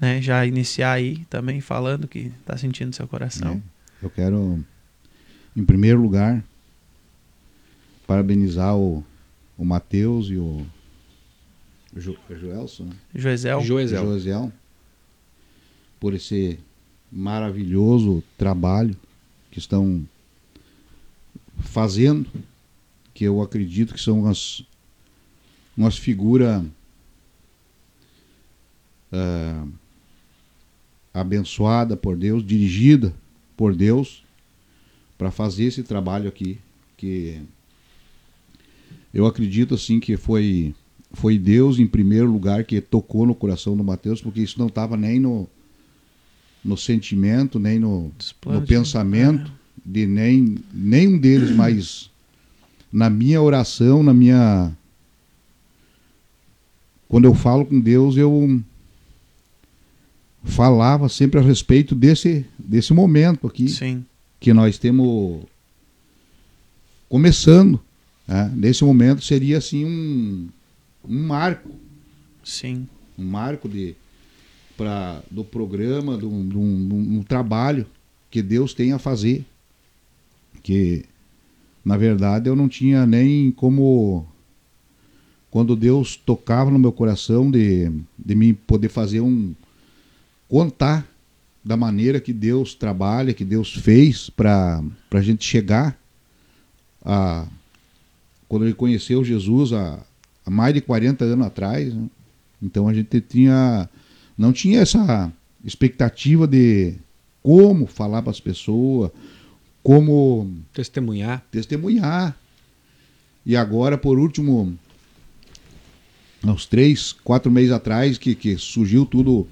né, já iniciar aí também falando o que está sentindo seu coração. É. Eu quero, em primeiro lugar, parabenizar o, o Matheus e o jo, é Joelson, né? Joesel. Joesel. Joesel por esse maravilhoso trabalho que estão fazendo, que eu acredito que são umas, umas figuras uh, abençoada por Deus, dirigida por Deus para fazer esse trabalho aqui, que eu acredito assim que foi foi Deus em primeiro lugar que tocou no coração do Mateus, porque isso não estava nem no no sentimento, nem no, no pensamento é. de nem nenhum deles, mas na minha oração, na minha quando eu falo com Deus, eu falava sempre a respeito desse, desse momento aqui Sim. que nós temos começando. Né? Nesse momento seria assim um, um marco. Sim. Um marco de, pra, do programa, do, do, um, um trabalho que Deus tem a fazer. Que, na verdade, eu não tinha nem como. Quando Deus tocava no meu coração de, de mim poder fazer um, contar da maneira que Deus trabalha, que Deus fez para a gente chegar a. Quando ele conheceu Jesus há, há mais de 40 anos atrás, né? então a gente tinha, não tinha essa expectativa de como falar para as pessoas, como testemunhar. Testemunhar. E agora, por último, uns três, quatro meses atrás, que, que surgiu tudo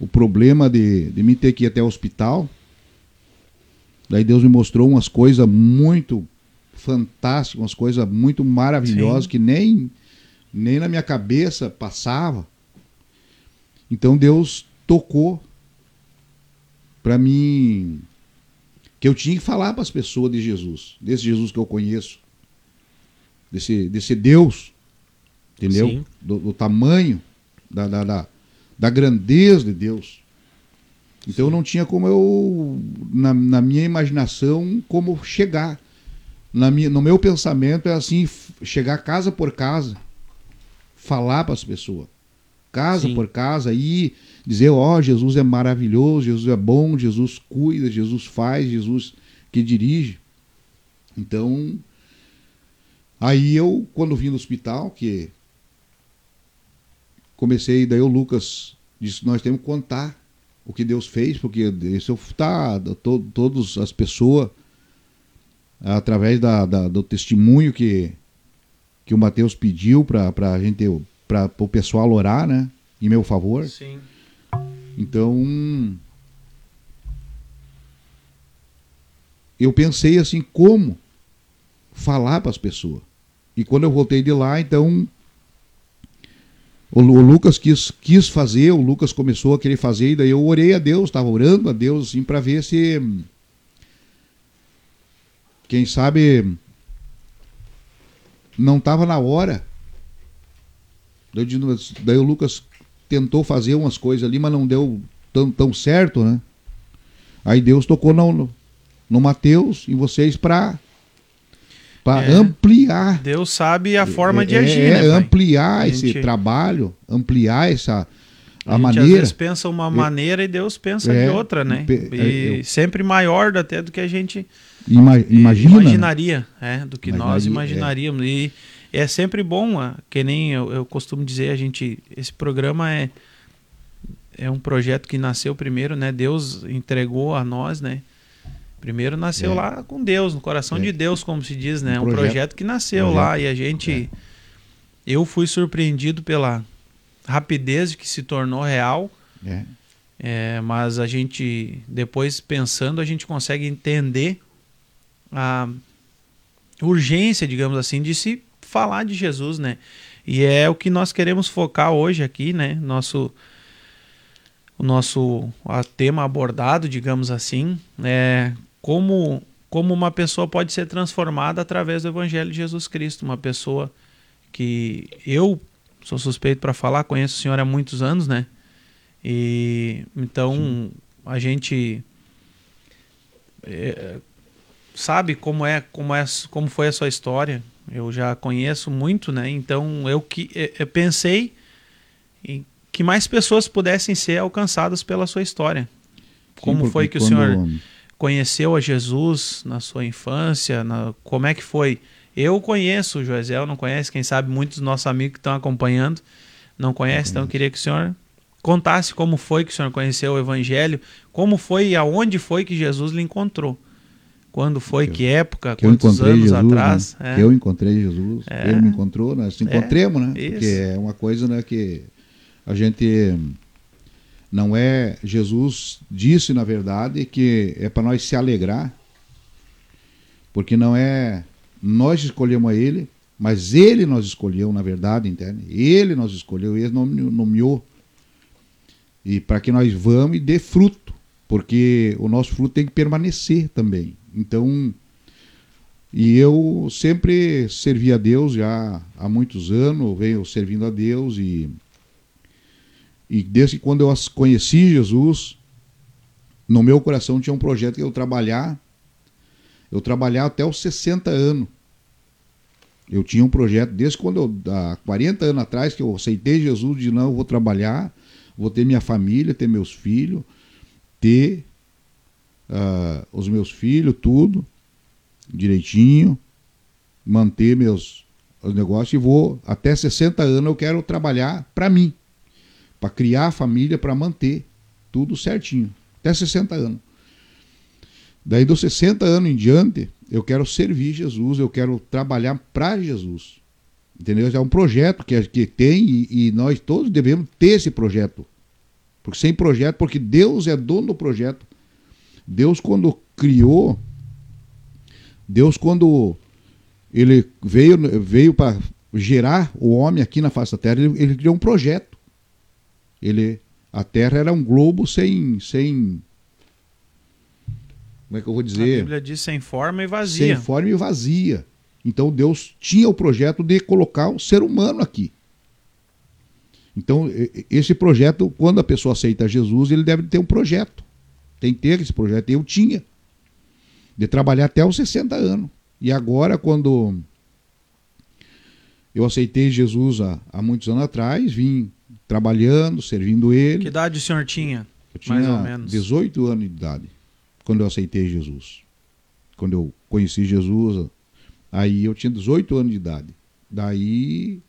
o problema de, de me ter que ir até o hospital. Daí Deus me mostrou umas coisas muito fantásticas, umas coisas muito maravilhosas Sim. que nem, nem na minha cabeça passava. Então Deus tocou para mim que eu tinha que falar para as pessoas de Jesus, desse Jesus que eu conheço, desse, desse Deus, entendeu? Do, do, tamanho da, da, da da grandeza de Deus. Então Sim. não tinha como eu, na, na, minha imaginação, como chegar. Na minha, no meu pensamento é assim, chegar casa por casa, falar para as pessoas. Casa Sim. por casa, e dizer, ó, oh, Jesus é maravilhoso, Jesus é bom, Jesus cuida, Jesus faz, Jesus que dirige. Então, aí eu, quando vim do hospital, que comecei, daí o Lucas disse: nós temos que contar o que Deus fez, porque isso está to, todas as pessoas através da, da, do testemunho que que o Mateus pediu para a gente para o pessoal orar, né, em meu favor. Sim. Então eu pensei assim como falar para as pessoas. E quando eu voltei de lá, então o, o, Lucas quis, quis fazer, o Lucas começou a querer fazer, e daí eu orei a Deus, estava orando a Deus assim, para ver se. Quem sabe. Não estava na hora. Daí, daí o Lucas tentou fazer umas coisas ali, mas não deu tão, tão certo, né? Aí Deus tocou no, no Mateus e vocês para para é. ampliar. Deus sabe a forma de é, agir. É, né, ampliar gente... esse trabalho, ampliar essa a, a gente maneira. Às vezes pensa uma é. maneira e Deus pensa de é, outra, né? E eu... sempre maior até do que a gente Ima imagina, imaginaria, é, do que nós imaginaríamos. E é sempre bom, que nem eu, eu costumo dizer, a gente esse programa é é um projeto que nasceu primeiro, né? Deus entregou a nós, né? Primeiro nasceu é. lá com Deus, no coração é. de Deus, como se diz, né? Um, projeto, um projeto que nasceu projeto. lá e a gente. É. Eu fui surpreendido pela rapidez que se tornou real. É. é. mas a gente, depois pensando, a gente consegue entender a urgência, digamos assim, de se falar de Jesus, né? E é o que nós queremos focar hoje aqui, né? Nosso o nosso tema abordado, digamos assim, é como, como uma pessoa pode ser transformada através do Evangelho de Jesus Cristo. Uma pessoa que eu sou suspeito para falar, conheço o senhor há muitos anos, né? E então Sim. a gente é, sabe como é, como é, como foi a sua história. Eu já conheço muito, né? Então eu que eu pensei em que mais pessoas pudessem ser alcançadas pela sua história. Sim, como foi que o senhor conheceu a Jesus na sua infância? Na, como é que foi? Eu conheço o Joesel, não conhece, quem sabe muitos dos nossos amigos que estão acompanhando não conhecem, então eu queria que o senhor contasse como foi que o senhor conheceu o Evangelho, como foi e aonde foi que Jesus lhe encontrou. Quando foi, que, que época, que quantos anos Jesus, atrás. Né? É. Que eu encontrei Jesus, é. ele me encontrou, nós nos encontremos, né? Isso. Porque é uma coisa né, que a gente não é. Jesus disse, na verdade, que é para nós se alegrar, porque não é nós escolhemos a ele, mas ele nos escolheu, na verdade, entende? Ele nos escolheu, ele nomeou e para que nós vamos e dê fruto, porque o nosso fruto tem que permanecer também. Então, e eu sempre servi a Deus já há muitos anos, venho servindo a Deus e e desde quando eu conheci Jesus, no meu coração tinha um projeto que eu trabalhar, eu trabalhar até os 60 anos. Eu tinha um projeto desde quando eu, há 40 anos atrás que eu aceitei Jesus de não, eu vou trabalhar vou ter minha família, ter meus filhos, ter uh, os meus filhos, tudo direitinho, manter meus os negócios e vou até 60 anos eu quero trabalhar para mim, para criar a família, para manter tudo certinho, até 60 anos. Daí dos 60 anos em diante, eu quero servir Jesus, eu quero trabalhar para Jesus. Entendeu? É um projeto que, que tem e, e, nós todos devemos ter esse projeto. Porque sem projeto, porque Deus é dono do projeto. Deus quando criou, Deus quando ele veio, veio para gerar o homem aqui na face da terra, ele, ele, criou um projeto. Ele, a terra era um globo sem, sem como é que eu vou dizer? A Bíblia diz sem forma e vazia. Sem forma e vazia. Então Deus tinha o projeto de colocar o ser humano aqui. Então, esse projeto, quando a pessoa aceita Jesus, ele deve ter um projeto. Tem que ter esse projeto. Eu tinha. De trabalhar até os 60 anos. E agora, quando eu aceitei Jesus há, há muitos anos atrás, vim trabalhando, servindo ele. Que idade o senhor tinha? Eu tinha mais ou menos. 18 anos de idade, quando eu aceitei Jesus. Quando eu conheci Jesus, Aí eu tinha 18 anos de idade. Daí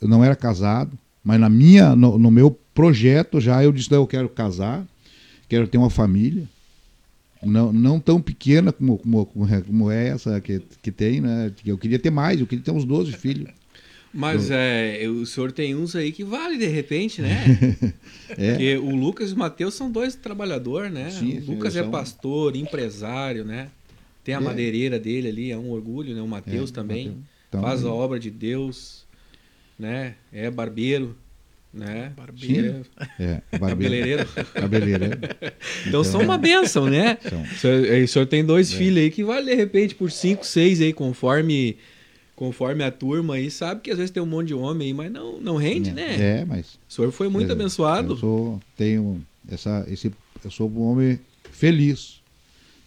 eu não era casado, mas na minha, no, no meu projeto já eu disse, eu quero casar, quero ter uma família. Não, não tão pequena como, como, como é essa que, que tem, né? Eu queria ter mais, eu queria ter uns 12 filhos. Mas é, o senhor tem uns aí que vale de repente, né? é. Porque o Lucas e o Matheus são dois trabalhadores, né? Sim, o Lucas é pastor, empresário, né? Tem a é. madeireira dele ali, é um orgulho, né? O Mateus é, também então, faz a obra de Deus, né? É barbeiro, né? Barbeiro. É, barbeiro. Cabeleireiro. então, então são uma benção, né? São. O, senhor, o senhor tem dois é. filhos aí que vale de repente por cinco, seis aí, conforme conforme a turma aí, sabe que às vezes tem um monte de homem aí, mas não, não rende, é, né? É, mas. O senhor foi muito abençoado. Eu sou, tenho essa, esse, eu sou um homem feliz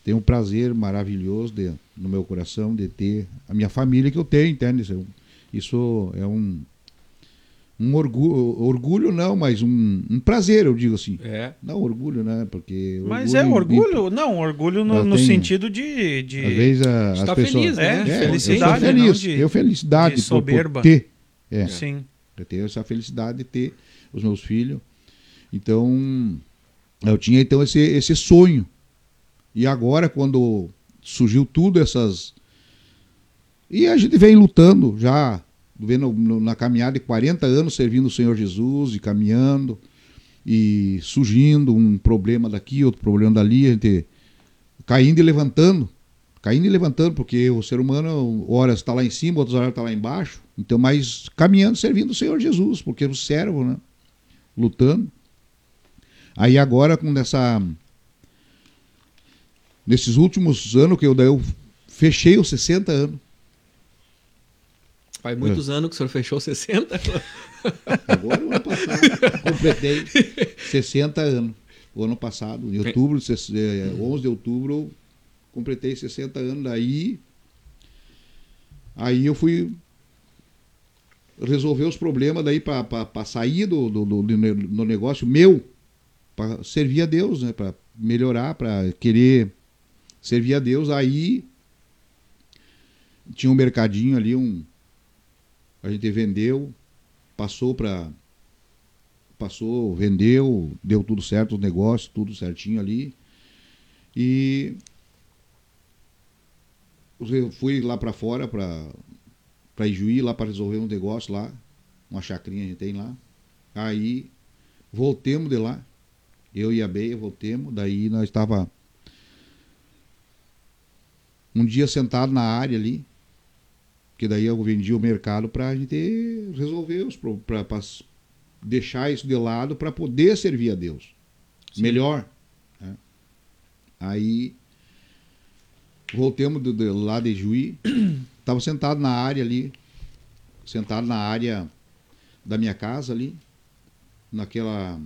tenho um prazer maravilhoso de, no meu coração de ter a minha família que eu tenho, entende? Isso, isso é um, um orgulho, orgulho não, mas um, um prazer, eu digo assim. É. Não orgulho, né? Porque mas é orgulho, não, orgulho no, no sentido de, de às vezes a, as pessoas feliz, né? É, felicidade, eu feliz, de, eu felicidade de soberba. Por, ter, é, Sim. Eu tenho essa felicidade de ter os meus filhos. Então, eu tinha então esse esse sonho e agora, quando surgiu tudo essas. E a gente vem lutando já, vendo na caminhada de 40 anos servindo o Senhor Jesus e caminhando, e surgindo um problema daqui, outro problema dali, a gente caindo e levantando, caindo e levantando, porque o ser humano, horas está lá em cima, outras horas está lá embaixo, então, mas caminhando, servindo o Senhor Jesus, porque o servo, né? Lutando. Aí agora, com essa nesses últimos anos que eu, eu fechei os 60 anos. Faz muitos é. anos que o senhor fechou 60? Agora, o ano passado, completei 60 anos. O ano passado, em outubro, 11 de outubro, completei 60 anos. Daí, aí eu fui resolver os problemas daí para sair do, do, do, do negócio meu, para servir a Deus, né? para melhorar, para querer servir a Deus. Aí tinha um mercadinho ali, um a gente vendeu, passou para passou, vendeu, deu tudo certo, o negócio, tudo certinho ali. E eu fui lá para fora para para Ijuí lá para resolver um negócio lá, uma chacrinha a gente tem lá. Aí voltemos de lá. Eu e a Beia voltemos, daí nós estava um dia sentado na área ali, que daí eu vendi o mercado para a gente resolver os para deixar isso de lado para poder servir a Deus Sim. melhor. Né? Aí do, lá de Juí, estava sentado na área ali, sentado na área da minha casa ali, naquela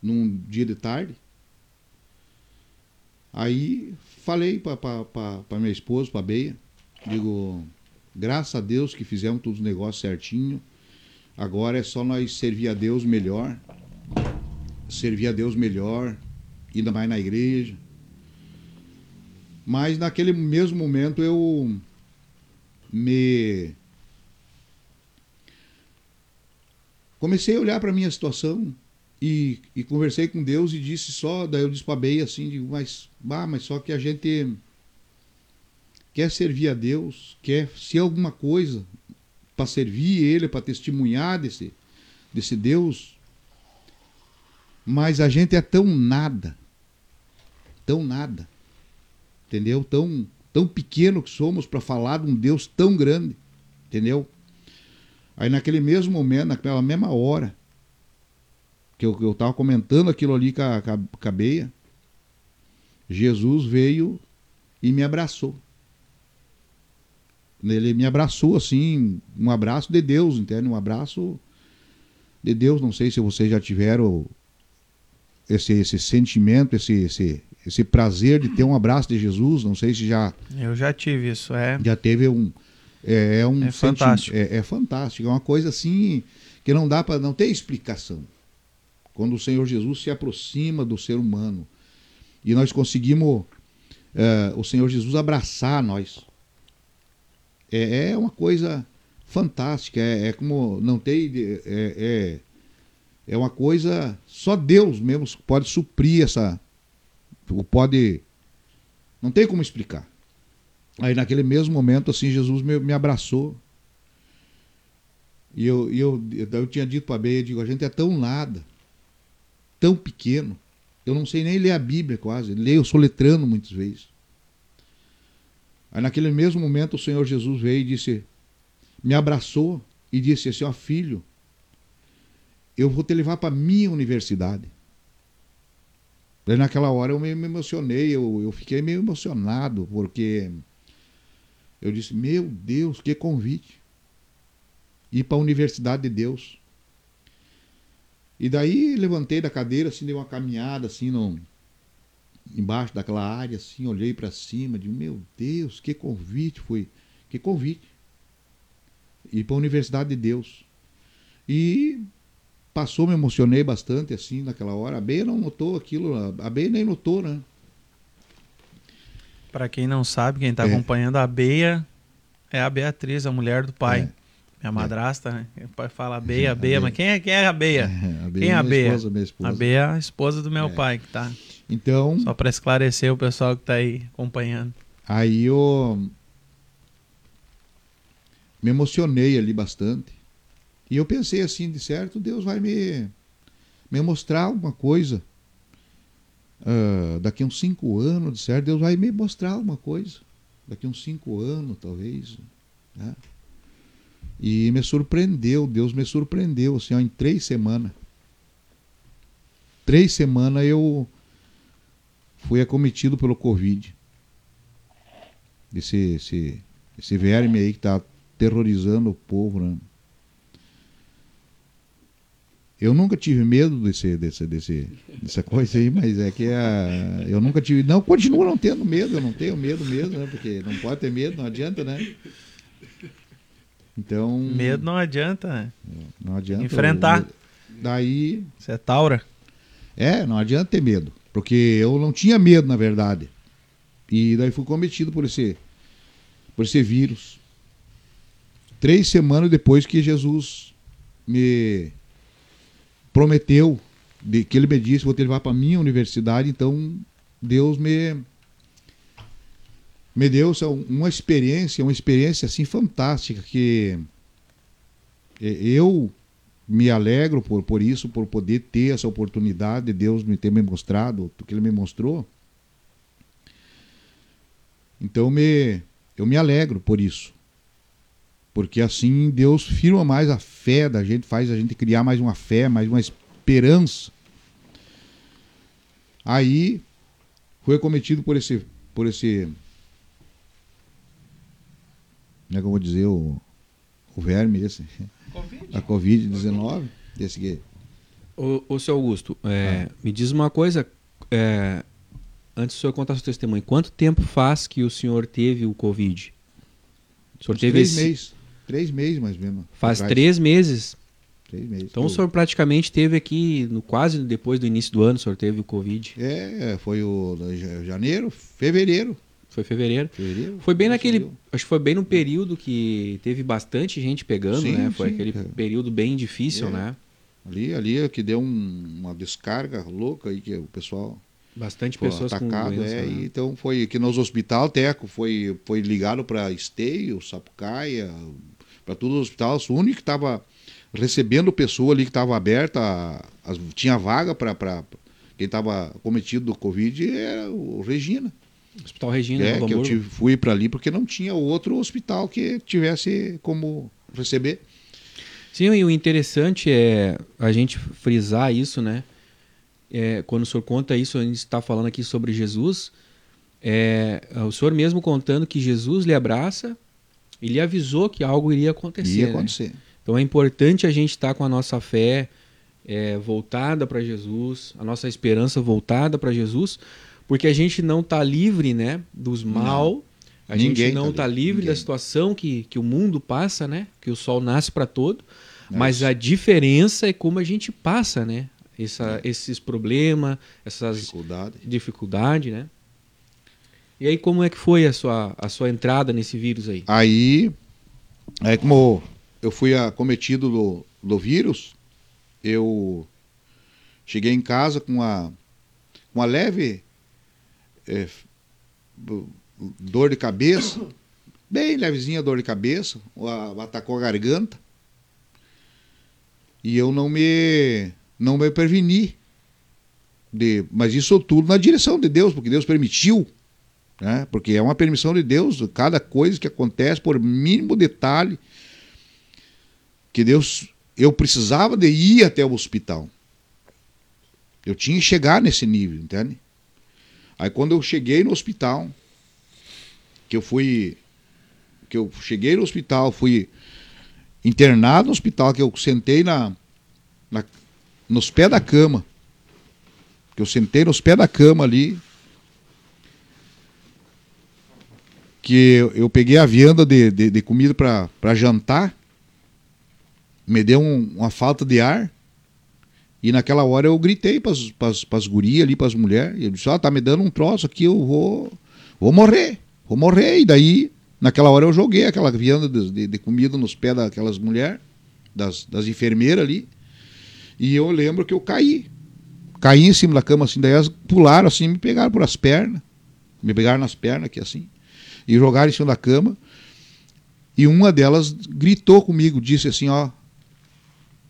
num dia de tarde. Aí falei para minha esposa, para Beia, digo, graças a Deus que fizemos todos os negócios certinho. Agora é só nós servir a Deus melhor, servir a Deus melhor, ainda mais na igreja. Mas naquele mesmo momento eu me comecei a olhar para minha situação e, e, conversei com Deus e disse só, daí eu despabei assim, digo, mas, bah, mas só que a gente quer servir a Deus, quer ser alguma coisa para servir Ele, para testemunhar desse, desse Deus, mas a gente é tão nada, tão nada, entendeu? Tão, tão pequeno que somos para falar de um Deus tão grande, entendeu? Aí naquele mesmo momento, naquela mesma hora, que eu estava comentando aquilo ali com a, com a Beia, Jesus veio e me abraçou. Ele me abraçou assim, um abraço de Deus, entende? Um abraço de Deus. Não sei se vocês já tiveram esse, esse sentimento, esse, esse, esse prazer de ter um abraço de Jesus. Não sei se já. Eu já tive isso, é. Já teve um. É, é um é fantástico. É, é fantástico. É uma coisa assim que não dá para. Não ter explicação quando o Senhor Jesus se aproxima do ser humano e nós conseguimos uh, o Senhor Jesus abraçar nós. É, é uma coisa fantástica, é, é, como não tem. É, é, é uma coisa. Só Deus mesmo pode suprir essa. Pode. Não tem como explicar. Aí naquele mesmo momento, assim, Jesus me, me abraçou. E eu, eu, eu tinha dito para a Beia, digo, a gente é tão nada tão pequeno. Eu não sei nem ler a Bíblia quase. Leio soletrando muitas vezes. Aí naquele mesmo momento o Senhor Jesus veio e disse, me abraçou e disse assim, ó filho, eu vou te levar para minha universidade. Daí naquela hora eu me emocionei, eu, eu fiquei meio emocionado, porque eu disse, meu Deus, que convite. Ir para a universidade de Deus. E daí levantei da cadeira, assim, dei uma caminhada, assim, no, embaixo daquela área, assim, olhei para cima, de meu Deus, que convite foi, que convite. Ir para a Universidade de Deus. E passou, me emocionei bastante, assim, naquela hora. A Beia não notou aquilo, a Beia nem notou, né? Para quem não sabe, quem está é. acompanhando, a Beia é a Beatriz, a mulher do pai. É. Minha madrasta, né? O pai fala Beia, Beia, mas quem é, quem é a Beia? É, a Beia quem é a Beia? Esposa, minha esposa. A Beia é a esposa do meu é. pai, que tá. Então. Só para esclarecer o pessoal que tá aí acompanhando. Aí eu. Me emocionei ali bastante. E eu pensei assim, de certo, Deus vai me, me mostrar alguma coisa. Uh, daqui uns cinco anos, de certo, Deus vai me mostrar alguma coisa. Daqui uns cinco anos, talvez. Né? E me surpreendeu, Deus me surpreendeu, assim, ó, em três semanas. Três semanas eu fui acometido pelo Covid. Esse, esse, esse verme aí que está terrorizando o povo, né? eu nunca tive medo desse, desse, desse, dessa coisa aí, mas é que a, eu nunca tive. Não, continuo não tendo medo, eu não tenho medo mesmo, né? Porque não pode ter medo, não adianta, né? Então. Medo não adianta, né? Não adianta. Enfrentar. daí. Você é Taura? É, não adianta ter medo. Porque eu não tinha medo, na verdade. E daí fui cometido por esse, por esse vírus. Três semanas depois que Jesus me prometeu, de, que ele me disse, vou te levar para minha universidade, então Deus me me deu uma experiência, uma experiência assim fantástica que eu me alegro por, por isso, por poder ter essa oportunidade de Deus me ter me mostrado o que Ele me mostrou. Então me, eu me alegro por isso. Porque assim Deus firma mais a fé da gente, faz a gente criar mais uma fé, mais uma esperança. Aí foi cometido por esse por esse como é que eu vou dizer o, o verme esse COVID. a Covid-19 desse que o, o seu Augusto, é, ah. me diz uma coisa, é, antes do senhor contar seu testemunho, quanto tempo faz que o senhor teve o Covid? O senhor teve três esse... meses. Três meses, mais ou menos. Faz atrás. três meses. Três meses. Então o senhor praticamente teve aqui, no, quase depois do início do ano, o senhor teve o Covid. É, foi o janeiro, fevereiro. Foi fevereiro. fevereiro foi bem naquele. Acho que foi bem no período que teve bastante gente pegando, sim, né? Foi sim, aquele é. período bem difícil, é. né? Ali, ali é que deu um, uma descarga louca aí que o pessoal Bastante pessoas atacado, com doença, é, né? então foi que nos hospital Teco foi foi ligado para Esteio, Sapucaia, para todos os hospitais, o único que estava recebendo pessoa ali que estava aberta, as, tinha vaga para quem estava cometido do Covid era o Regina. Hospital Regina, é, que eu tive, fui para ali porque não tinha outro hospital que tivesse como receber. Sim, e o interessante é a gente frisar isso, né? É, quando o senhor conta isso, a gente está falando aqui sobre Jesus. É, o senhor mesmo contando que Jesus lhe abraça e lhe avisou que algo iria acontecer. Ia né? acontecer. Né? Então é importante a gente estar tá com a nossa fé é, voltada para Jesus, a nossa esperança voltada para Jesus, porque a gente não está livre né, dos mal. Não. A Ninguém gente não está tá livre Ninguém. da situação que, que o mundo passa, né? Que o sol nasce para todo. É mas a diferença é como a gente passa, né? Essa, é. Esses problemas, essas dificuldade. dificuldade, né? E aí como é que foi a sua, a sua entrada nesse vírus aí? Aí, é como eu fui acometido do, do vírus, eu cheguei em casa com uma, uma leve é, dor de cabeça, bem levezinha dor de cabeça, atacou a garganta. E eu não me não me preveni. De, mas isso tudo na direção de Deus, porque Deus permitiu. Né? Porque é uma permissão de Deus, cada coisa que acontece, por mínimo detalhe, que Deus. Eu precisava de ir até o hospital. Eu tinha que chegar nesse nível, entende? Aí quando eu cheguei no hospital, que eu fui. Que eu cheguei no hospital, fui internado no hospital, que eu sentei na, na nos pés da cama. Que eu sentei nos pés da cama ali. Que eu, eu peguei a vianda de, de, de comida para jantar. Me deu um, uma falta de ar. E naquela hora eu gritei para as gurias ali, para as mulheres. E eu disse: Ó, oh, tá me dando um troço aqui, eu vou, vou morrer. Vou morrer. E daí, naquela hora eu joguei aquela vianda de, de, de comida nos pés daquelas mulheres, das, das enfermeiras ali. E eu lembro que eu caí. Caí em cima da cama assim, daí elas pularam assim, me pegaram por as pernas. Me pegaram nas pernas aqui assim. E jogaram em cima da cama. E uma delas gritou comigo, disse assim, ó,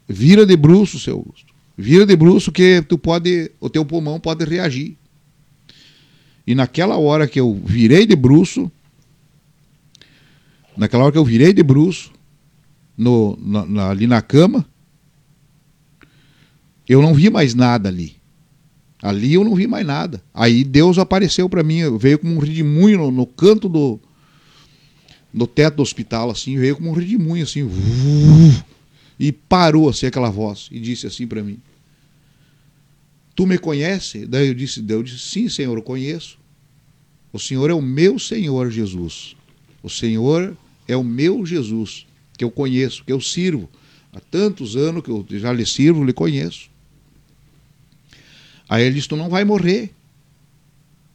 vira de bruxo, seu Augusto. Vira de bruxo que tu pode, o teu pulmão pode reagir. E naquela hora que eu virei de bruxo, naquela hora que eu virei de bruxo, no, na, ali na cama, eu não vi mais nada ali. Ali eu não vi mais nada. Aí Deus apareceu para mim, veio como um redemoinho no, no, canto do no teto do hospital, assim, veio como um redemoinho, assim. E parou assim aquela voz e disse assim para mim: Tu me conhece? Daí eu disse, eu disse: Sim, Senhor, eu conheço. O Senhor é o meu Senhor Jesus. O Senhor é o meu Jesus, que eu conheço, que eu sirvo. Há tantos anos que eu já lhe sirvo, lhe conheço. Aí ele disse: Tu não vai morrer.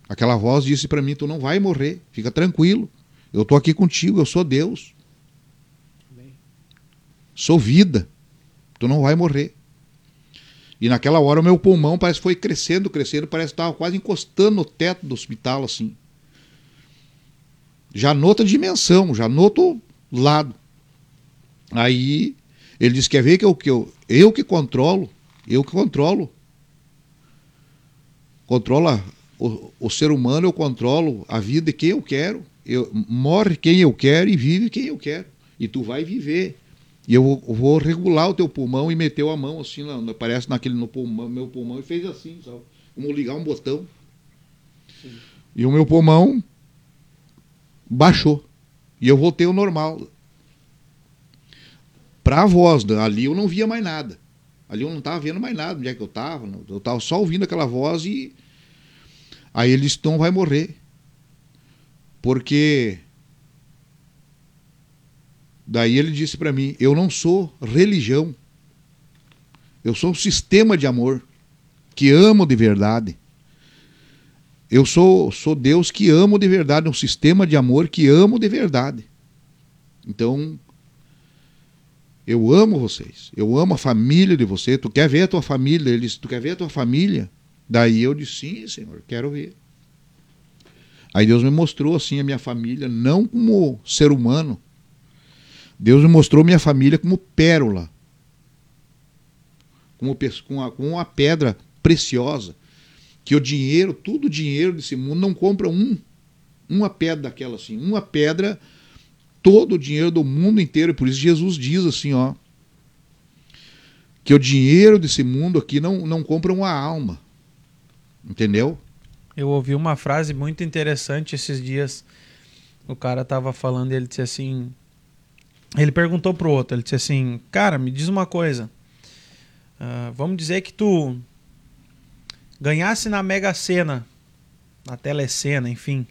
Aquela voz disse para mim: Tu não vai morrer, fica tranquilo. Eu estou aqui contigo, eu sou Deus. Sou vida. Tu não vai morrer. E naquela hora o meu pulmão parece que foi crescendo, crescendo, parece que estava quase encostando no teto do hospital, assim. Já noutra dimensão, já no outro lado. Aí ele disse: Quer ver que eu, que eu, eu que controlo? Eu que controlo. Controla o, o ser humano, eu controlo a vida de quem eu quero. Eu, morre quem eu quero e vive quem eu quero. E tu vai viver. E eu vou, regular o teu pulmão e meteu a mão assim, na, parece naquele no pulmão, meu pulmão, e fez assim, sabe? Como ligar um botão. Sim. E o meu pulmão baixou. E eu voltei ao normal. Para a voz, ali eu não via mais nada. Ali eu não estava vendo mais nada, onde é que eu estava. Eu estava só ouvindo aquela voz e. Aí ele disse: não vai morrer. Porque Daí ele disse para mim: Eu não sou religião. Eu sou um sistema de amor que amo de verdade. Eu sou, sou Deus que amo de verdade, um sistema de amor que amo de verdade. Então, eu amo vocês. Eu amo a família de vocês. Tu quer ver a tua família? Ele disse: Tu quer ver a tua família? Daí eu disse: Sim, Senhor, quero ver. Aí Deus me mostrou assim a minha família, não como ser humano, Deus me mostrou minha família como pérola, como, uma, pedra preciosa, que o dinheiro, tudo o dinheiro desse mundo não compra um, uma pedra daquela assim, uma pedra, todo o dinheiro do mundo inteiro, por isso Jesus diz assim, ó, que o dinheiro desse mundo aqui não, não compra uma alma, entendeu? Eu ouvi uma frase muito interessante esses dias, o cara tava falando e ele disse assim, ele perguntou pro outro, ele disse assim, cara, me diz uma coisa. Uh, vamos dizer que tu ganhasse na Mega Sena, na Telecena, enfim,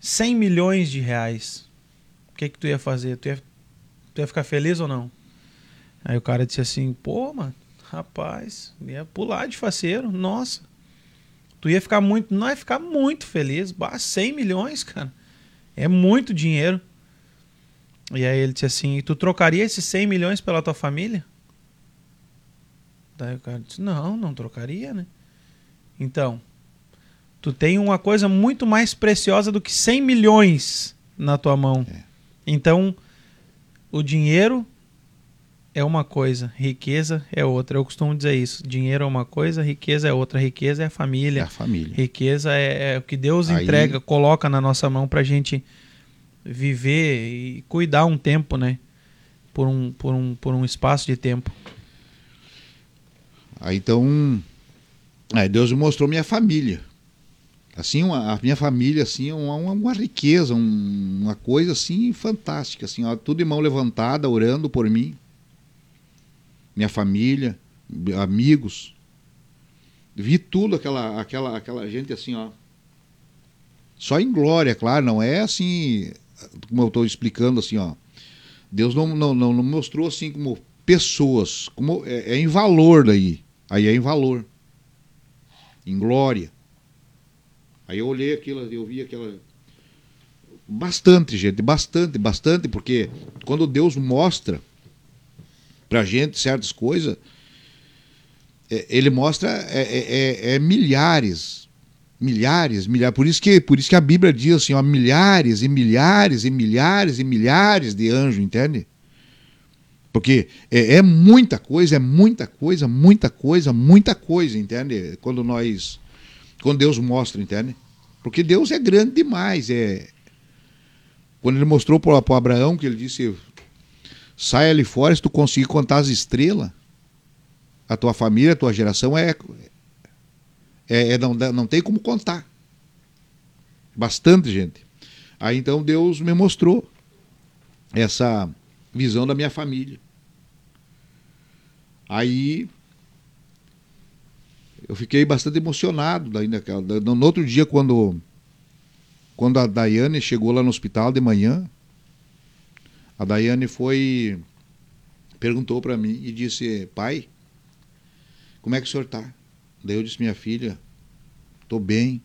100 milhões de reais. O que que tu ia fazer? Tu ia, tu ia ficar feliz ou não? Aí o cara disse assim, pô, mano, rapaz, ia pular de faceiro, nossa. Tu ia ficar muito, não ia ficar muito feliz. Bah, 100 milhões, cara. É muito dinheiro. E aí ele disse assim: Tu trocaria esses 100 milhões pela tua família? Daí o cara disse: Não, não trocaria, né? Então, tu tem uma coisa muito mais preciosa do que 100 milhões na tua mão. É. Então, o dinheiro é uma coisa, riqueza é outra. Eu costumo dizer isso: dinheiro é uma coisa, riqueza é outra. Riqueza é a família. É a família. Riqueza é, é o que Deus Aí... entrega, coloca na nossa mão pra gente viver e cuidar um tempo, né? Por um, por um, por um espaço de tempo. Aí então, aí Deus me mostrou minha família. Assim, uma, a minha família assim é uma, uma riqueza, um, uma coisa assim fantástica, assim, ó, tudo em mão levantada, orando por mim. Minha família, amigos. Vi tudo aquela aquela aquela gente assim, ó. Só em glória, claro, não é assim como eu estou explicando assim, ó, Deus não, não, não, não, mostrou assim como pessoas, como é, é, em valor daí, aí é em valor, em glória. Aí eu olhei aquilo, eu vi aquela bastante gente, bastante, bastante, porque quando Deus mostra pra gente certas coisas, é, ele mostra é, é, é, é milhares, milhares, milhares. Por isso que, por isso que a Bíblia diz assim, ó, milhares e milhares e milhares e milhares de anjos, entende? Porque é, é, muita coisa, é muita coisa, muita coisa, muita coisa, entende? Quando nós, quando Deus mostra, entende? Porque Deus é grande demais, é. Quando ele mostrou para Abraão que ele disse, sai ali fora se tu conseguir contar as estrelas, a tua família, a tua geração é é, é, não, não tem como contar. Bastante gente. Aí então Deus me mostrou essa visão da minha família. Aí eu fiquei bastante emocionado daí naquela, no, outro dia quando quando a Daiane chegou lá no hospital de manhã, a Daiane foi perguntou para mim e disse: "Pai, como é que o senhor tá?" Daí eu disse: "Minha filha, tô bem.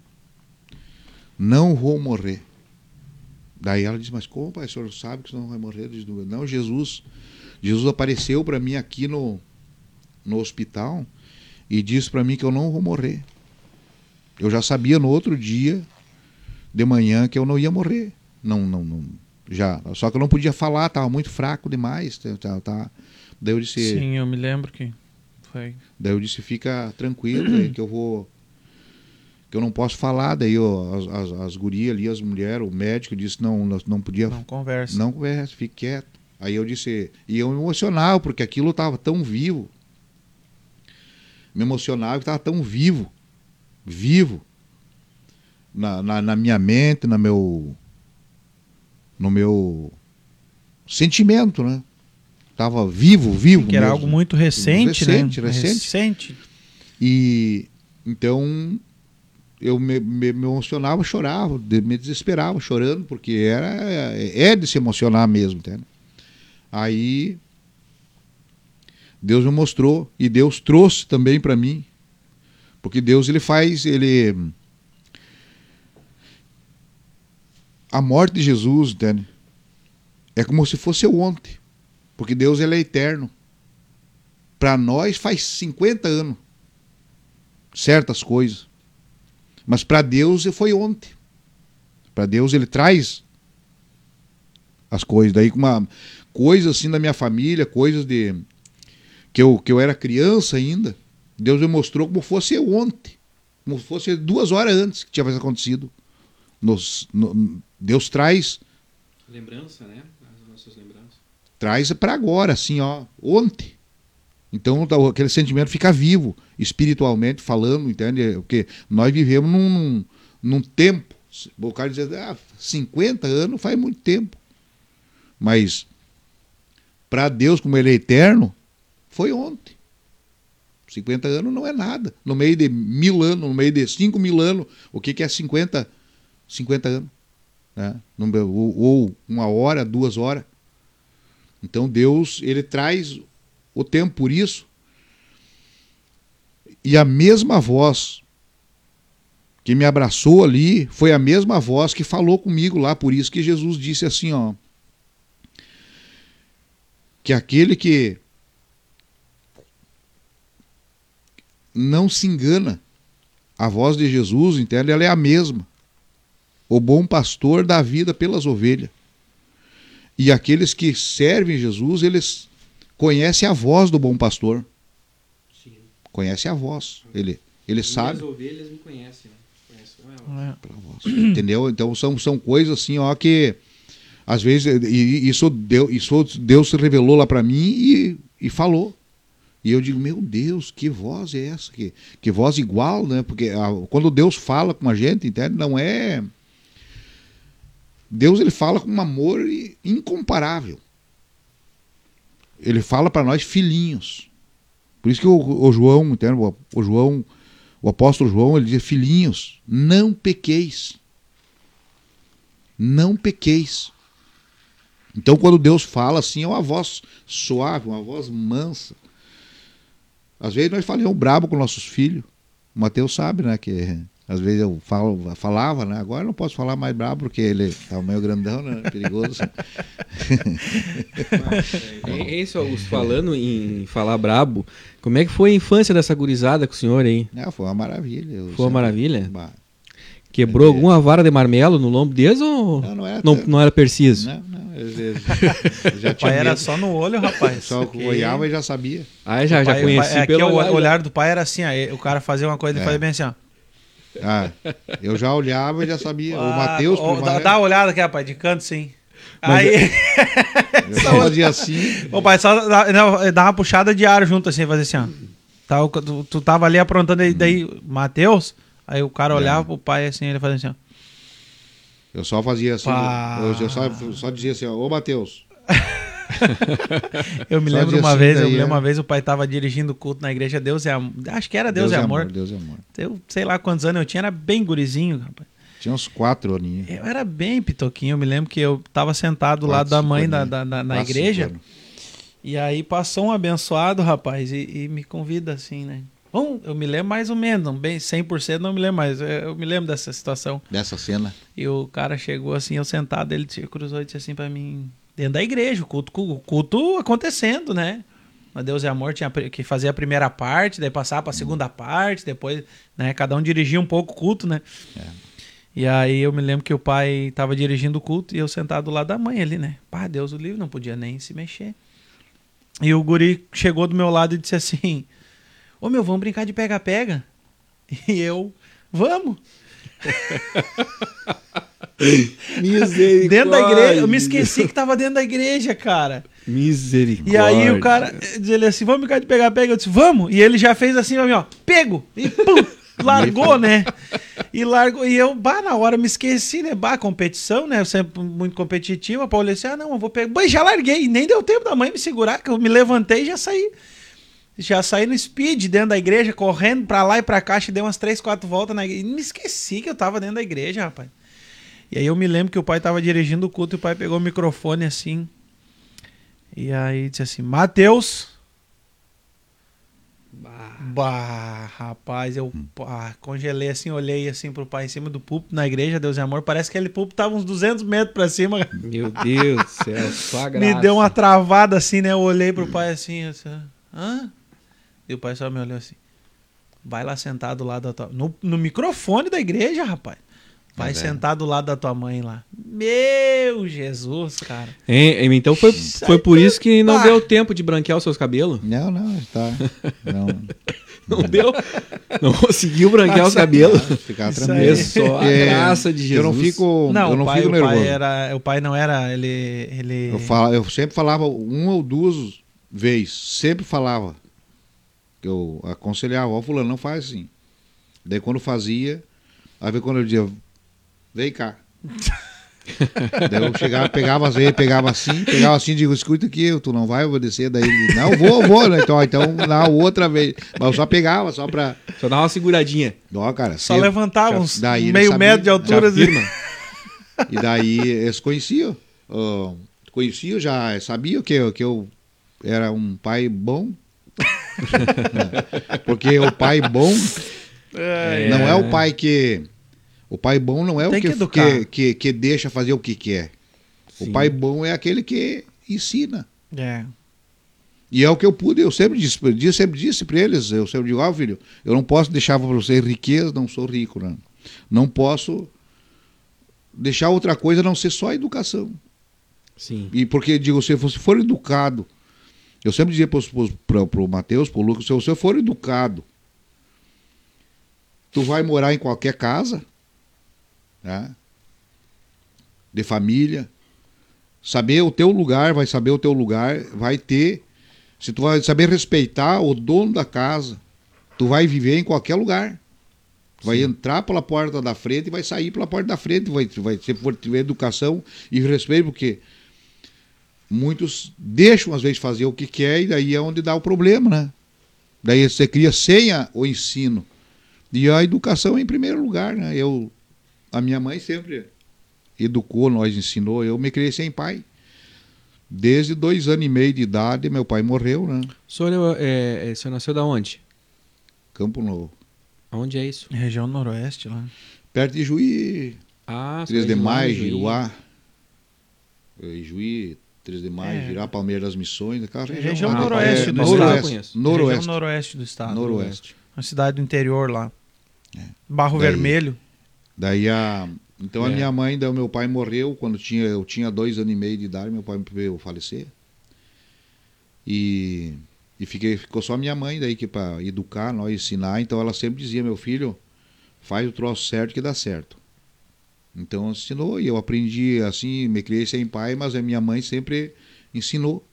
Não vou morrer." Daí ela disse: "Mas como, pai, o senhor sabe que senhor não vai morrer?" Eu disse, "Não, Jesus, Jesus apareceu para mim aqui no no hospital e disse para mim que eu não vou morrer. Eu já sabia no outro dia de manhã que eu não ia morrer. Não, não, não já. Só que eu não podia falar, estava muito fraco demais. Tá, tá, tá. Daí eu disse. Sim, eu me lembro que foi. Daí eu disse, fica tranquilo, que eu vou. Que eu não posso falar. Daí ó, as, as, as gurias ali, as mulheres, o médico disse, não, não podia. Não conversa. Não conversa, fique quieto. Aí eu disse, e eu me emocionava, porque aquilo estava tão vivo. Me emocionava que estava tão vivo. Vivo na, na, na minha mente, no meu, no meu sentimento, né? Tava vivo, vivo. Que era mesmo. algo muito recente, recente né? Recente, recente. E então eu me, me, emocionava, chorava, me desesperava chorando, porque era é de se emocionar mesmo, entende? Aí Deus me mostrou e Deus trouxe também para mim, porque Deus ele faz, ele a morte de Jesus, entende? É como se fosse ontem. Porque Deus ele é eterno. Para nós faz 50 anos certas coisas. Mas para Deus foi ontem. Para Deus ele traz as coisas. Daí com uma coisa assim da minha família, coisas de que eu, que eu era criança ainda. Deus me mostrou como fosse ontem. Como fosse duas horas antes que tinha acontecido. Nos, no, Deus traz. Lembrança, né? Traz para agora, assim, ó, ontem. Então tá, aquele sentimento fica vivo, espiritualmente falando, entende? Porque nós vivemos num, num, num tempo. O cara diz, ah, 50 anos faz muito tempo. Mas para Deus, como Ele é eterno, foi ontem. 50 anos não é nada. No meio de mil anos, no meio de cinco mil anos, o que, que é 50, 50 anos? né? ou uma hora, duas horas. Então Deus ele traz o tempo por isso. E a mesma voz que me abraçou ali foi a mesma voz que falou comigo lá, por isso que Jesus disse assim, ó, que aquele que não se engana, a voz de Jesus, entende? Ela é a mesma. O bom pastor dá vida pelas ovelhas. E aqueles que servem Jesus, eles conhecem a voz do bom pastor. Sim. Conhece a voz. Ele, ele sabe. As ovelhas me conhecem, né? Conhecem Entendeu? Então são, são coisas assim, ó, que às vezes e, isso Deus, isso Deus se revelou lá para mim e, e falou. E eu digo, meu Deus, que voz é essa? Que, que voz igual, né? Porque a, quando Deus fala com a gente, entende? Não é Deus ele fala com um amor incomparável. Ele fala para nós filhinhos. Por isso que o, o João, entende? O, o, João, o apóstolo João, ele diz: Filhinhos, não pequeis. Não pequeis. Então, quando Deus fala assim, é uma voz suave, uma voz mansa. Às vezes nós falamos brabo com nossos filhos. O Mateus sabe, né? Que às vezes eu falo, falava, né? Agora não posso falar mais brabo porque ele tá meio grandão, né? Perigoso. é, é isso, Augusto, falando em falar brabo, como é que foi a infância dessa gurizada com o senhor aí? É, foi uma maravilha. Foi uma maravilha? Quebrou é, alguma vara de marmelo no lombo deles ou não, não, era, não, não era preciso? Não, não. já tinha pai era só no olho, rapaz. Só que... olhava e já sabia. Ah, já, pai, já conheci pai, é, pelo olhar. O olhar do pai era assim, aí, o cara fazia uma coisa e é. fazia bem assim, ó. Ah, eu já olhava e já sabia. Ah, o Matheus. Oh, dá, dá uma olhada aqui, rapaz, de canto sim. Mas aí. Eu só fazia assim. O pai só dava, dava uma puxada de ar junto assim, fazia assim, ó. Tava, tu, tu tava ali aprontando aí, daí, Matheus. Aí o cara é. olhava é. pro pai assim, ele fazia assim, ó. Eu só fazia assim. Eu, eu, só, só dizia assim, ó, ô Matheus. eu me lembro uma vez, eu me lembro é... uma vez o pai estava dirigindo o culto na igreja Deus é Amor. Acho que era Deus, Deus é amor. amor. Deus é Amor. Eu sei lá quantos anos eu tinha, era bem gurizinho, rapaz. Tinha uns quatro aninhos. Eu era bem pitoquinho. Eu me lembro que eu estava sentado quatro, lá da mãe da, da, da, na igreja. E aí passou um abençoado, rapaz, e, e me convida assim, né? Bom, eu me lembro mais ou menos, não bem 100% não me lembro mais. Eu me lembro dessa situação. Dessa cena. E o cara chegou assim, eu sentado, ele cruzou e disse assim para mim, dentro da igreja, o culto, o culto acontecendo, né? Mas Deus e Amor tinha que fazer a primeira parte, daí passar para a segunda parte, depois, né, cada um dirigia um pouco o culto, né? É. E aí eu me lembro que o pai estava dirigindo o culto e eu sentado do lado da mãe ali, né? Pá, Deus o livre, não podia nem se mexer. E o guri chegou do meu lado e disse assim: Ô meu, vamos brincar de pega-pega? E eu, vamos. Misericórdia. Dentro da igreja, eu me esqueci que tava dentro da igreja, cara. Misericórdia. E aí o cara, ele assim, vamos brincar de pegar-pega? Eu disse, vamos. E ele já fez assim, ó, pego. E pum, largou, né? E largou. E eu, bah, na hora me esqueci, né? Bah, competição, né? Eu sempre muito competitiva. A Paula disse, ah, não, eu vou pegar. Bah, já larguei. Nem deu tempo da mãe me segurar, que eu me levantei e já saí. Já saí no speed dentro da igreja, correndo pra lá e pra cá, dei umas três, quatro voltas na igreja. E me esqueci que eu tava dentro da igreja, rapaz. E aí eu me lembro que o pai tava dirigindo o culto e o pai pegou o microfone assim. E aí disse assim: Mateus. Bah. bah, rapaz, eu bah, congelei assim, olhei assim pro pai em cima do púlpito na igreja, Deus e amor. Parece que aquele púlpito tava uns 200 metros pra cima. Meu Deus do céu, só graça. Me deu uma travada assim, né? Eu olhei pro pai assim, assim hã? E o pai só me olhou assim. Vai lá sentar do lado da tua. No, no microfone da igreja, rapaz. Vai é. sentar do lado da tua mãe lá. Meu Jesus, cara. Hein, então foi, foi por isso que não deu tempo de branquear os seus cabelos? Não, não, tá. Não. Não deu? Não conseguiu branquear os cabelos? Ficar tranquilo. Só a graça de Jesus. Eu não fico, não, eu não pai, fico nervoso. O pai, era, o pai não era, ele... ele... Eu, fala, eu sempre falava uma ou duas vezes, sempre falava que eu aconselhava, ó, fulano, não faz assim. Daí quando fazia, aí quando eu dizia, vem cá. daí eu chegava, pegava pegava assim, pegava assim, digo, escuta aqui, tu não vai obedecer, daí ele, não, vou, vou, né? Então, então, na outra vez. Mas eu só pegava, só pra. Só dava uma seguradinha. Ó, cara. Só levantava uns daí meio sabia, metro de altura. Assim. E daí eles conheciam. Uh, conheciam, já sabiam que, que eu era um pai bom, Porque o pai bom é, não é o pai que. O pai bom não é Tem o que, que, que, que, deixa fazer o que quer. Sim. O pai bom é aquele que ensina. É. E é o que eu pude, eu sempre disse, eu sempre disse para eles, eu sempre digo, ó oh, filho, eu não posso deixar para você riqueza, não sou rico, não. Não posso deixar outra coisa não ser só educação. Sim. E porque, digo, se você for educado eu sempre dizia para o Matheus, para o Lucas, se você for educado, tu vai morar em qualquer casa, né? de família, saber o teu lugar, vai saber o teu lugar, vai ter, se tu vai saber respeitar o dono da casa, tu vai viver em qualquer lugar. Tu vai entrar pela porta da frente e vai sair pela porta da frente, vai, vai se for tiver educação e respeito, porque muitos deixam às vezes fazer o que quer e daí é onde dá o problema, né? Daí você cria sem o ensino. E a educação em primeiro lugar, né? Eu, a minha mãe sempre educou, nós ensinou. Eu me criei sem pai. Desde dois anos e meio de idade, meu pai morreu, né? O senhor, é, é, o senhor nasceu da onde? Campo Novo. Onde é isso? Região Noroeste, lá. Perto de Juí. Ah, 3 de Maio, Giruá. Juí, 3 de maio, é. virar Palmeiras das Missões, aquela região. Região noroeste, é, do noroeste, estado. Noroeste. Região noroeste do estado. Noroeste. Uma cidade do interior lá. É. Barro daí, Vermelho. Daí a. Então a é. minha mãe, daí o meu pai morreu quando tinha, eu tinha dois anos e meio de idade, meu pai veio falecer. E, e fiquei, ficou só minha mãe daí que para educar, nós ensinar. Então ela sempre dizia, meu filho, faz o troço certo que dá certo. Então ensinou e eu aprendi assim, me criei sem pai, mas a minha mãe sempre ensinou.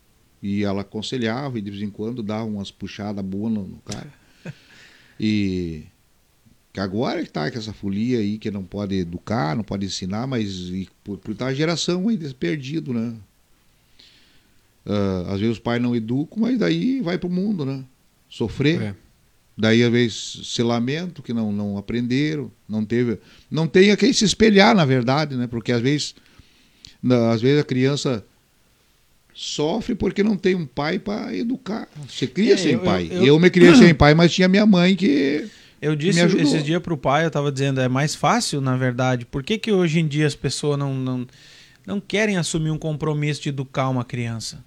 E ela aconselhava e de vez em quando dava umas puxadas boas no, no cara. E que agora que tá com essa folia aí que não pode educar, não pode ensinar, mas por, por estar tá a geração aí perdido, né? Uh, às vezes os pais não educam, mas daí vai para o mundo, né? Sofrer. É. Daí, às vezes, se lamento que não, não aprenderam, não teve. Não tem a quem se espelhar, na verdade, né? Porque às vezes, às vezes a criança sofre porque não tem um pai para educar. Você cria é, sem eu, pai. Eu, eu... eu, me criei sem pai, mas tinha minha mãe que. Eu disse esses dias pro pai, eu estava dizendo, é mais fácil, na verdade. Por que, que hoje em dia as pessoas não, não, não querem assumir um compromisso de educar uma criança?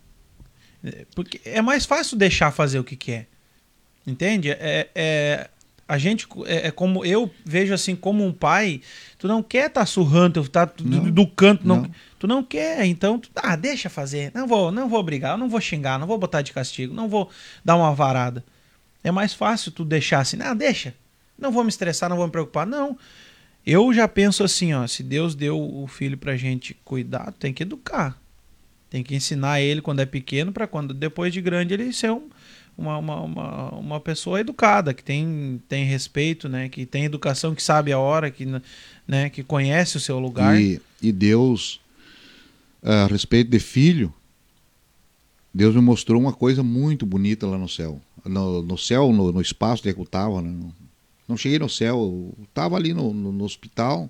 É, porque é mais fácil deixar fazer o que quer. Entende? É, é, a gente é, é, como eu vejo assim como um pai, tu não quer estar tá surrando, tá do, do, canto, não, não, tu não quer, então tu, ah, deixa fazer. Não vou, não vou brigar, não vou xingar, não vou botar de castigo, não vou dar uma varada. É mais fácil tu deixar assim, ah, deixa. Não vou me estressar, não vou me preocupar. Não. Eu já penso assim, ó, se Deus deu o filho pra gente cuidar, tem que educar. Tem que ensinar ele quando é pequeno para quando depois de grande ele ser um, uma, uma, uma, uma, pessoa educada, que tem, tem respeito, né? que tem educação, que sabe a hora, que, né? que conhece o seu lugar. E, e Deus, a respeito de filho, Deus me mostrou uma coisa muito bonita lá no céu. No, no céu, no, no espaço onde eu estava. Né? Não cheguei no céu, estava ali no, no, no hospital,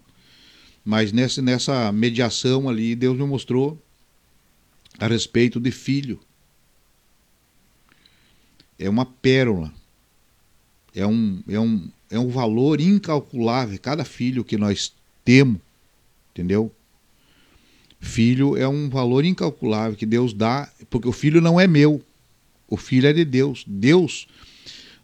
mas nessa, nessa mediação ali, Deus me mostrou a respeito de filho. É uma pérola. É um, é um, é um valor incalculável. Cada filho que nós temos, entendeu? Filho é um valor incalculável que Deus dá, porque o filho não é meu. O filho é de Deus. Deus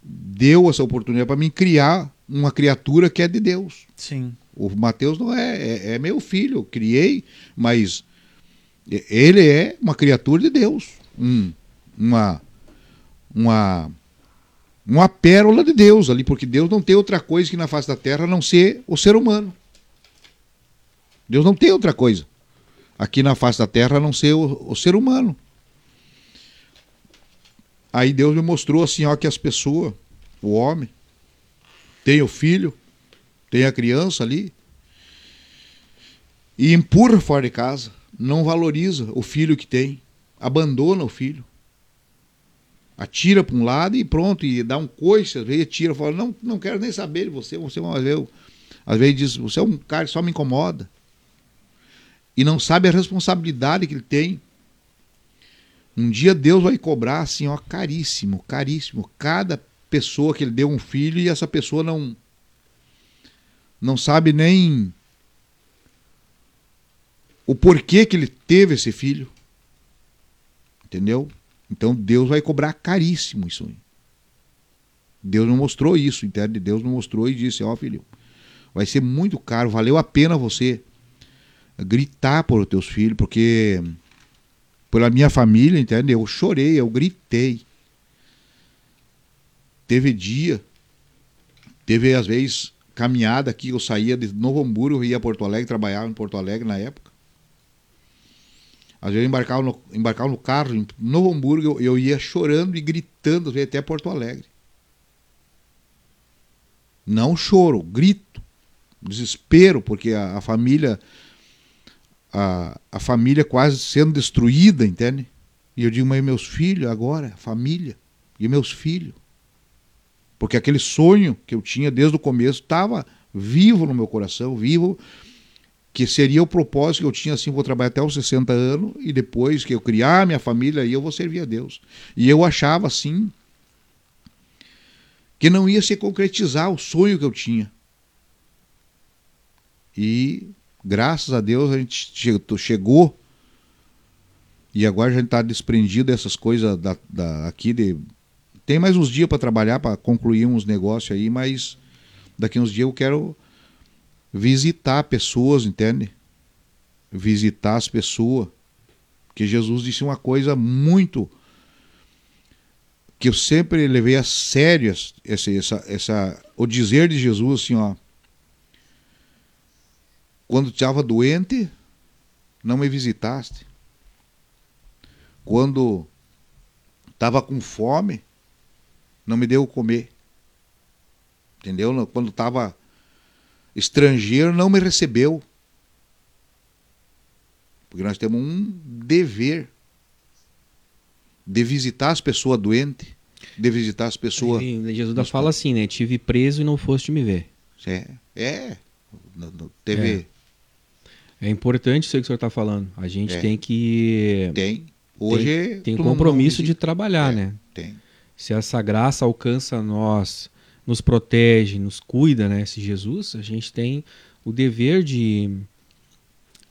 deu essa oportunidade para mim criar uma criatura que é de Deus. Sim. O Mateus não é, é, é meu filho, eu criei, mas ele é uma criatura de Deus, um, uma, uma, uma pérola de Deus ali, porque Deus não tem outra coisa que na face da terra a não ser o ser humano. Deus não tem outra coisa aqui na face da terra a não ser o, o ser humano. Aí Deus me mostrou assim, ó, que as pessoas, o homem, tem o filho, tem a criança ali, e empurra fora de casa não valoriza o filho que tem, abandona o filho. Atira para um lado e pronto, e dá um coice, às vezes tira, fala, não, não quero nem saber de você, você às vezes, às vezes diz, você é um cara que só me incomoda. E não sabe a responsabilidade que ele tem. Um dia Deus vai cobrar assim, ó, caríssimo, caríssimo, cada pessoa que ele deu um filho e essa pessoa não não sabe nem o porquê que ele teve esse filho. Entendeu? Então Deus vai cobrar caríssimo isso. Deus não mostrou isso, entende? Deus não mostrou e disse: Ó, oh, filho, vai ser muito caro, valeu a pena você gritar por os teus filhos, porque pela minha família, entende? Eu chorei, eu gritei. Teve dia, teve às vezes caminhada aqui, eu saía de Novo Hamburgo, ia a Porto Alegre, trabalhava em Porto Alegre na época. Às vezes eu embarcava no, embarcava no carro em Novo Hamburgo, eu, eu ia chorando e gritando até Porto Alegre. Não choro, grito, desespero, porque a, a família a, a família quase sendo destruída, entende? E eu digo, mas meus filhos agora, família, e meus filhos. Porque aquele sonho que eu tinha desde o começo estava vivo no meu coração, vivo que seria o propósito que eu tinha assim, vou trabalhar até os 60 anos e depois que eu criar minha família, aí eu vou servir a Deus. E eu achava assim que não ia se concretizar o sonho que eu tinha. E graças a Deus a gente chegou e agora a gente está desprendido dessas coisas da, da, aqui de tem mais uns dias para trabalhar para concluir uns negócios aí, mas daqui uns dias eu quero visitar pessoas, entende? Visitar as pessoas. Porque Jesus disse uma coisa muito que eu sempre levei a sério essa, essa, essa, o dizer de Jesus assim, ó. Quando estava doente, não me visitaste. Quando estava com fome, não me deu comer. Entendeu? Quando estava estrangeiro não me recebeu. Porque nós temos um dever. de visitar as pessoas doentes, de visitar as pessoas. Jesus fala assim, né? Tive preso e não foste me ver. É, é. Teve. É. é importante isso que o senhor está falando. A gente é. tem que. Tem. Hoje tem, tem compromisso de trabalhar, é, né? Tem. Se essa graça alcança nós, nos protege, nos cuida, né? Esse Jesus, a gente tem o dever de,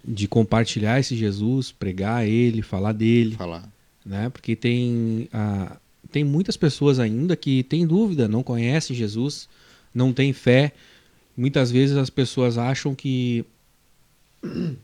de compartilhar esse Jesus, pregar ele, falar dele. Falar. Né? Porque tem, a, tem muitas pessoas ainda que têm dúvida, não conhecem Jesus, não têm fé. Muitas vezes as pessoas acham que,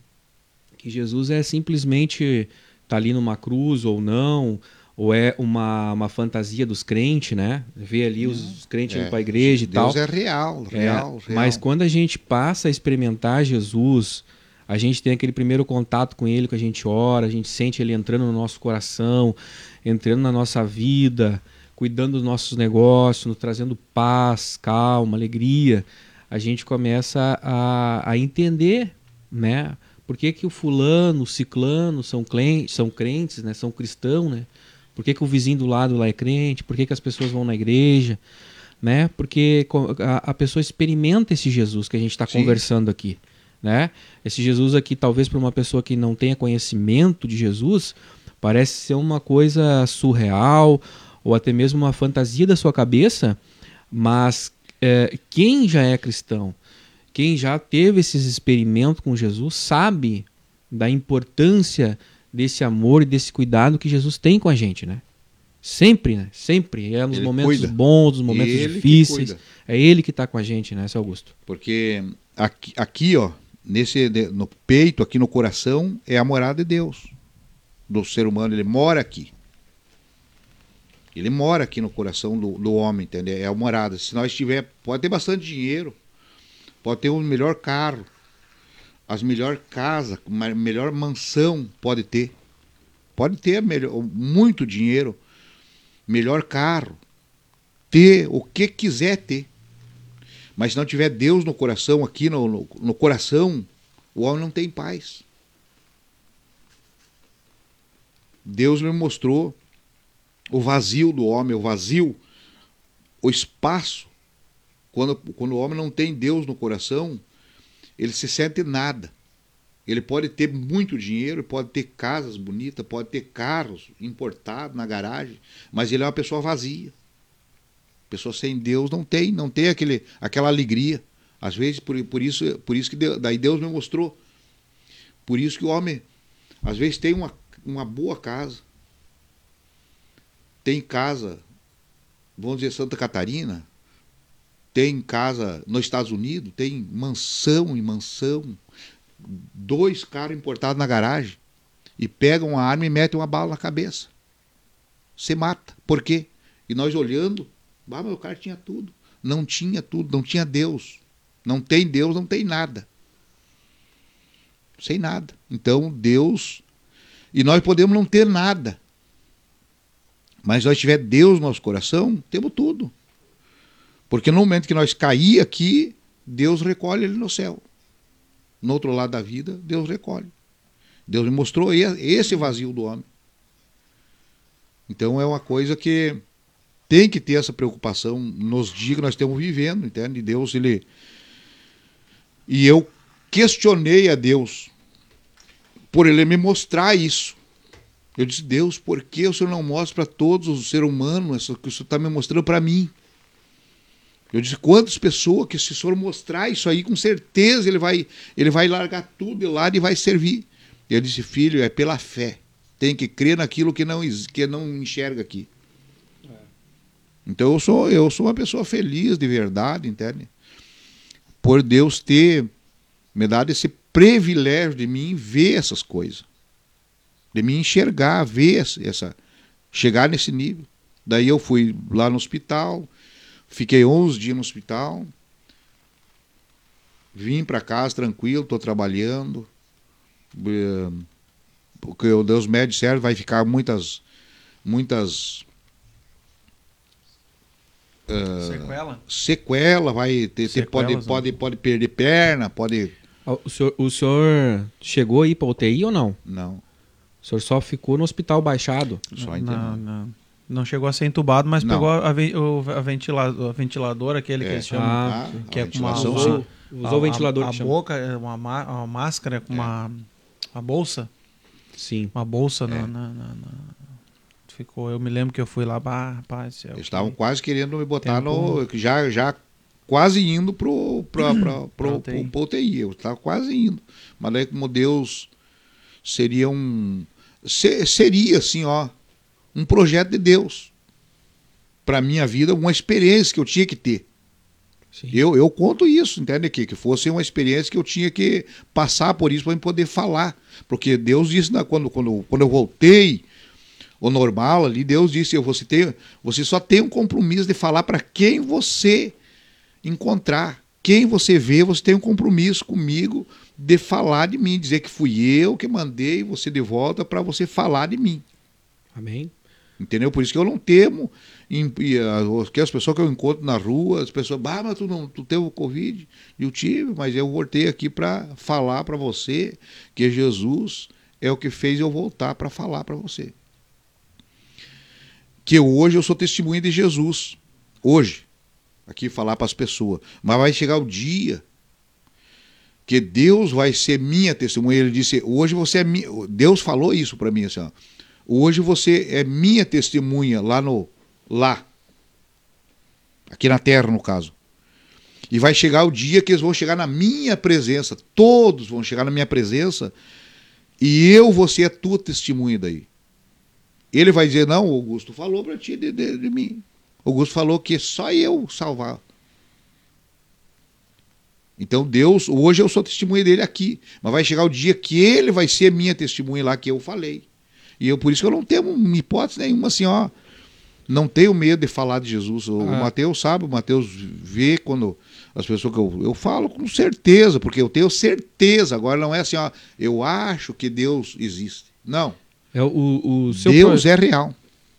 que Jesus é simplesmente tá ali numa cruz ou não, ou é uma, uma fantasia dos crentes, né? Ver ali os, crentes é, indo para a igreja e Deus tal. Deus é real, real, é, real. Mas quando a gente passa a experimentar Jesus, a gente tem aquele primeiro contato com ele, que a gente ora, a gente sente ele entrando no nosso coração, entrando na nossa vida, cuidando dos nossos negócios, nos trazendo paz, calma, alegria. A gente começa a, a entender, né? Por que, que o fulano, o ciclano são crentes, são crentes, né? São cristãos, né? Por que, que o vizinho do lado lá é crente? Por que, que as pessoas vão na igreja? Né? Porque a, a pessoa experimenta esse Jesus que a gente está conversando aqui. Né? Esse Jesus aqui, talvez para uma pessoa que não tenha conhecimento de Jesus, parece ser uma coisa surreal ou até mesmo uma fantasia da sua cabeça, mas é, quem já é cristão, quem já teve esses experimentos com Jesus, sabe da importância desse amor e desse cuidado que Jesus tem com a gente, né? Sempre, né? Sempre. É nos ele momentos cuida. bons, nos momentos ele difíceis. É ele que está com a gente, né, seu Augusto? Porque aqui, aqui, ó, nesse, no peito, aqui no coração, é a morada de Deus. Do ser humano, ele mora aqui. Ele mora aqui no coração do, do homem, entendeu? É a morada. Se nós tiver, pode ter bastante dinheiro, pode ter o melhor carro, as melhor casa, melhor mansão pode ter. Pode ter melhor, muito dinheiro, melhor carro, ter o que quiser ter. Mas se não tiver Deus no coração, aqui no, no, no coração, o homem não tem paz. Deus me mostrou o vazio do homem, o vazio, o espaço. Quando, quando o homem não tem Deus no coração, ele se sente nada. Ele pode ter muito dinheiro, pode ter casas bonitas, pode ter carros importados na garagem, mas ele é uma pessoa vazia. Pessoa sem Deus não tem, não tem aquele, aquela alegria. Às vezes, por, por isso, por isso que Deus, daí Deus me mostrou. Por isso que o homem, às vezes, tem uma, uma boa casa. Tem casa, vamos dizer, Santa Catarina, tem casa nos Estados Unidos, tem mansão e mansão, dois carros importados na garagem e pegam uma arma e metem uma bala na cabeça. Você mata. Por quê? E nós olhando, ah, meu carro tinha tudo. Não tinha tudo, não tinha Deus. Não tem Deus, não tem nada. Sem nada. Então, Deus. E nós podemos não ter nada. Mas nós tiver Deus no nosso coração, temos tudo. Porque no momento que nós cair aqui, Deus recolhe ele no céu. No outro lado da vida, Deus recolhe. Deus me mostrou esse vazio do homem. Então é uma coisa que tem que ter essa preocupação nos dias que nós estamos vivendo, entende? Deus, ele. E eu questionei a Deus por ele me mostrar isso. Eu disse, Deus, por que o Senhor não mostra para todos os seres humanos isso que o Senhor está me mostrando para mim? Eu disse, quantas pessoas que se senhor mostrar isso aí, com certeza ele vai, ele vai largar tudo de lado e vai servir. Eu disse, filho, é pela fé. Tem que crer naquilo que não, que não enxerga aqui. É. Então eu sou, eu sou uma pessoa feliz de verdade, entende? Por Deus ter me dado esse privilégio de mim ver essas coisas. De me enxergar, ver essa. chegar nesse nível. Daí eu fui lá no hospital, Fiquei 11 dias no hospital. Vim para casa tranquilo, estou trabalhando. Porque o Deus médio certo vai ficar muitas muitas uh, sequela sequela vai ter, ter pode né? pode pode perder perna pode o senhor, o senhor chegou aí para UTI ou não não O senhor só ficou no hospital baixado. Só não, não, não chegou a ser entubado, mas não. pegou a, a, ventilador, a ventilador, aquele é. que eles chamam, ah, que é com uma, usou, usou o ventilador. A, a boca, é uma, uma máscara com é. uma, uma bolsa. Sim. Uma bolsa é. na, na, na, Ficou, eu me lembro que eu fui lá, bah, rapaz. Eles estavam quase querendo me botar Tempo. no. Já, já quase indo pro, pra, pra, pro, pro, pro UTI. Eu estava quase indo. Mas aí, como Deus seria um. seria, assim, ó, um projeto de Deus. Para minha vida, uma experiência que eu tinha que ter. Eu, eu conto isso, entende? Que, que fosse uma experiência que eu tinha que passar por isso para poder falar. Porque Deus disse, na, quando, quando, quando eu voltei o normal ali, Deus disse: você, tem, você só tem um compromisso de falar para quem você encontrar. Quem você vê, você tem um compromisso comigo de falar de mim, dizer que fui eu que mandei você de volta para você falar de mim. Amém. Entendeu? Por isso que eu não temo que as pessoas que eu encontro na rua, as pessoas, bah, mas tu não tu teve o Covid? Eu tive, mas eu voltei aqui para falar para você que Jesus é o que fez eu voltar para falar para você. Que hoje eu sou testemunha de Jesus. Hoje aqui falar para as pessoas. Mas vai chegar o dia que Deus vai ser minha testemunha. Ele disse: hoje você é minha. Deus falou isso para mim assim: ó, hoje você é minha testemunha lá no lá, aqui na Terra no caso. E vai chegar o dia que eles vão chegar na minha presença. Todos vão chegar na minha presença. E eu vou ser a tua testemunha daí. Ele vai dizer: Não, Augusto falou para ti de, de, de mim. Augusto falou que só eu salvar. Então Deus, hoje eu sou testemunha dele aqui, mas vai chegar o dia que ele vai ser minha testemunha lá que eu falei. E eu por isso que eu não tenho hipótese nenhuma assim, ó, não tenho medo de falar de Jesus. O ah. Mateus sabe, o Mateus vê quando as pessoas que eu, eu falo com certeza, porque eu tenho certeza. Agora não é assim, ó, eu acho que Deus existe. Não. É o, o seu Deus pro... é real.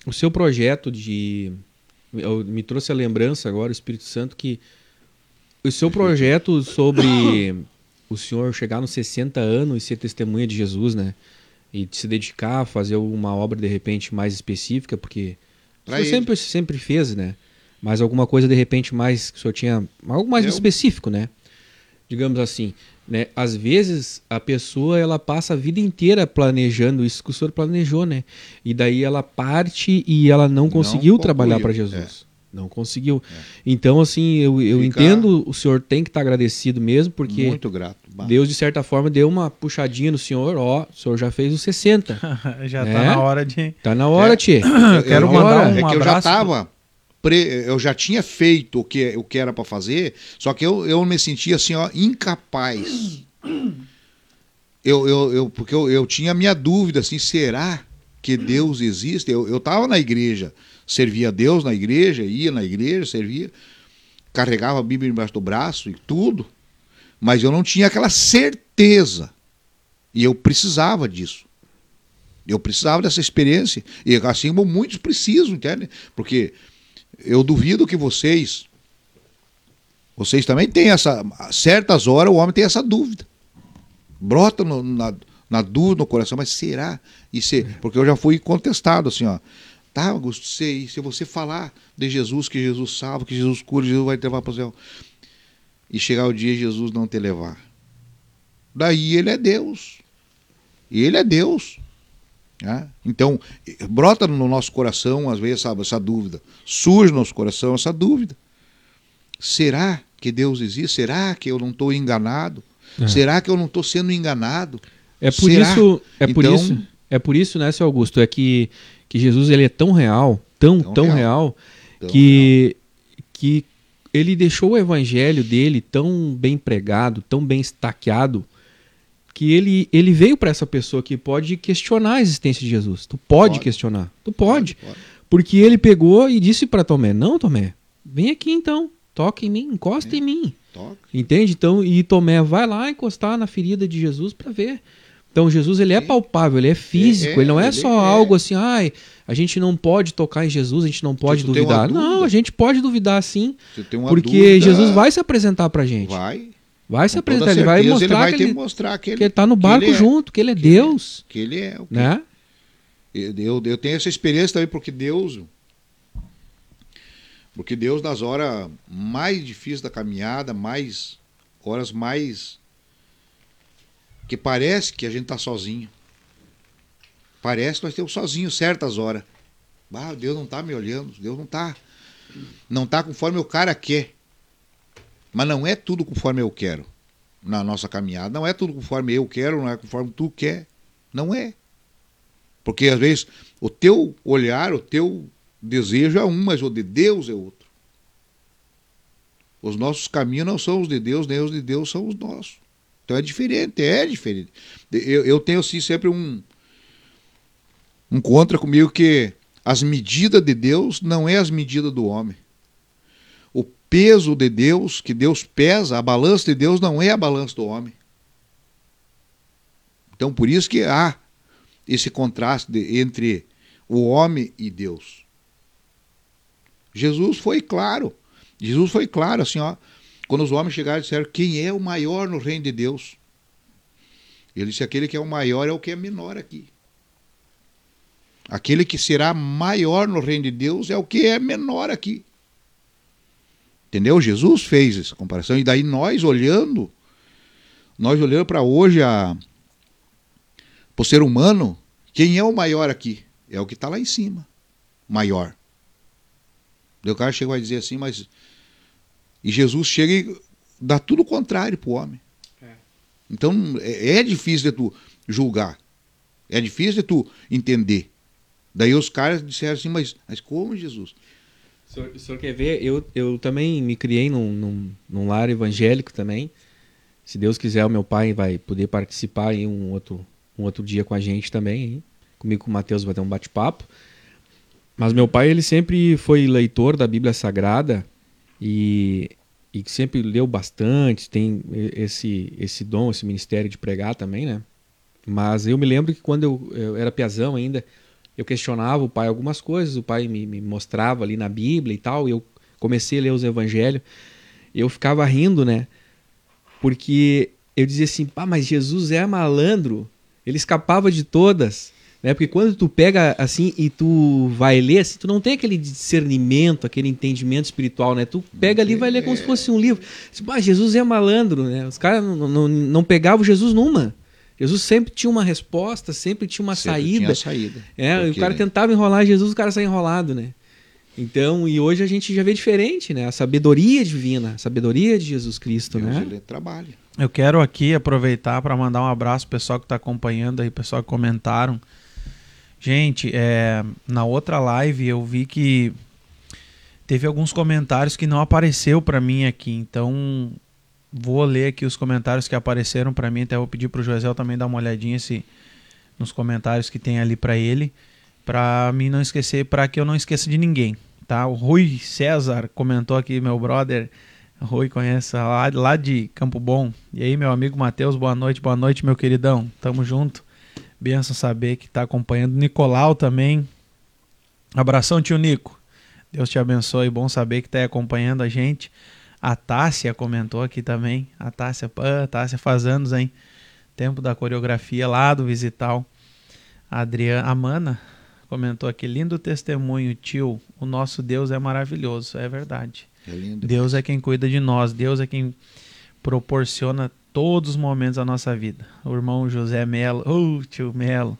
O seu projeto de eu, me trouxe a lembrança agora, o Espírito Santo, que o seu projeto sobre o senhor chegar nos 60 anos e ser testemunha de Jesus, né? E se dedicar a fazer uma obra de repente mais específica, porque o senhor sempre, sempre fez, né? Mas alguma coisa de repente mais que o senhor tinha. Algo mais eu... específico, né? Digamos assim. Né? Às vezes a pessoa ela passa a vida inteira planejando isso que o senhor planejou, né? E daí ela parte e ela não conseguiu não trabalhar para Jesus. É. Não conseguiu. É. Então, assim, eu, eu entendo, o senhor tem que estar tá agradecido mesmo, porque Muito grato. Deus, de certa forma, deu uma puxadinha no senhor, ó, o senhor já fez os 60. já né? tá na hora de. Tá na hora, é. Tchê. Eu quero mandar um é que eu já tava eu já tinha feito o que, o que era para fazer, só que eu, eu me sentia assim, ó, incapaz. Eu, eu, eu, porque eu, eu tinha minha dúvida, assim, será que Deus existe? Eu estava na igreja, servia a Deus na igreja, ia na igreja, servia, carregava a Bíblia embaixo do braço e tudo, mas eu não tinha aquela certeza. E eu precisava disso. Eu precisava dessa experiência. E assim como muitos precisam, entende? Porque eu duvido que vocês. Vocês também têm essa. Certas horas o homem tem essa dúvida. Brota no, na, na dúvida no coração, mas será? E se, porque eu já fui contestado assim, ó. Tá, Augusto, sei. Se você falar de Jesus, que Jesus salva, que Jesus cura, Jesus vai te levar para o céu. E chegar o dia Jesus não te levar. Daí ele é Deus. E ele é Deus. Né? Então, brota no nosso coração, às vezes, sabe, essa dúvida. Surge no nosso coração essa dúvida. Será que Deus existe? Será que eu não estou enganado? É. Será que eu não estou sendo enganado? É por Será? isso, é então, por isso, é por isso, né, seu Augusto, é que, que Jesus ele é tão real, tão tão, tão real, real tão que real. que ele deixou o evangelho dele tão bem pregado, tão bem estaqueado, que ele, ele veio para essa pessoa que pode questionar a existência de Jesus. Tu pode, pode. questionar. Tu pode. pode. Porque ele pegou e disse para Tomé: Não, Tomé, vem aqui então. Toca em mim, encosta é. em mim. Toca. Entende? Então, e Tomé vai lá encostar na ferida de Jesus para ver. Então, Jesus ele é palpável, ele é físico, é, é, ele não é só é. algo assim, ai, a gente não pode tocar em Jesus, a gente não pode duvidar. Não, a gente pode duvidar sim. porque dúvida, Jesus vai se apresentar pra gente. Vai. Vai se apresentar, ele vai mostrar, ele vai que, ele, mostrar que ele, que ele tá no barco ele é, junto, que ele é que Deus. que ele é. Né? Eu, eu tenho essa experiência também porque Deus. Porque Deus, nas horas mais difíceis da caminhada, mais horas mais. Que parece que a gente está sozinho. Parece que nós estamos sozinhos certas horas. Ah, Deus não está me olhando, Deus não está. Não está conforme o cara quer. Mas não é tudo conforme eu quero na nossa caminhada. Não é tudo conforme eu quero, não é conforme tu quer. Não é. Porque às vezes o teu olhar, o teu desejo é um, mas o de Deus é outro. Os nossos caminhos não são os de Deus, nem os de Deus são os nossos. Então é diferente, é diferente. Eu, eu tenho assim sempre um, um contra comigo que as medidas de Deus não é as medidas do homem. O peso de Deus, que Deus pesa, a balança de Deus não é a balança do homem. Então por isso que há esse contraste de, entre o homem e Deus. Jesus foi claro. Jesus foi claro assim, ó, quando os homens chegaram e disseram: "Quem é o maior no reino de Deus?" Ele disse: "Aquele que é o maior é o que é menor aqui." Aquele que será maior no reino de Deus é o que é menor aqui. Entendeu? Jesus fez essa comparação. E daí nós olhando, nós olhando para hoje a para o ser humano, quem é o maior aqui? É o que está lá em cima. Maior. O cara chegou a dizer assim, mas. E Jesus chega e dá tudo o contrário para o homem. É. Então é, é difícil de tu julgar. É difícil de tu entender. Daí os caras disseram assim, mas, mas como Jesus? O senhor, o senhor quer ver? Eu, eu também me criei num, num, num lar evangélico também. Se Deus quiser, o meu pai vai poder participar em um outro um outro dia com a gente também. Hein? Comigo com o Matheus vai ter um bate-papo. Mas meu pai, ele sempre foi leitor da Bíblia Sagrada e, e sempre leu bastante, tem esse, esse dom, esse ministério de pregar também, né? Mas eu me lembro que quando eu, eu era piazão ainda, eu questionava o pai algumas coisas, o pai me, me mostrava ali na Bíblia e tal, e eu comecei a ler os evangelhos, eu ficava rindo, né? Porque eu dizia assim, pá, mas Jesus é malandro, ele escapava de todas. Né? Porque quando tu pega assim e tu vai ler, assim, tu não tem aquele discernimento, aquele entendimento espiritual, né? Tu pega ali e vai ler como se fosse um livro. Ah, Jesus é malandro, né? Os caras não, não, não pegavam Jesus numa. Jesus sempre tinha uma resposta, sempre tinha uma sempre saída. Tinha saída. É, porque... o cara tentava enrolar Jesus, o cara saía enrolado, né? Então, e hoje a gente já vê diferente, né? A sabedoria divina, a sabedoria de Jesus Cristo, Deus, né? Ele trabalha. Eu quero aqui aproveitar para mandar um abraço pro pessoal que está acompanhando aí, pessoal que comentaram. Gente, é, na outra live eu vi que teve alguns comentários que não apareceu para mim aqui, então vou ler aqui os comentários que apareceram para mim, até vou pedir pro Joel também dar uma olhadinha se nos comentários que tem ali para ele, para mim não esquecer, para que eu não esqueça de ninguém, tá? O Rui César comentou aqui, meu brother, Rui conhece lá, lá de Campo Bom. E aí, meu amigo Matheus, boa noite, boa noite, meu queridão. Tamo junto. Benção saber que tá acompanhando. Nicolau também. Abração, tio Nico. Deus te abençoe. Bom saber que tá aí acompanhando a gente. A Tássia comentou aqui também. A Tássia, a Tássia faz anos, hein? Tempo da coreografia lá do Visital. A Adriana, a Mana comentou aqui. Lindo testemunho, tio. O nosso Deus é maravilhoso. É verdade. É lindo. Deus é quem cuida de nós, Deus é quem proporciona todos os momentos da nossa vida. O irmão José Melo, oh, tio Melo,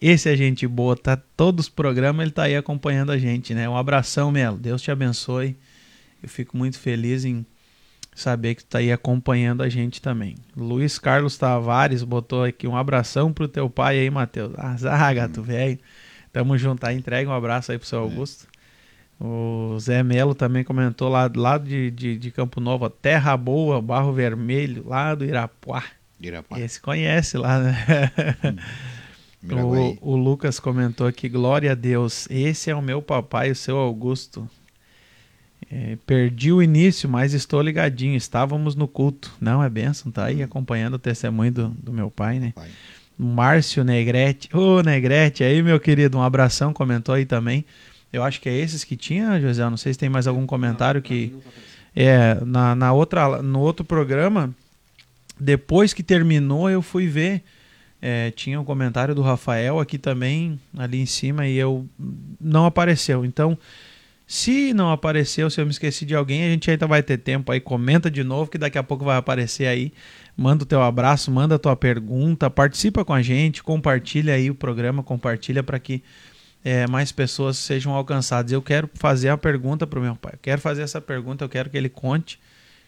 esse é gente boa, tá todos os programas ele tá aí acompanhando a gente, né? Um abração, Melo. Deus te abençoe. Eu fico muito feliz em saber que tu tá aí acompanhando a gente também. Luiz Carlos Tavares botou aqui um abração pro teu pai aí, Matheus. Ah, gato hum. velho. Tamo junto aí, entrega um abraço aí pro seu é. O Zé Melo também comentou lá, lá de, de, de Campo Novo, Terra Boa, Barro Vermelho, lá do Irapuá. Irapuá. Esse conhece lá, né? Hum. o, o, Lucas comentou aqui, glória a Deus, esse é o meu papai, o seu Augusto. É, perdi o início, mas estou ligadinho, estávamos no culto. Não, é benção, tá aí hum. acompanhando o testemunho do, do meu pai, né? Pai. Márcio Negrete, ô oh, Negrete, aí meu querido, um abração, comentou aí também. Eu acho que é esses que tinha, José. Não sei se tem mais algum comentário que. É, na, na outra, no outro programa, depois que terminou, eu fui ver É, tinha um comentário do Rafael aqui também, ali em cima, e eu não apareceu. Então, se não apareceu, se eu me esqueci de alguém, a gente ainda vai ter tempo aí. Comenta de novo, que daqui a pouco vai aparecer aí. Manda o teu abraço, manda a tua pergunta, participa com a gente, compartilha aí o programa, compartilha para que é, mais pessoas sejam alcançadas. Eu quero fazer a pergunta para o meu pai. Eu quero fazer essa pergunta, eu quero que ele conte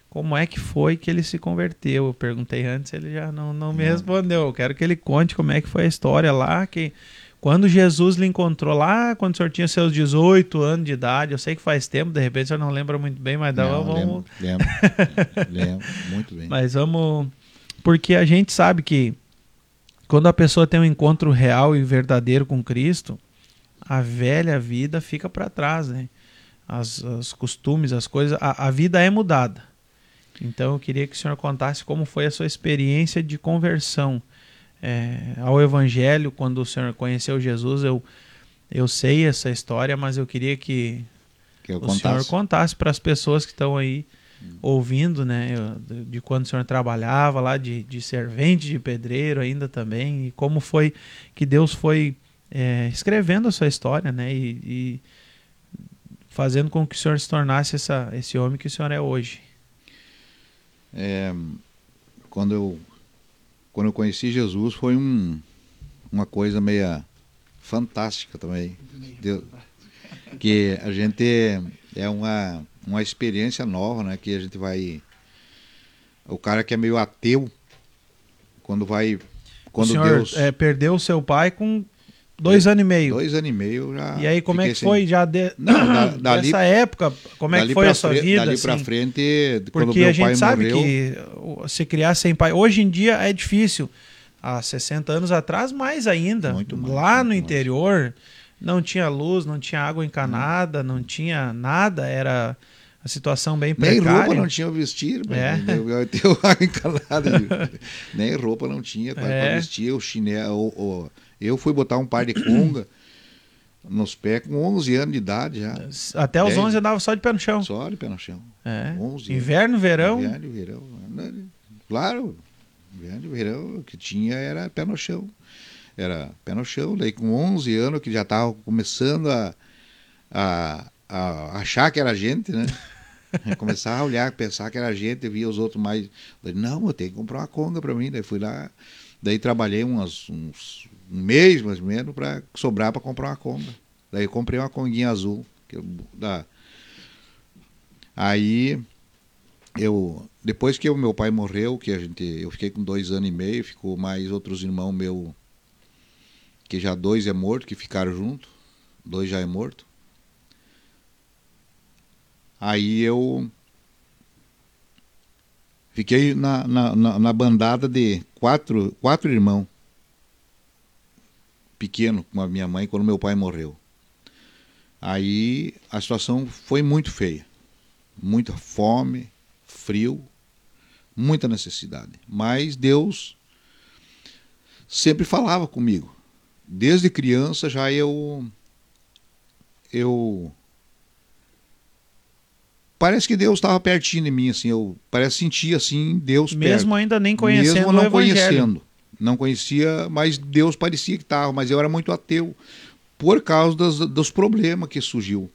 como é que foi que ele se converteu. Eu perguntei antes, ele já não, não me respondeu. Eu quero que ele conte como é que foi a história lá, que quando Jesus lhe encontrou lá, quando o senhor tinha seus 18 anos de idade, eu sei que faz tempo, de repente o senhor não lembra muito bem, mas não, vamos... Lembro, lembro, lembro, muito bem. Mas vamos... Porque a gente sabe que quando a pessoa tem um encontro real e verdadeiro com Cristo, a velha vida fica para trás, né? As, os costumes, as coisas, a, a, vida é mudada. Então eu queria que o senhor contasse como foi a sua experiência de conversão é, ao Evangelho, quando o senhor conheceu Jesus. Eu, eu sei essa história, mas eu queria que, que o contasse. senhor contasse para as pessoas que estão aí ouvindo, né, de, de, quando o senhor trabalhava lá de, de servente, de pedreiro ainda também, e como foi que Deus foi é, escrevendo a sua história, né? E, e, fazendo com que o senhor se tornasse essa, esse homem que o senhor é hoje. É, quando eu quando eu conheci Jesus foi um, uma coisa meia fantástica também. Deus, que a gente é uma, uma experiência nova, né? Que a gente vai. O cara que é meio ateu, quando vai. Quando o senhor Deus. É, perdeu o seu pai com Dois anos e meio. Dois anos e meio já. E aí, como é que foi sem... já de... Não, da, dali, dessa época? Como é que foi a sua vida? Dali assim? pra frente, Porque a gente sabe morreu... que se criar sem pai. Hoje em dia é difícil. Há 60 anos atrás, mais ainda. Muito mais, Lá muito no interior, mais. não tinha luz, não tinha água encanada, hum. não tinha nada. Era a situação bem precária. Nem roupa não tinha vestir. É. Eu água encanada. Nem roupa não tinha para é. vestir. O chinelo. O, o eu fui botar um par de conga nos pés com 11 anos de idade já. Até os 11 andava só de pé no chão. Só de pé no chão. É. Inverno, verão? Inverno, verão. Claro, inverno, verão, o que tinha era pé no chão. Era pé no chão, daí com 11 anos que já estava começando a, a, a, achar que era gente, né? Começar a olhar, pensar que era gente, via os outros mais. Não, eu tenho que comprar uma conga para mim. Daí fui lá, daí trabalhei umas, uns um mês mais ou menos para sobrar para comprar uma Kombi. Daí eu comprei uma Conguinha azul. Eu, da... Aí eu depois que o meu pai morreu, que a gente eu fiquei com dois anos e meio, ficou mais outros irmãos meu que já dois é morto, que ficaram junto, dois já é morto. Aí eu fiquei na, na, na, na bandada de quatro, quatro irmãos pequeno com a minha mãe quando meu pai morreu. Aí a situação foi muito feia. Muita fome, frio, muita necessidade. Mas Deus sempre falava comigo. Desde criança já eu eu parece que Deus estava pertinho de mim assim, eu parece sentir assim Deus mesmo perto. ainda nem conhecendo mesmo não conhecendo. Não conhecia, mas Deus parecia que estava, mas eu era muito ateu por causa das, dos problemas que surgiu.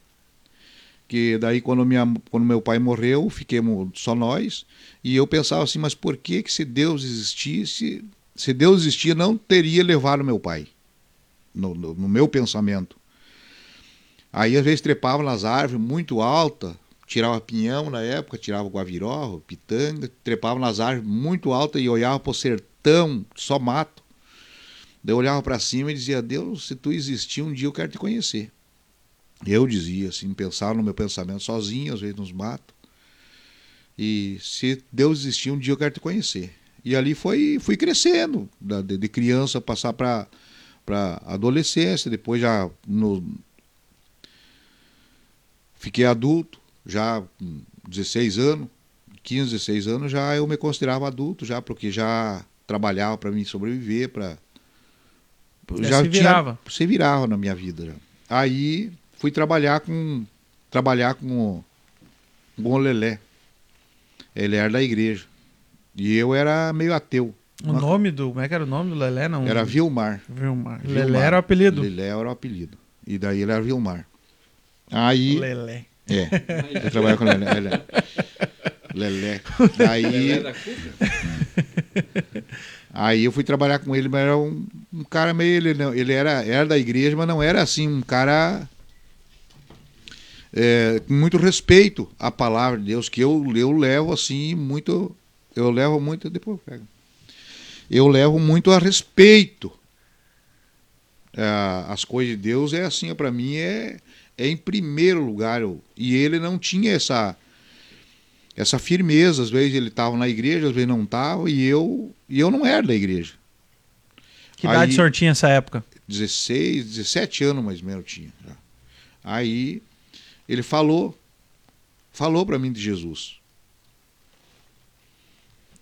Que daí quando, minha, quando meu pai morreu, fiquemos só nós, e eu pensava assim, mas por que que se Deus existisse, se Deus existia, não teria levado meu pai? No, no, no meu pensamento. Aí às vezes trepava nas árvores muito alta, tirava pinhão na época, tirava guaviró, pitanga, trepava nas árvores muito altas e olhava para o sertão sertão, só mato. Daí eu olhava para cima e dizia: Deus, se tu existir, um dia eu quero te conhecer. Eu dizia assim, pensava no meu pensamento sozinho, às vezes nos mato. E se Deus existir, um dia eu quero te conhecer. E ali foi, fui crescendo, de, de criança passar para adolescência, depois já no, fiquei adulto, já com 16 anos, 15, 16 anos, já eu me considerava adulto, já porque já trabalhava para mim sobreviver, para já se virava. Tinha, se virava na minha vida já. Aí fui trabalhar com trabalhar com, com o Lelé. Ele era da igreja. E eu era meio ateu. O nome do. Como é que era o nome do Lelé? Não? Era Vilmar. Vilmar. Vilmar. Lelé era o apelido. Lelé era o apelido. E daí ele era Vilmar. Aí. Lelé. É. Eu trabalho com Lelé. Lelé. Lelé. Daí. Lelé da Aí eu fui trabalhar com ele, mas era um, um cara meio. Ele, ele era, era da igreja, mas não era assim, um cara. É, com muito respeito à palavra de Deus, que eu, eu levo assim muito. Eu levo muito. Depois. Eu levo muito a respeito. É, as coisas de Deus é assim, para mim é, é em primeiro lugar. Eu, e ele não tinha essa essa firmeza. Às vezes ele estava na igreja, às vezes não estava, e eu, e eu não era da igreja. Que idade Aí, o senhor tinha nessa época? 16, 17 anos mais ou menos tinha. Já. Aí ele falou, falou para mim de Jesus.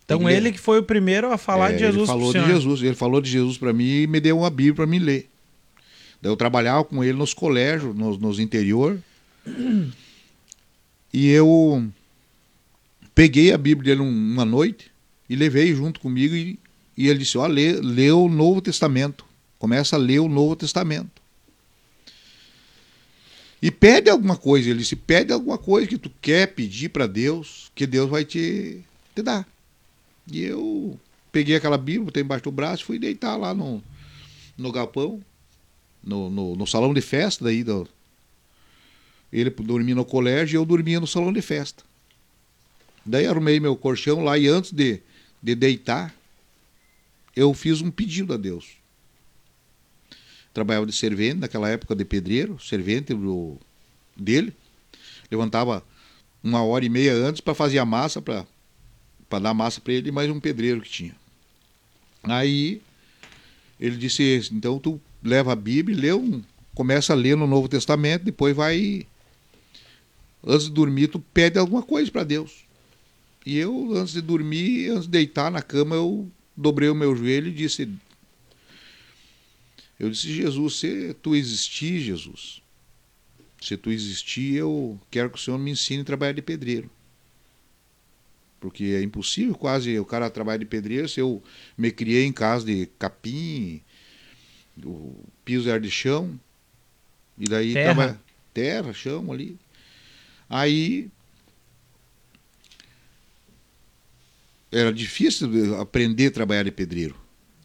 Então ele, ele, que foi o primeiro a falar é, de Jesus. Ele falou de Jesus, ele falou de Jesus para mim e me deu uma Bíblia para me ler. Daí eu trabalhava com ele nos colégios, nos, nos interior. E eu peguei a Bíblia dele uma noite e levei junto comigo e, e ele disse, ó, lê, lê o Novo Testamento. Começa a ler o Novo Testamento. E pede alguma coisa. Ele disse, pede alguma coisa que tu quer pedir para Deus, que Deus vai te, te dar. E eu peguei aquela Bíblia, botei embaixo do braço e fui deitar lá no, no galpão, no, no, no salão de festa daí. Do, ele dormia no colégio e eu dormia no salão de festa. Daí arrumei meu colchão lá e antes de, de deitar, eu fiz um pedido a Deus. Trabalhava de servente naquela época de pedreiro, servente do, dele. Levantava uma hora e meia antes para fazer a massa, para dar massa para ele e mais um pedreiro que tinha. Aí ele disse: então tu leva a Bíblia, lê um, começa a ler no Novo Testamento, depois vai. Antes de dormir, tu pede alguma coisa para Deus. E eu, antes de dormir, antes de deitar na cama, eu dobrei o meu joelho e disse: Eu disse, Jesus, se tu existir, Jesus, se tu existir, eu quero que o Senhor me ensine a trabalhar de pedreiro. Porque é impossível quase o cara trabalhar de pedreiro se eu me criei em casa de capim, o piso era de chão, e daí terra. Tava terra, chão ali. Aí era difícil aprender a trabalhar de pedreiro.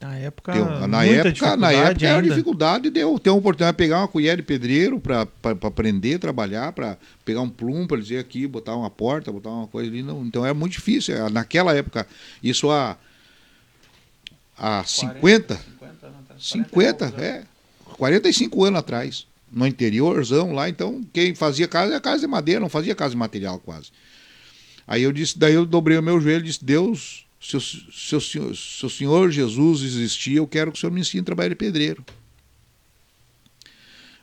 Na época, Deu, na época, na época era dificuldade de eu ter uma oportunidade de pegar uma colher de pedreiro para aprender a trabalhar, para pegar um plumo para dizer aqui, botar uma porta, botar uma coisa ali. Não, então era muito difícil. Naquela época, isso há, há 50, 50, 50 é, 45 anos atrás, no interiorzão lá. Então, quem fazia casa era casa de madeira, não fazia casa de material quase. Aí eu disse, daí eu dobrei o meu joelho e disse, Deus, se o, se, o senhor, se o Senhor Jesus existir, eu quero que o Senhor me ensine a trabalhar de pedreiro.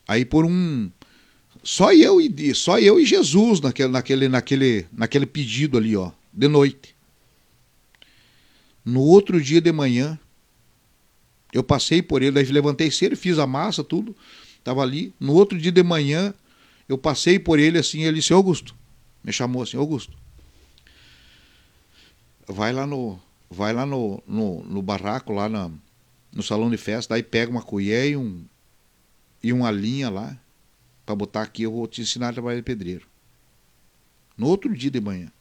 Aí por um. Só eu e só eu e Jesus naquele, naquele, naquele, naquele pedido ali, ó, de noite. No outro dia de manhã, eu passei por ele, daí levantei cedo, fiz a massa, tudo, estava ali. No outro dia de manhã, eu passei por ele assim, ele disse, Augusto, me chamou assim, Augusto, vai lá no vai lá no, no, no barraco lá na, no salão de festa, daí pega uma colher e um e uma linha lá para botar aqui, eu vou te ensinar a trabalhar de pedreiro. No outro dia de manhã.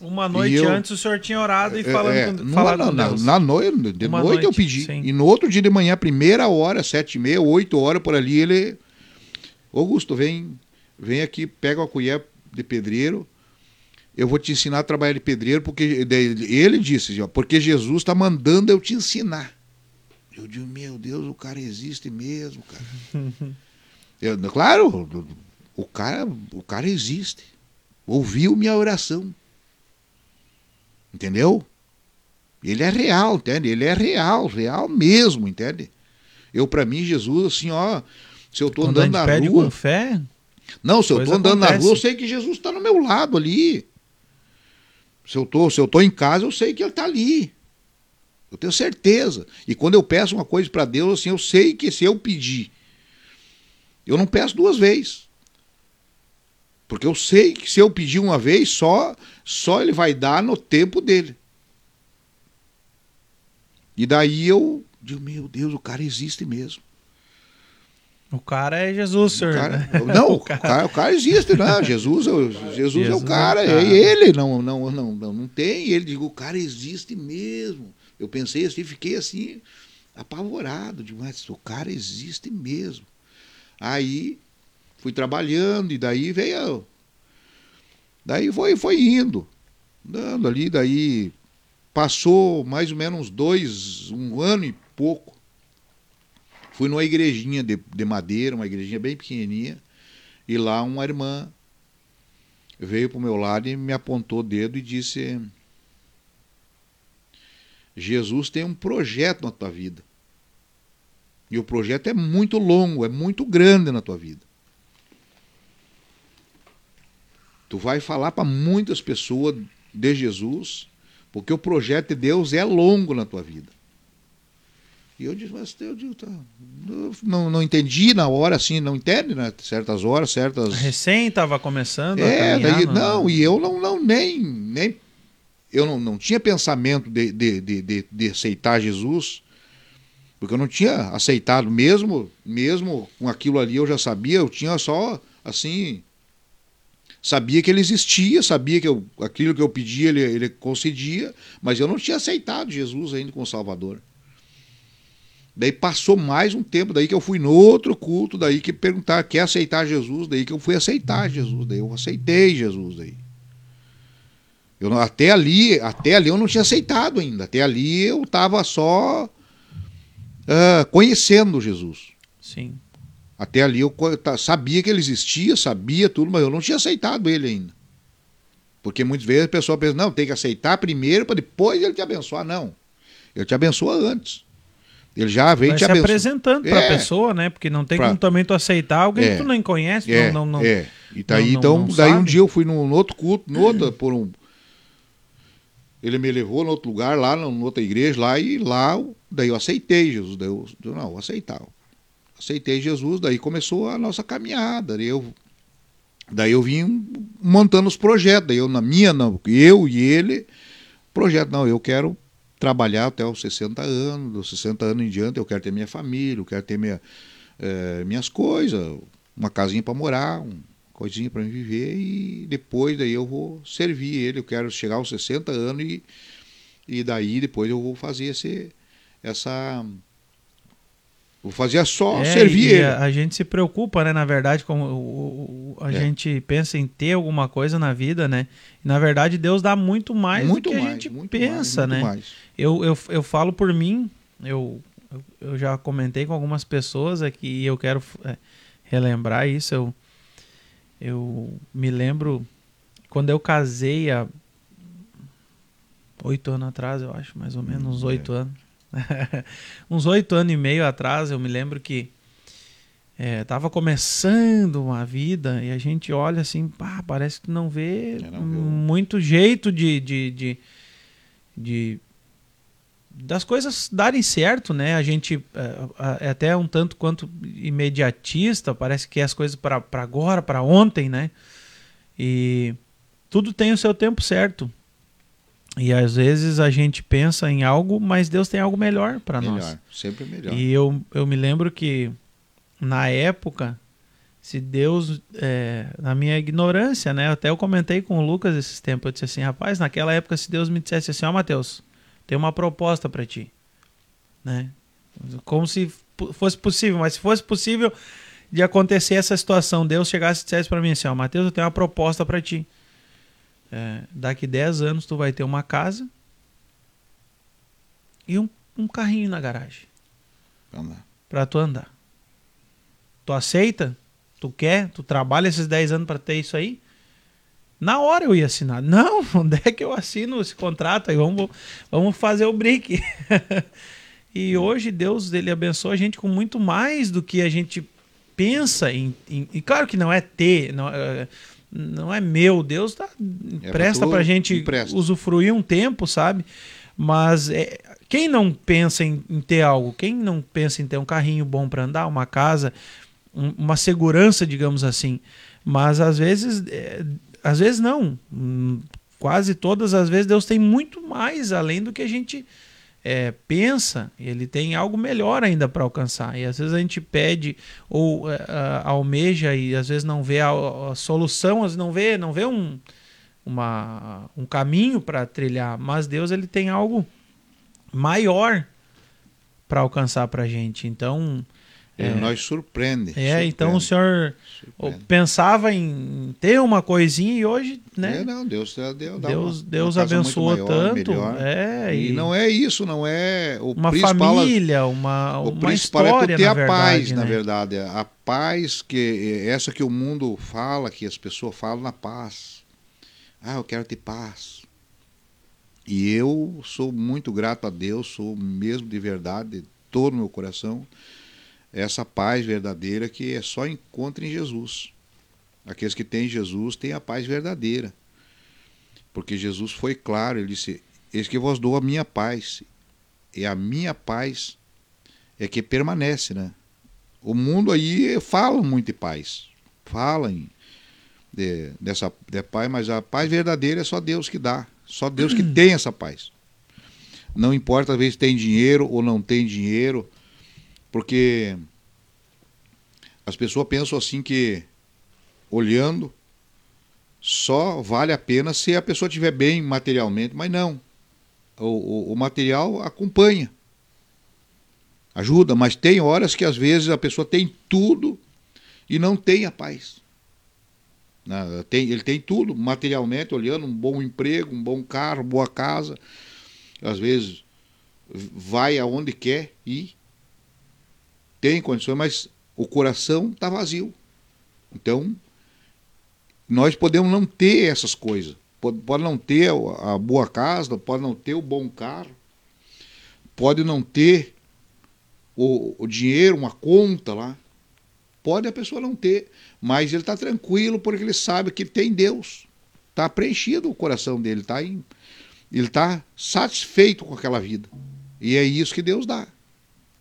Uma noite eu, antes o senhor tinha orado e é, falando, é, com, falado na, com Deus. Na, na noite, de noite, noite, eu pedi. Sim. E no outro dia de manhã, primeira hora, sete e meia, oito horas por ali, ele... Augusto, vem, vem aqui, pega uma colher de pedreiro, eu vou te ensinar a trabalhar de pedreiro, porque ele disse, porque Jesus está mandando eu te ensinar. Eu digo, meu Deus, o cara existe mesmo, cara. eu, claro, o cara, o cara existe. Ouviu minha oração. Entendeu? Ele é real, entende? Ele é real, real mesmo, entende? Eu, para mim, Jesus, assim, ó, se eu tô andando na rua. Com fé, não, se eu tô andando acontece. na rua, eu sei que Jesus está no meu lado ali. Se eu tô, se eu tô em casa, eu sei que ele está ali. Eu tenho certeza. E quando eu peço uma coisa para Deus, assim, eu sei que se eu pedir, eu não peço duas vezes. Porque eu sei que se eu pedir uma vez só, só ele vai dar no tempo dele. E daí eu digo, meu Deus, o cara existe mesmo. O cara é Jesus, senhor. Cara, né? Não, o cara, o cara existe, né? Jesus, Jesus, Jesus é o cara, é, o cara. é ele, não, não, não, não, não tem. Ele digo, o cara existe mesmo. Eu pensei assim, fiquei assim, apavorado, demais. o cara existe mesmo. Aí fui trabalhando e daí veio. Daí foi, foi indo. Dando ali, daí passou mais ou menos dois, um ano e pouco. Fui numa igrejinha de, de madeira, uma igrejinha bem pequenininha, e lá uma irmã veio para o meu lado e me apontou o dedo e disse: Jesus tem um projeto na tua vida. E o projeto é muito longo, é muito grande na tua vida. Tu vai falar para muitas pessoas de Jesus, porque o projeto de Deus é longo na tua vida. E eu disse, mas eu digo, tá, não, não entendi na hora, assim, não entende, né? Certas horas, certas. Recém estava começando. É, daí, não, e eu não, não nem, nem. Eu não, não tinha pensamento de, de, de, de, de aceitar Jesus, porque eu não tinha aceitado, mesmo, mesmo com aquilo ali eu já sabia, eu tinha só, assim, sabia que ele existia, sabia que eu, aquilo que eu pedia ele, ele concedia, mas eu não tinha aceitado Jesus ainda como Salvador. Daí passou mais um tempo, daí que eu fui no outro culto, daí que perguntar, quer aceitar Jesus? Daí que eu fui aceitar Jesus, daí eu aceitei Jesus daí. Eu, até ali, até ali eu não tinha aceitado ainda, até ali eu estava só uh, conhecendo Jesus. Sim. Até ali eu sabia que ele existia, sabia tudo, mas eu não tinha aceitado ele ainda. Porque muitas vezes a pessoa pensa, não, tem que aceitar primeiro para depois ele te abençoar. Não. Ele te abençoa antes. Ele já veio Vai te se apresentando para a é. pessoa, né? Porque não tem pra... como também tu aceitar alguém é. que tu nem conhece, é. não, não, É. E daí, não, então, não daí um dia eu fui num outro culto, no outro, por um. Ele me levou no outro lugar, lá, numa outra igreja, lá, e lá, daí eu aceitei Jesus. Daí eu, não, vou aceitar. Aceitei Jesus, daí começou a nossa caminhada. Daí eu, daí eu vim montando os projetos. Daí eu, na minha, não, eu e ele, projeto, não, eu quero trabalhar até os 60 anos, dos 60 anos em diante eu quero ter minha família, eu quero ter minha, é, minhas coisas, uma casinha para morar, uma coisinha para viver e depois daí eu vou servir ele, eu quero chegar aos 60 anos e, e daí depois eu vou fazer esse, essa Vou fazer só é, servir. A, a, gente se preocupa, né? Na verdade, como o, o a é. gente pensa em ter alguma coisa na vida, né? E, na verdade, Deus dá muito mais muito do que mais, a gente pensa, mais, né? Eu, eu, eu falo por mim, eu, eu já comentei com algumas pessoas aqui e eu quero é, relembrar isso. Eu, eu me lembro quando eu casei há oito anos atrás, eu acho, mais ou menos, uns hum, oito é. anos. uns oito anos e meio atrás, eu me lembro que estava é, começando uma vida e a gente olha assim, pá, parece que não vê não muito jeito de, de, de, de, das coisas darem certo, né? A gente é, é até um tanto quanto imediatista, parece que é as coisas para agora, para ontem, né? E tudo tem o seu tempo certo. E às vezes a gente pensa em algo, mas Deus tem algo melhor para nós. Sempre melhor. E eu, eu me lembro que na época, se Deus, é, na minha ignorância, né? Até eu comentei com o Lucas esses tempos, eu disse assim, rapaz, naquela época se Deus me dissesse assim, ó oh, Mateus, tem uma proposta para ti, né? Como se fosse possível, mas se fosse possível de acontecer essa situação, Deus chegasse e dissesse para mim assim, ó, oh, Mateus, eu tenho uma proposta para ti é, daqui 10 anos tu vai ter uma casa e um, um carrinho na garagem. Para tu andar. Tu aceita? Tu quer? Tu trabalha esses 10 anos para ter isso aí? Na hora eu ia assinar. Não, onde é que eu assino esse contrato? Aí vamos, vamos fazer o brick. e hoje Deus ele abençoa a gente com muito mais do que a gente pensa em, em e claro que não é ter, não, é, não é meu, Deus tá, é presta para a gente empresta. usufruir um tempo, sabe? Mas é, quem não pensa em, em, ter algo, quem não pensa em ter um carrinho bom para andar, uma casa, um, uma segurança, digamos assim. Mas às vezes, é, às vezes não. Hum, quase todas as vezes Deus tem muito mais além do que a gente é, pensa, ele tem algo melhor ainda para alcançar. E às vezes a gente pede ou uh, almeja e às vezes não vê a, a solução, às vezes não vê, não vê um, uma, um caminho para trilhar. Mas Deus ele tem algo maior para alcançar para a gente. Então ele é, nós surpreende. É, surpreende, então o senhor surpreende. pensava em ter uma coisinha e hoje, né? É, não, Deus deu, Deus, uma, Deus uma abençoou maior, tanto. Melhor. É, e, e, não é isso, não é o uma família, uma o uma principal história, é ter a verdade, paz, né? na verdade, a paz que essa que o mundo fala, que as pessoas falam na paz. Ah, eu quero ter paz. E eu sou muito grato a Deus, sou mesmo de verdade, de todo o meu coração essa paz verdadeira que é só encontra em Jesus. Aqueles que têm Jesus têm a paz verdadeira. Porque Jesus foi claro, ele disse: Eis que vos dou a minha paz. E a minha paz é que permanece, né? O mundo aí fala muito de paz. Fala em, de, dessa de paz, mas a paz verdadeira é só Deus que dá. Só Deus que tem essa paz. Não importa, às vezes, tem dinheiro ou não tem dinheiro porque as pessoas pensam assim que, olhando, só vale a pena se a pessoa estiver bem materialmente, mas não. O, o, o, material acompanha, ajuda, mas tem horas que às vezes a pessoa tem tudo e não tem a paz. Né? Tem, ele tem tudo materialmente, olhando, um bom emprego, um bom carro, boa casa. Às vezes vai aonde quer ir tem condições, mas o coração está vazio. Então, nós podemos não ter essas coisas. Pode, pode não ter a boa casa, pode não ter o bom carro, pode não ter o, o dinheiro, uma conta lá. Pode a pessoa não ter, mas ele está tranquilo porque ele sabe que tem Deus. Está preenchido o coração dele, tá em, ele está satisfeito com aquela vida. E é isso que Deus dá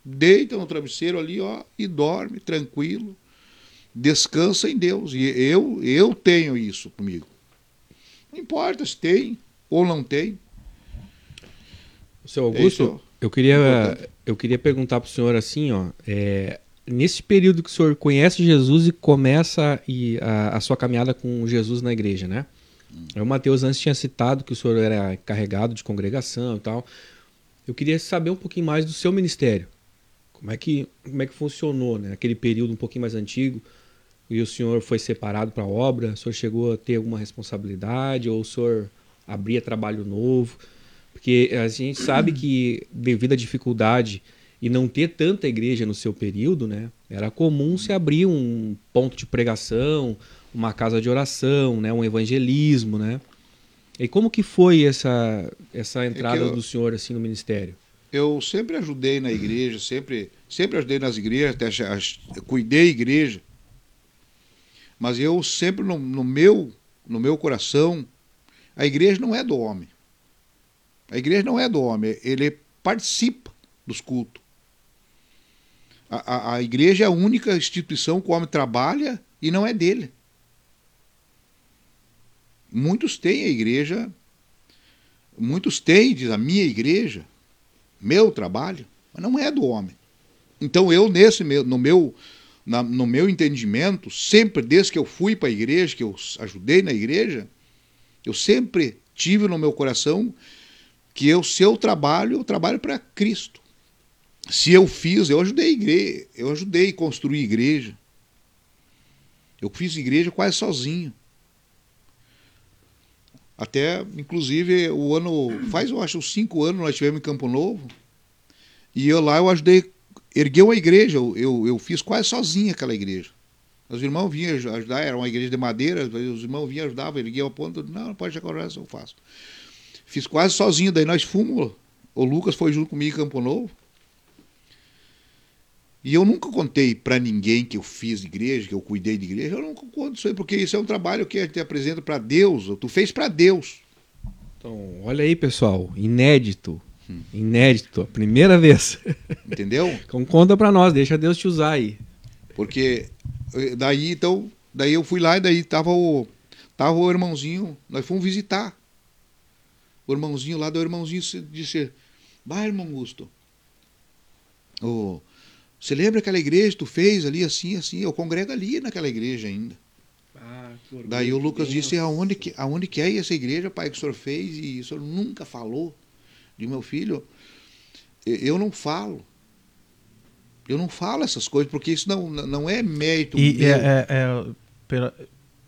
deita no travesseiro ali, ó, e dorme tranquilo. Descansa em Deus. E eu, eu tenho isso comigo. Não importa se tem ou não tem. Seu Augusto, é eu queria, eu queria perguntar para o senhor assim, ó, é, nesse período que o senhor conhece Jesus e começa a, a sua caminhada com Jesus na igreja, né? Hum. O Mateus antes tinha citado que o senhor era carregado de congregação e tal. Eu queria saber um pouquinho mais do seu ministério. Como é que, como é que funcionou, né? Aquele período um pouquinho mais antigo, e o senhor foi separado para a obra, o senhor chegou a ter alguma responsabilidade, ou o senhor abria trabalho novo? Porque a gente sabe que, devido à dificuldade e não ter tanta igreja no seu período, né? Era comum se abrir um ponto de pregação, uma casa de oração, né? Um evangelismo, né? E como que foi essa, essa entrada é eu... do senhor assim no ministério? Eu sempre ajudei na igreja, sempre, sempre ajudei nas igrejas, até cuidei da igreja. Mas eu sempre no, no, meu, no meu coração, a igreja não é do homem. A igreja não é do homem, ele participa dos cultos. A, a, a igreja é a única instituição que o homem trabalha e não é dele. Muitos têm a igreja, muitos têm, diz a minha igreja, meu trabalho, mas não é do homem. Então eu nesse meu, no meu na, no meu entendimento, sempre desde que eu fui para a igreja, que eu ajudei na igreja, eu sempre tive no meu coração que eu se eu trabalho, eu trabalho para Cristo. Se eu fiz, eu ajudei a igreja, eu ajudei a construir igreja. Eu fiz igreja quase sozinho. Até, inclusive, o ano. Faz, eu acho, cinco anos nós tivemos em Campo Novo. E eu lá eu ajudei. Ergueu a igreja. Eu, eu, fiz quase sozinho aquela igreja. Os irmãos vinham ajudar, era uma igreja de madeira, os irmãos vinham ajudar, erguiam a ponta, não, pode agora eu faço. Fiz quase sozinho, daí nós fomos, o Lucas foi junto comigo em Campo Novo. E eu nunca contei para ninguém que eu fiz igreja, que eu cuidei de igreja. Eu nunca conto isso aí, porque isso é um trabalho que a gente apresenta para Deus. Tu fez para Deus. Então, olha aí, pessoal, inédito. Hum. Inédito, a primeira vez. Entendeu? então conta para nós, deixa Deus te usar aí. Porque eh, daí então, daí eu fui lá e daí tava o tava o irmãozinho, nós fomos visitar. O irmãozinho lá do irmãozinho disse: Bah, irmão Augusto, oh, você lembra aquela igreja que tu fez ali, assim, assim? Eu congrego ali naquela igreja ainda. Ah, Daí o Lucas disse, aonde que, aonde que é essa igreja, pai, que o senhor fez e o senhor nunca falou de meu filho? Eu não falo. Eu não falo essas coisas, porque isso não, não é mérito e meu. É, é, é, pela,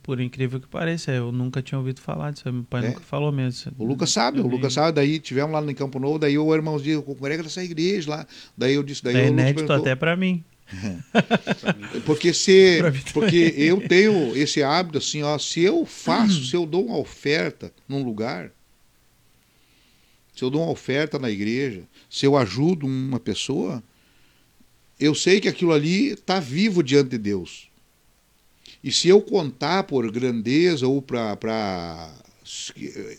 por incrível que pareça, eu nunca tinha ouvido falar disso. Meu pai é. nunca falou mesmo. O Lucas sabe, o Lucas sabe. Daí tivemos lá no Campo Novo, daí o irmão disse, congrega nessa igreja lá. Daí eu disse, daí é inédito até para mim. porque se porque eu tenho esse hábito assim, ó, se eu faço, se eu dou uma oferta num lugar, se eu dou uma oferta na igreja, se eu ajudo uma pessoa, eu sei que aquilo ali está vivo diante de Deus. E se eu contar por grandeza ou para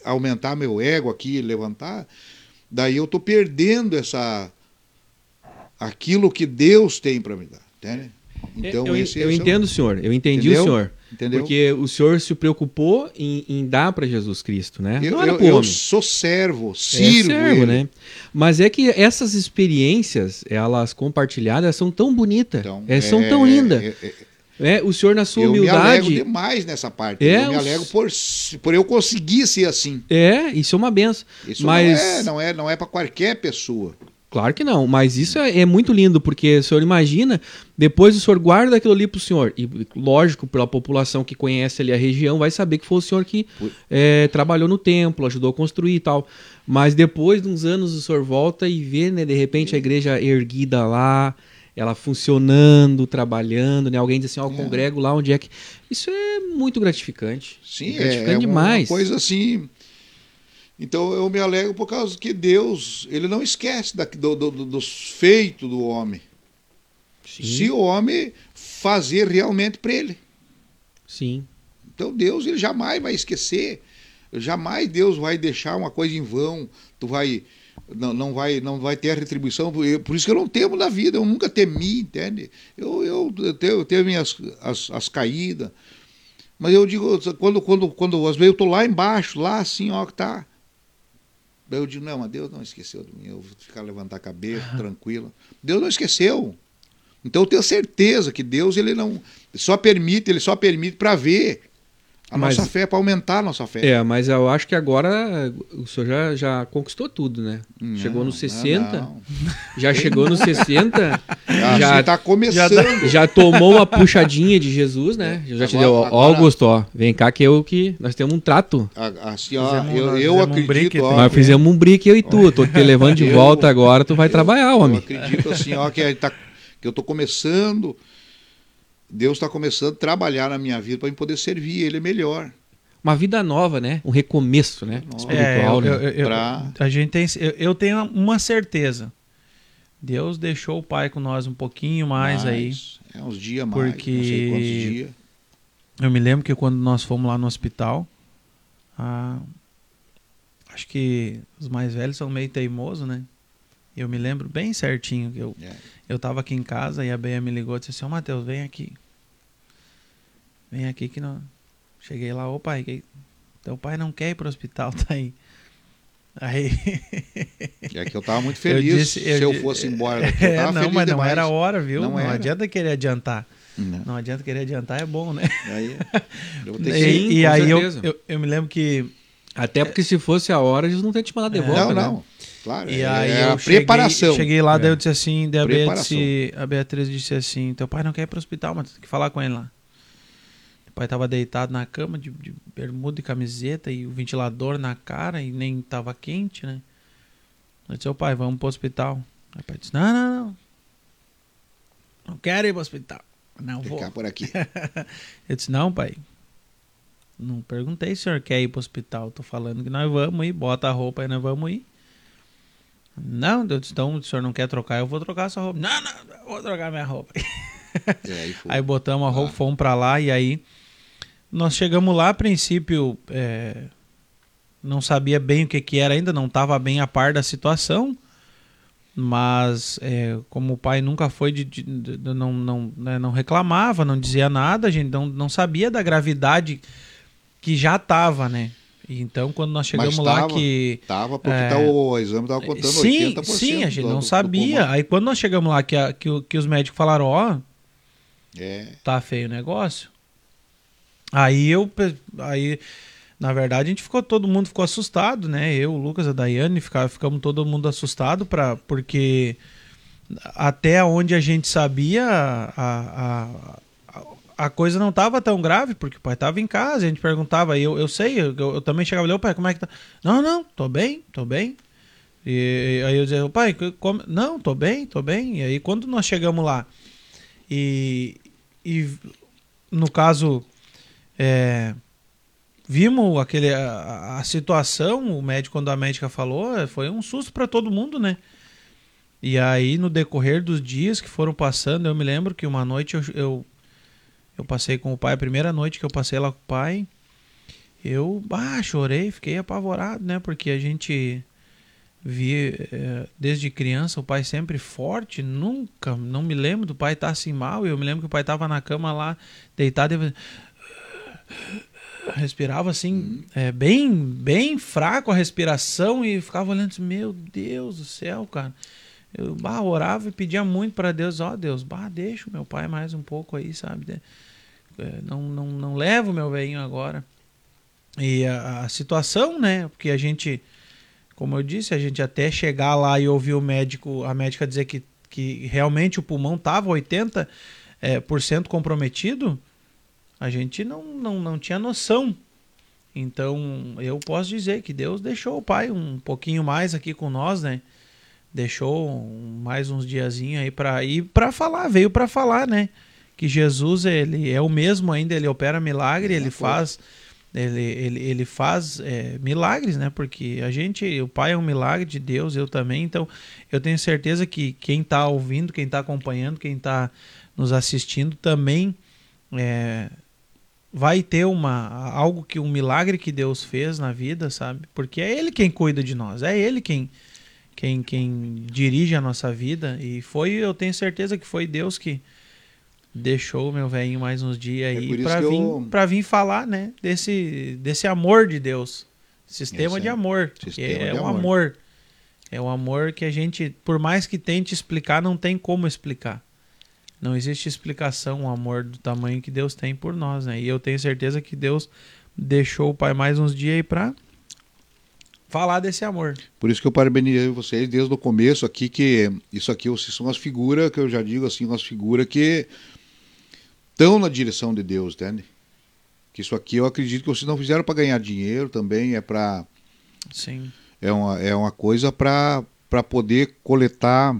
aumentar meu ego aqui, levantar, daí eu estou perdendo essa aquilo que Deus tem para me dar. Entende? Então, eu, esse, eu esse entendo é o senhor, eu entendi Entendeu? o senhor. Entendeu? Porque o senhor se preocupou em, em dar para Jesus Cristo, né? Eu, eu, eu sou servo, sirvo. É servo, né? Mas é que essas experiências, elas compartilhadas, são tão bonitas, então, é, são tão lindas. É, o senhor, na sua eu humildade. Eu me alego demais nessa parte. É, eu me alego por, por eu conseguir ser assim. É, isso é uma benção. Isso mas... não é, não é, não é para qualquer pessoa. Claro que não, mas isso é, é, muito lindo, porque o senhor imagina, depois o senhor guarda aquilo ali para o senhor. E, lógico, pela população que conhece ali a região, vai saber que foi o senhor que é, trabalhou no templo, ajudou a construir e tal. Mas depois de uns anos o senhor volta e vê, né, de repente, a igreja erguida lá, ela funcionando, trabalhando, né? Alguém diz assim, ó, oh, é. congrego lá onde é que. Isso é muito gratificante. Sim, é, gratificante é demais. uma coisa assim. Então eu me alegro por causa que Deus, ele não esquece da, do, do, dos feitos do homem. Sim. Se o homem fazer realmente para ele. Sim. Então Deus, ele jamais vai esquecer. Jamais Deus vai deixar uma coisa em vão. Tu vai não, não, vai, não vai ter a retribuição. Por isso que eu não temo na vida, eu nunca temi, entende? Eu, eu, eu, tenho, eu tenho minhas as, as caídas. Mas eu digo, quando, quando, quando às vezes eu estou lá embaixo, lá assim, ó, que tá. Daí eu digo, não, mas Deus não esqueceu de mim, eu vou ficar levantar a cabeça, tranquilo. Deus não esqueceu. Então eu tenho certeza que Deus ele não só permite, ele só permite para ver a mas, nossa fé, para aumentar a nossa fé. É, mas eu acho que agora o senhor já, já conquistou tudo, né? Não, chegou nos 60. Não, não. Já chegou nos 60. já está começando. Já, já, tomou uma puxadinha de Jesus, né? Eu já agora, te deu, ó, Augusto, ó, vem cá que eu que. Nós temos um trato. Assim, ó, fizemos, eu, eu acredito. Um ó, nós fizemos um brick, eu e tu. Tô te levando de eu, volta agora, tu vai eu, trabalhar, homem. Eu acredito assim, ó, que, tá, que eu tô começando Deus está começando a trabalhar na minha vida para eu poder servir Ele melhor. Uma vida nova, né? Um recomeço, né? Espiritual. É, eu, eu, eu, pra... A gente tem, eu, tenho uma certeza. Deus deixou o Pai com nós um pouquinho mais, mais aí. É uns dias mais, porque não sei quantos dias. Eu me lembro que quando nós fomos lá no hospital, ah, acho que os mais velhos são meio teimosos, né? Eu me lembro bem certinho que eu, é. Eu tava aqui em casa e a Beia me ligou e disse assim, ô oh, Matheus, vem aqui. Vem aqui que não. Cheguei lá, ô pai, que... teu pai não quer ir pro hospital, tá aí. Aí. É que eu tava muito feliz eu disse, eu se eu fosse embora daqui. Eu é, não, mas demais. não era hora, viu? Não, não adianta querer adiantar. Não. não. adianta querer adiantar, é bom, né? Aí, eu vou ter que... E, e aí eu, eu, eu, me lembro que. Até porque se fosse a hora, eles não teriam te mandado de é. volta. Não, né? Claro, e é, aí é a preparação. Cheguei, cheguei lá, é. daí eu disse assim, daí a, Beatriz, a Beatriz disse assim, teu pai não quer ir pro hospital, mas tem que falar com ele lá. O pai tava deitado na cama, de, de bermuda e camiseta, e o ventilador na cara, e nem tava quente, né? Eu disse, ô pai, vamos pro hospital. Aí o pai disse, não, não, não. Não quero ir pro hospital. Não Ficar vou. por aqui. eu disse, não, pai. Não perguntei se o senhor quer ir pro hospital. Tô falando que nós vamos ir, bota a roupa e nós vamos ir. Não, então o senhor não quer trocar, eu vou trocar sua roupa. Não, não, eu vou trocar minha roupa. aí, aí, botamos a roupa, ah. fomos pra lá e aí nós chegamos lá, a princípio é, não sabia bem o que, que era ainda, não estava bem a par da situação, mas é, como o pai nunca foi de, de, de não, não, né, não reclamava, não dizia nada, a gente não, não sabia da gravidade que já estava, né? Então, quando nós chegamos tava, lá que... Tava, porque é, tá, o exame tava contando sim, 80%. Sim, a gente do, não sabia. Aí quando nós chegamos lá que, a, que, que os médicos falaram, ó, oh, é. tá feio o negócio. Aí eu... Aí, na verdade, a gente ficou, todo mundo ficou assustado, né? Eu, o Lucas, a Daiane, ficava, ficamos todo mundo assustado pra, porque até onde a gente sabia, a, a, a coisa não estava tão grave, porque o pai estava em casa, a gente perguntava, eu, eu sei, eu, eu também chegava ali, pai, como é que tá? Não, não, tô bem, tô bem. E aí eu dizia, pai, como? não, tô bem, tô bem. E aí quando nós chegamos lá, e, e no caso, é, vimos aquele, a, a, situação, o médico, quando a médica falou, foi um susto para todo mundo, né? E aí, no decorrer dos dias que foram passando, eu me lembro que uma noite eu, eu eu passei com o pai, a primeira noite que eu passei lá com o pai, eu ah, chorei, fiquei apavorado, né? Porque a gente vi é, desde criança o pai sempre forte, nunca, não me lembro do pai estar tá assim mal. Eu me lembro que o pai estava na cama lá, deitado e respirava assim, é, bem, bem fraco a respiração e ficava olhando assim, meu Deus do céu, cara. Eu bah, orava e pedia muito para Deus, ó oh, Deus, bah, deixa o meu pai mais um pouco aí, sabe? É, não, não, não levo meu velhinho agora. E a, a, situação, né? Porque a gente, como eu disse, a gente até chegar lá e ouvir o médico, a médica dizer que, que realmente o pulmão estava 80% é, por cento comprometido, a gente não, não, não tinha noção. Então, eu posso dizer que Deus deixou o pai um pouquinho mais aqui com nós, né? Deixou mais uns diazinhos aí para ir para falar, veio para falar, né? que Jesus ele é o mesmo ainda, ele opera milagre, ele faz ele, ele, ele faz é, milagres, né? Porque a gente, o Pai é um milagre de Deus, eu também. Então, eu tenho certeza que quem está ouvindo, quem está acompanhando, quem está nos assistindo também é, vai ter uma algo que um milagre que Deus fez na vida, sabe? Porque é Ele quem cuida de nós, é Ele quem quem, quem dirige a nossa vida e foi, eu tenho certeza que foi Deus que deixou meu velhinho mais uns dias é aí é para vir eu... para vir falar, né, desse desse amor de Deus. Sistema de amor, Sistema é de um amor. amor. É um amor que a gente, por mais que tente explicar, não tem como explicar. Não existe explicação o amor do tamanho que Deus tem por nós, né? E eu tenho certeza que Deus deixou o Pai mais uns dias aí para falar desse amor. Por isso que eu parabenizo vocês desde o começo aqui que isso aqui são as figuras que eu já digo assim, umas figuras que estão na direção de Deus, entende? Que isso aqui eu acredito que vocês não fizeram para ganhar dinheiro também, é para. Sim. É uma, é uma coisa para poder coletar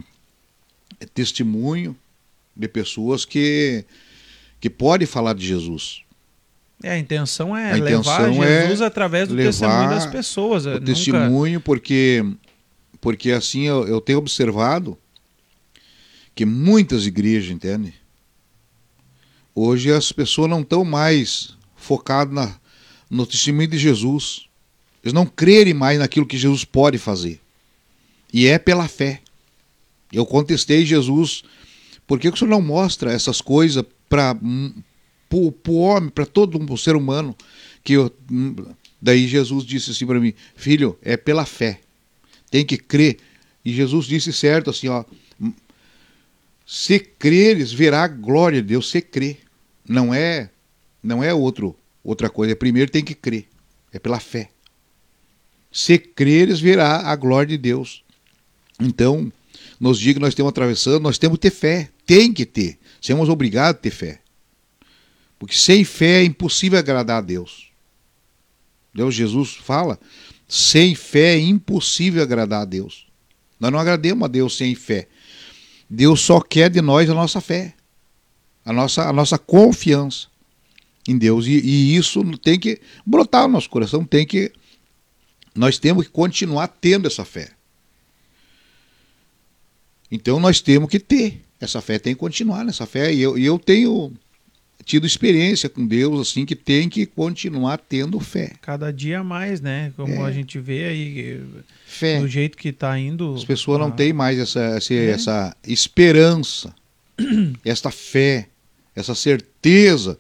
testemunho de pessoas que, que podem falar de Jesus. É, a intenção é a levar intenção é Jesus é através do testemunho das pessoas. O nunca... testemunho, porque, porque assim eu, eu tenho observado que muitas igrejas, entende? Hoje as pessoas não estão mais focadas na, no testemunho de Jesus. Eles não crerem mais naquilo que Jesus pode fazer. E é pela fé. Eu contestei Jesus, por que, que o senhor não mostra essas coisas para o homem, para todo um ser humano? que eu, Daí Jesus disse assim para mim, filho, é pela fé. Tem que crer. E Jesus disse certo assim, ó, se creres, verá a glória de Deus, se crê. Não é não é outro outra coisa. Primeiro tem que crer. É pela fé. Se creres, verá a glória de Deus. Então, nos dias que nós estamos atravessando, nós temos que ter fé. Tem que ter. Somos obrigados a ter fé. Porque sem fé é impossível agradar a Deus. Deus Jesus fala: sem fé é impossível agradar a Deus. Nós não agrademos a Deus sem fé. Deus só quer de nós a nossa fé a nossa, a nossa confiança em Deus. E, e, isso tem que brotar no nosso coração, tem que. Nós temos que continuar tendo essa fé. Então nós temos que ter. Essa fé tem que continuar nessa fé. E eu, e eu tenho tido experiência com Deus, assim, que tem que continuar tendo fé. Cada dia mais, né? Como é. a gente vê aí, fé. do jeito que está indo. As pessoas a... não têm mais essa, essa, é. essa esperança, esta fé essa certeza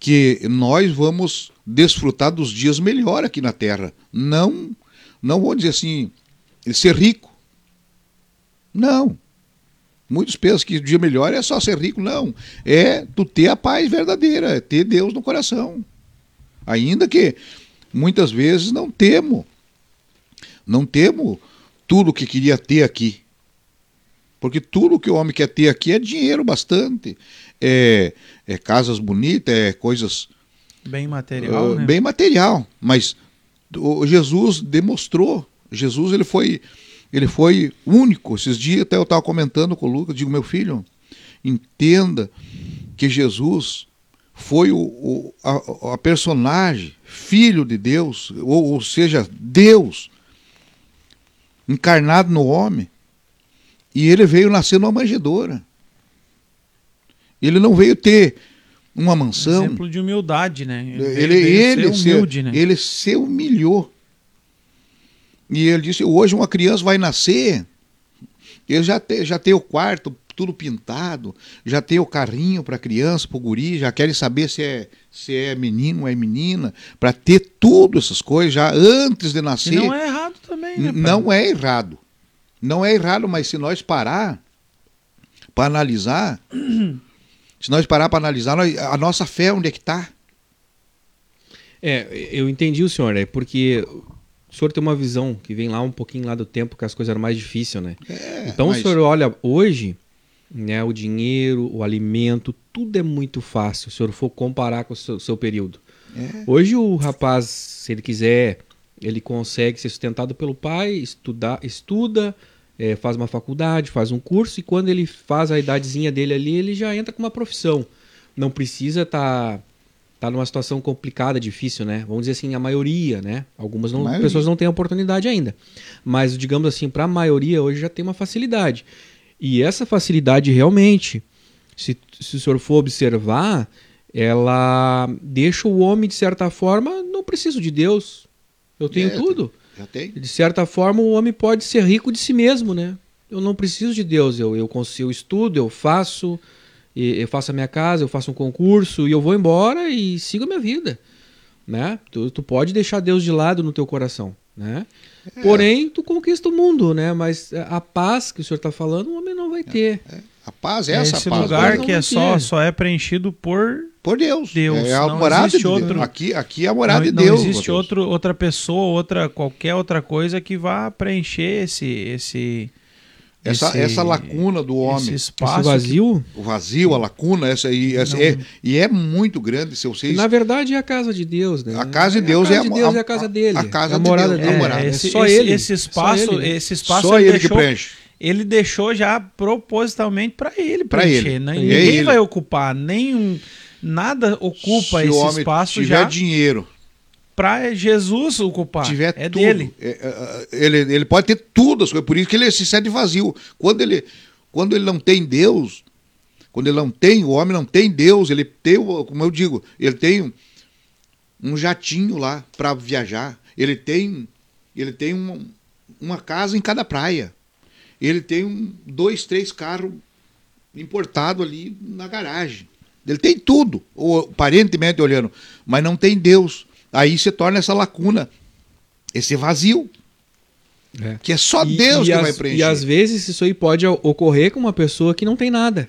que nós vamos desfrutar dos dias melhor aqui na terra. Não, não vou dizer assim, ser rico. Não. Muitos pensam que o dia melhor é só ser rico. Não. É tu ter a paz verdadeira, é ter Deus no coração. Ainda que muitas vezes não temo. Não temo tudo o que queria ter aqui. Porque tudo que o homem quer ter aqui é dinheiro bastante. É, é casas bonitas, é coisas. Bem material. Uh, né? Bem material. Mas o Jesus demonstrou. Jesus ele foi, ele foi único. Esses dias até eu estava comentando com o Lucas, digo, meu filho, entenda que Jesus foi o, o a, a, personagem, filho de Deus, ou, ou seja, Deus encarnado no homem. E ele veio nascer numa manjedoura. Ele não veio ter uma mansão. Exemplo de humildade, né? Ele, ele, ele, se, humilde, né? ele se humilhou. E ele disse: hoje uma criança vai nascer, ele já tem, já tem o quarto tudo pintado, já tem o carrinho para criança, para o guri, já querem saber se é, se é menino ou é menina, para ter tudo essas coisas já antes de nascer. E não é errado também, né? Não é errado. Não é errado, mas se nós parar para analisar, se nós parar para analisar, a nossa fé onde é que está? É, eu entendi o senhor, é porque o senhor tem uma visão que vem lá um pouquinho lá do tempo que as coisas eram mais difíceis, né? É, então mas... o senhor olha hoje, né, o dinheiro, o alimento, tudo é muito fácil, se o senhor for comparar com o seu, seu período. É. Hoje o rapaz, se ele quiser, ele consegue ser sustentado pelo pai, estudar, estuda, é, faz uma faculdade, faz um curso e quando ele faz a idadezinha dele ali, ele já entra com uma profissão. Não precisa estar tá, tá numa situação complicada, difícil, né? Vamos dizer assim, a maioria, né? Algumas não, maioria. pessoas não têm oportunidade ainda. Mas, digamos assim, para a maioria hoje já tem uma facilidade. E essa facilidade realmente, se, se o senhor for observar, ela deixa o homem, de certa forma, não preciso de Deus. Eu tenho é, tudo. Já tem. De certa forma, o homem pode ser rico de si mesmo, né? Eu não preciso de Deus, eu, eu, consigo, eu estudo, eu faço, eu faço a minha casa, eu faço um concurso e eu vou embora e sigo a minha vida, né? Tu, tu pode deixar Deus de lado no teu coração, né? É. Porém, tu conquista o mundo, né? Mas a paz que o senhor está falando, o homem não vai ter. É. é. A paz é, é essa esse paz. lugar que é só, só é preenchido por por Deus. Deus. É a não morada de Deus. Outro, aqui, aqui é a morada não, de Deus. Não existe outro, outra pessoa, outra qualquer outra coisa que vá preencher esse esse essa, esse, essa lacuna do homem. Esse espaço esse vazio. Que, o vazio, a lacuna, essa, e, essa é, e é muito grande, se vocês... Na verdade é a casa de Deus, né? A casa de Deus, a casa é, de Deus a, é a casa dele. A casa é a morada de Deus. É, morada. Esse, é só esse, ele. Esse espaço, ele. esse espaço só ele, ele deixou, que preenche. Ele deixou já propositalmente para ele preencher. Ele. Né? Ninguém ele. vai ocupar, nenhum nada ocupa Se esse espaço tiver já. dinheiro para Jesus ocupar. Tiver é tudo. dele. É, é, ele, ele pode ter tudo, por isso que ele se sente vazio. Quando ele, quando ele não tem Deus, quando ele não tem, o homem não tem Deus, ele tem, como eu digo, ele tem um, um jatinho lá para viajar. Ele tem, ele tem uma, uma casa em cada praia. Ele tem um, dois, três carros importados ali na garagem. Ele tem tudo, ou aparentemente olhando, mas não tem Deus. Aí se torna essa lacuna, esse vazio. É. Que é só e, Deus e que as, vai preencher. E às vezes isso aí pode ocorrer com uma pessoa que não tem nada.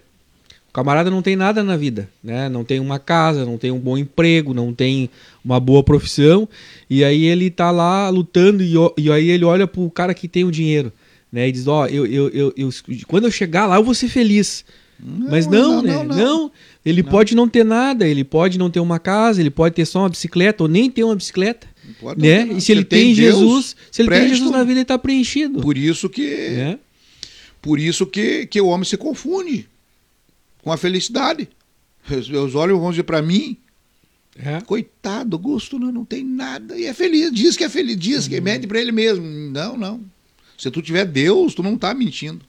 O camarada não tem nada na vida, né? Não tem uma casa, não tem um bom emprego, não tem uma boa profissão, e aí ele tá lá lutando e, e aí ele olha pro cara que tem o dinheiro, né? E diz: "Ó, oh, eu, eu, eu, eu, quando eu chegar lá eu vou ser feliz". Não, Mas não, não, né? Não, não. não ele não. pode não ter nada, ele pode não ter uma casa, ele pode ter só uma bicicleta ou nem ter uma bicicleta. Né? E se ele tem, tem Jesus, se ele tem Jesus na vida, ele está preenchido. Por isso que é. por isso que, que o homem se confunde com a felicidade. Os olhos vão dizer para mim, é. coitado, Augusto não, não tem nada e é feliz, diz que é feliz, diz uhum. que mente para ele mesmo. Não, não. Se tu tiver Deus, tu não está mentindo.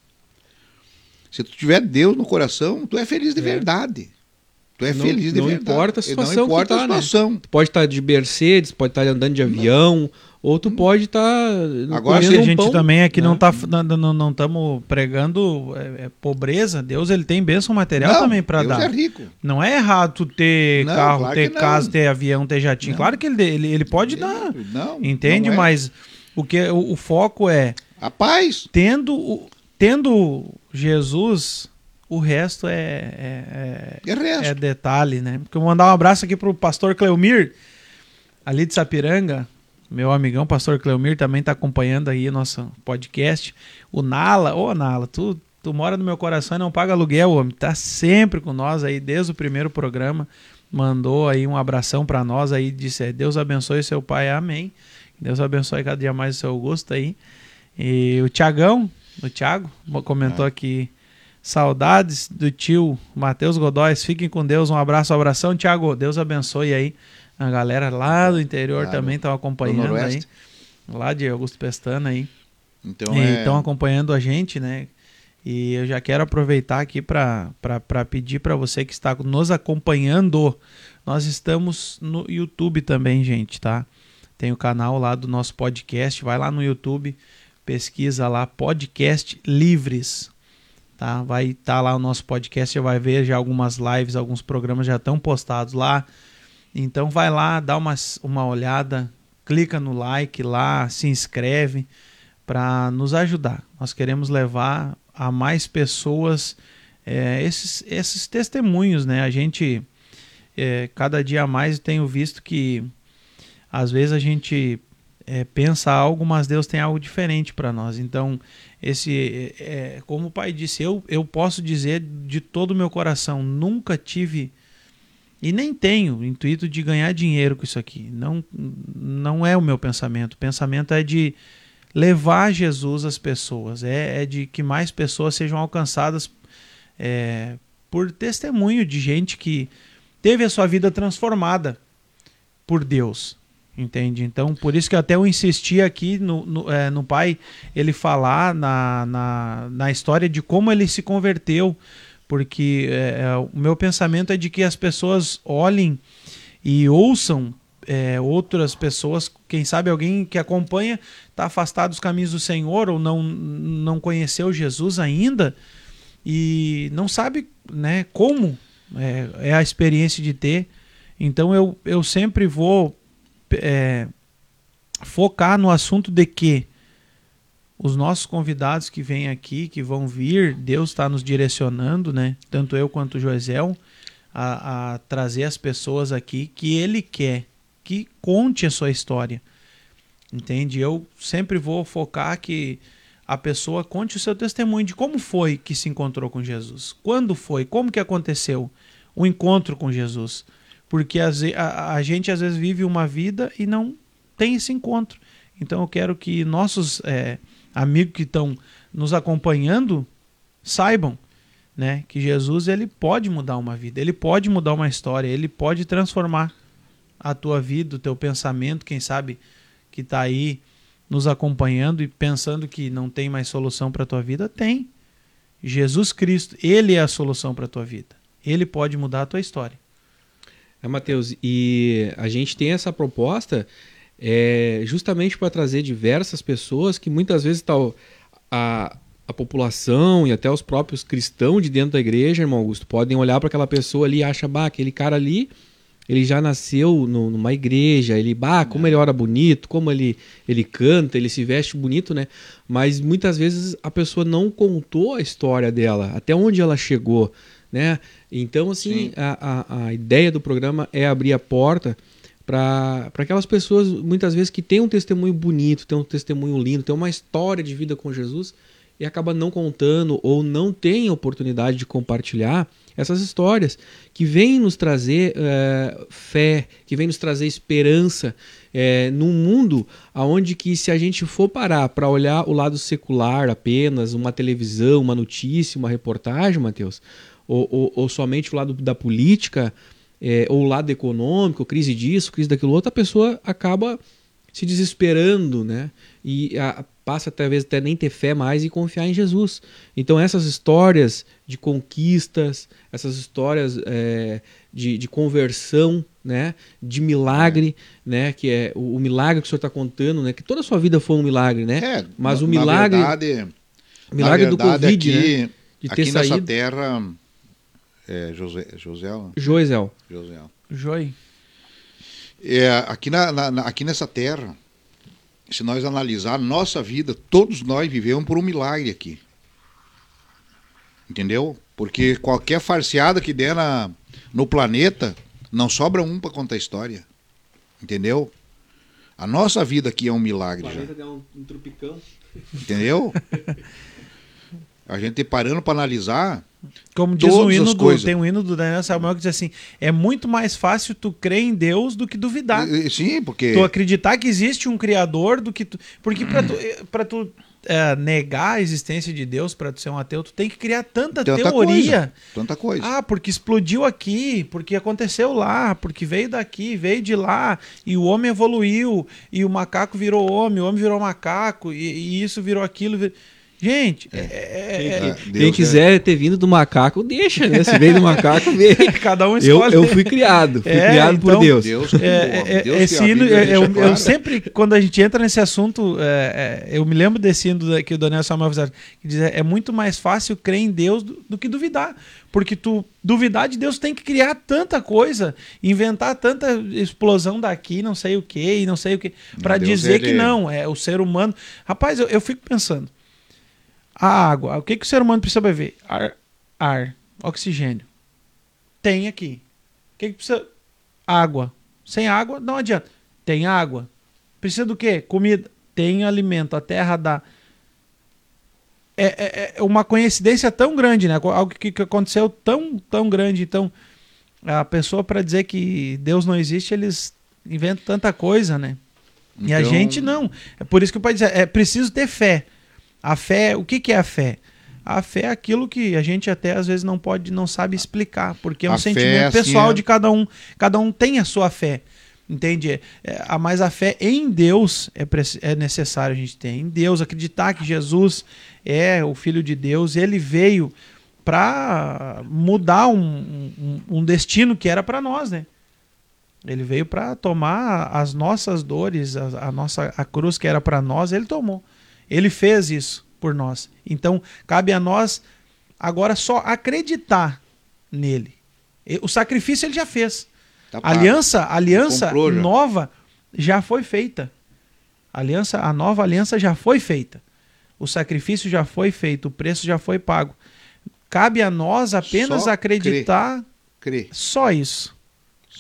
Se tu tiver Deus no coração, tu é feliz de é. verdade. Tu é não, feliz de não verdade. Importa a situação não importa tá, a situação. Né? Tu pode estar tá de Mercedes, pode estar tá andando de avião, ou tu pode estar tá agora se a gente pão, também aqui né? não tá não não estamos pregando é, é, pobreza Deus ele tem bênção material não, também para dar é rico não é errado tu ter não, carro claro ter casa ter avião ter jatinho claro que ele ele, ele pode dar não entende não é. mas o que o, o, foco é a paz tendo tendo Jesus o resto é, é, é, resto. é detalhe, né? Porque eu vou mandar um abraço aqui pro pastor Cleomir, ali de Sapiranga, meu amigão, pastor Cleomir, também está acompanhando aí nosso podcast. O Nala, ô Nala, tu, tu mora no meu coração e não paga aluguel, homem. Tá sempre com nós aí desde o primeiro programa. Mandou aí um abração para nós aí, disse: é, Deus abençoe seu pai, amém. Deus abençoe cada dia mais o seu gosto aí. E o Tiagão, o Thiago, comentou é. aqui. Saudades do tio Matheus Godóis. Fiquem com Deus. Um abraço, um abração, Tiago. Deus abençoe aí a galera lá do interior claro. também estão acompanhando aí. Lá de Augusto Pestana aí. Então estão é... acompanhando a gente, né? E eu já quero aproveitar aqui para pedir para você que está nos acompanhando. Nós estamos no YouTube também, gente, tá? Tem o canal lá do nosso podcast. Vai lá no YouTube, pesquisa lá podcast livres. Tá? Vai estar tá lá o nosso podcast, você vai ver já algumas lives, alguns programas já estão postados lá. Então vai lá, dá uma, uma olhada, clica no like lá, se inscreve para nos ajudar. Nós queremos levar a mais pessoas é, esses, esses testemunhos, né? A gente é, cada dia mais tenho visto que às vezes a gente é, pensa algo, mas Deus tem algo diferente para nós. Então, esse, é, como o pai disse, eu, eu posso dizer de todo o meu coração, nunca tive e nem tenho intuito de ganhar dinheiro com isso aqui. Não, não é o meu pensamento. O pensamento é de levar Jesus às pessoas, é, é de que mais pessoas sejam alcançadas é, por testemunho de gente que teve a sua vida transformada por Deus. Entende? Então, por isso que até eu insisti aqui no, no, é, no pai ele falar na, na, na história de como ele se converteu porque é, é, o meu pensamento é de que as pessoas olhem e ouçam é, outras pessoas, quem sabe alguém que acompanha está afastado dos caminhos do Senhor ou não, não conheceu Jesus ainda e não sabe né, como é, é a experiência de ter. Então eu, eu sempre vou é, focar no assunto de que os nossos convidados que vêm aqui, que vão vir, Deus está nos direcionando, né? Tanto eu quanto o Joesel, a, a, trazer as pessoas aqui que Ele quer que conte a sua história. Entende? Eu sempre vou focar que a pessoa conte o seu testemunho de como foi que se encontrou com Jesus. Quando foi? Como que aconteceu o encontro com Jesus? Porque a, a, a gente às vezes vive uma vida e não tem esse encontro. Então eu quero que nossos... É, amigos que estão nos acompanhando saibam né, que Jesus ele pode mudar uma vida, ele pode mudar uma história, ele pode transformar a tua vida, o teu pensamento, quem sabe que está aí nos acompanhando e pensando que não tem mais solução para a tua vida, tem. Jesus Cristo, ele é a solução para a tua vida. Ele pode mudar a tua história. É, Mateus, e a gente tem essa proposta é justamente para trazer diversas pessoas que muitas vezes tá, a, a população e até os próprios cristãos de dentro da igreja, irmão Augusto, podem olhar para aquela pessoa ali e achar, bah, aquele cara ali, ele já nasceu no, numa igreja, ele, bah, como ele ora bonito, como ele, ele canta, ele se veste bonito, né? Mas muitas vezes a pessoa não contou a história dela, até onde ela chegou, né? Então, assim, a, a, a ideia do programa é abrir a porta para aquelas pessoas, muitas vezes, que têm um testemunho bonito, têm um testemunho lindo, têm uma história de vida com Jesus e acaba não contando ou não tem oportunidade de compartilhar essas histórias que vêm nos trazer é, fé, que vêm nos trazer esperança é, num mundo aonde que se a gente for parar para olhar o lado secular apenas, uma televisão, uma notícia, uma reportagem, Mateus, ou, ou, ou somente o lado da política, é, ou lado econômico, crise disso, crise daquilo outro, a pessoa acaba se desesperando, né? E a, passa talvez até nem ter fé mais e confiar em Jesus. Então essas histórias de conquistas, essas histórias é, de, de, conversão, né, de milagre, né, que é o, o milagre que o senhor está contando, né, que toda a sua vida foi um milagre, né? É, mas o milagre, verdade, o milagre do Covid, aqui, né, de aqui ter nessa saído, terra, é, José, José, Joisel, José, Joi. É, aqui, na, na, aqui nessa terra, se nós analisar nossa vida, todos nós vivemos por um milagre aqui. Entendeu? Porque qualquer farseada que der na, no planeta, não sobra um para contar a história. Entendeu? A nossa vida aqui é um milagre. O planeta já. um, um tropicão. Entendeu? a gente parando para analisar. Como diz o hino do, tem um hino do Daniel Samuel que diz assim: é muito mais fácil tu crer em Deus do que duvidar. Sim, porque. Tu acreditar que existe um Criador do que tu. Porque para tu, pra tu é, negar a existência de Deus para ser um ateu, tu tem que criar tanta, tanta teoria. Coisa, tanta coisa. Ah, porque explodiu aqui, porque aconteceu lá, porque veio daqui, veio de lá, e o homem evoluiu, e o macaco virou homem, o homem virou macaco, e, e isso virou aquilo. Virou... Gente, é, é, quem, quem quiser ter vindo do macaco, deixa, né? Se veio do macaco, vem. Cada um escolhe. Eu, eu fui criado, fui é, criado então, por Deus. Deus, é, Deus esse hino, eu, claro. eu, sempre, quando a gente entra nesse assunto, eu me lembro desse hino que o Daniel Samuel fizeram, que diz, é muito mais fácil crer em Deus do, do, que duvidar. Porque tu duvidar de Deus tem que criar tanta coisa, inventar tanta explosão daqui, não sei o que, e não sei o que, para dizer que não, é o ser humano. Rapaz, eu, eu fico pensando, a água. O que, que o ser humano precisa beber? Ar, ar oxigênio. Tem aqui. O que, que precisa? Água. Sem água, não adianta. Tem água. Precisa do quê? Comida. Tem alimento. A terra dá. É, é, é uma coincidência tão grande, né? Algo que, que aconteceu tão, tão grande. Então, a pessoa, para dizer que Deus não existe, eles inventam tanta coisa, né? Então... E a então gente não. É por isso que o pai diz: é preciso ter fé. A fé, o que, que é a fé? A fé é aquilo que a gente até às vezes não pode, não sabe explicar, porque é um a sentimento fé, pessoal assim, é... de cada um. Cada um tem a sua fé. Entende? É, mas a fé em Deus é, é necessário a gente ter. Em Deus, acreditar que Jesus é o Filho de Deus, ele veio para mudar um, um, um, destino que era para nós, né? Ele veio para tomar as nossas dores, a, a, nossa a cruz que era para nós, ele tomou. Ele fez isso por nós. Então, cabe a nós agora só acreditar nele. O sacrifício ele já fez. Tá a aliança, aliança já. nova já foi feita. A aliança, a nova aliança já foi feita. O sacrifício já foi feito, o preço já foi pago. Cabe a nós apenas só acreditar. Crer. Só isso.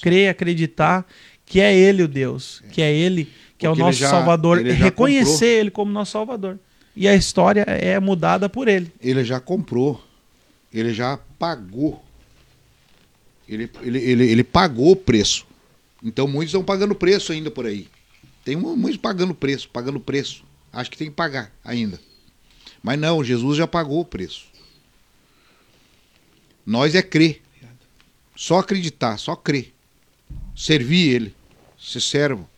Crer, acreditar que é ele o Deus, que é ele que é o nosso já, Salvador, reconhecer comprou. Ele como nosso Salvador. E a história é mudada por Ele. Ele já comprou, ele já pagou. Ele, ele, ele, ele pagou o preço. Então muitos estão pagando preço ainda por aí. Tem muitos pagando preço, pagando preço. Acho que tem que pagar ainda. Mas não, Jesus já pagou o preço. Nós é crer. Só acreditar, só crer. Servir Ele, ser servo.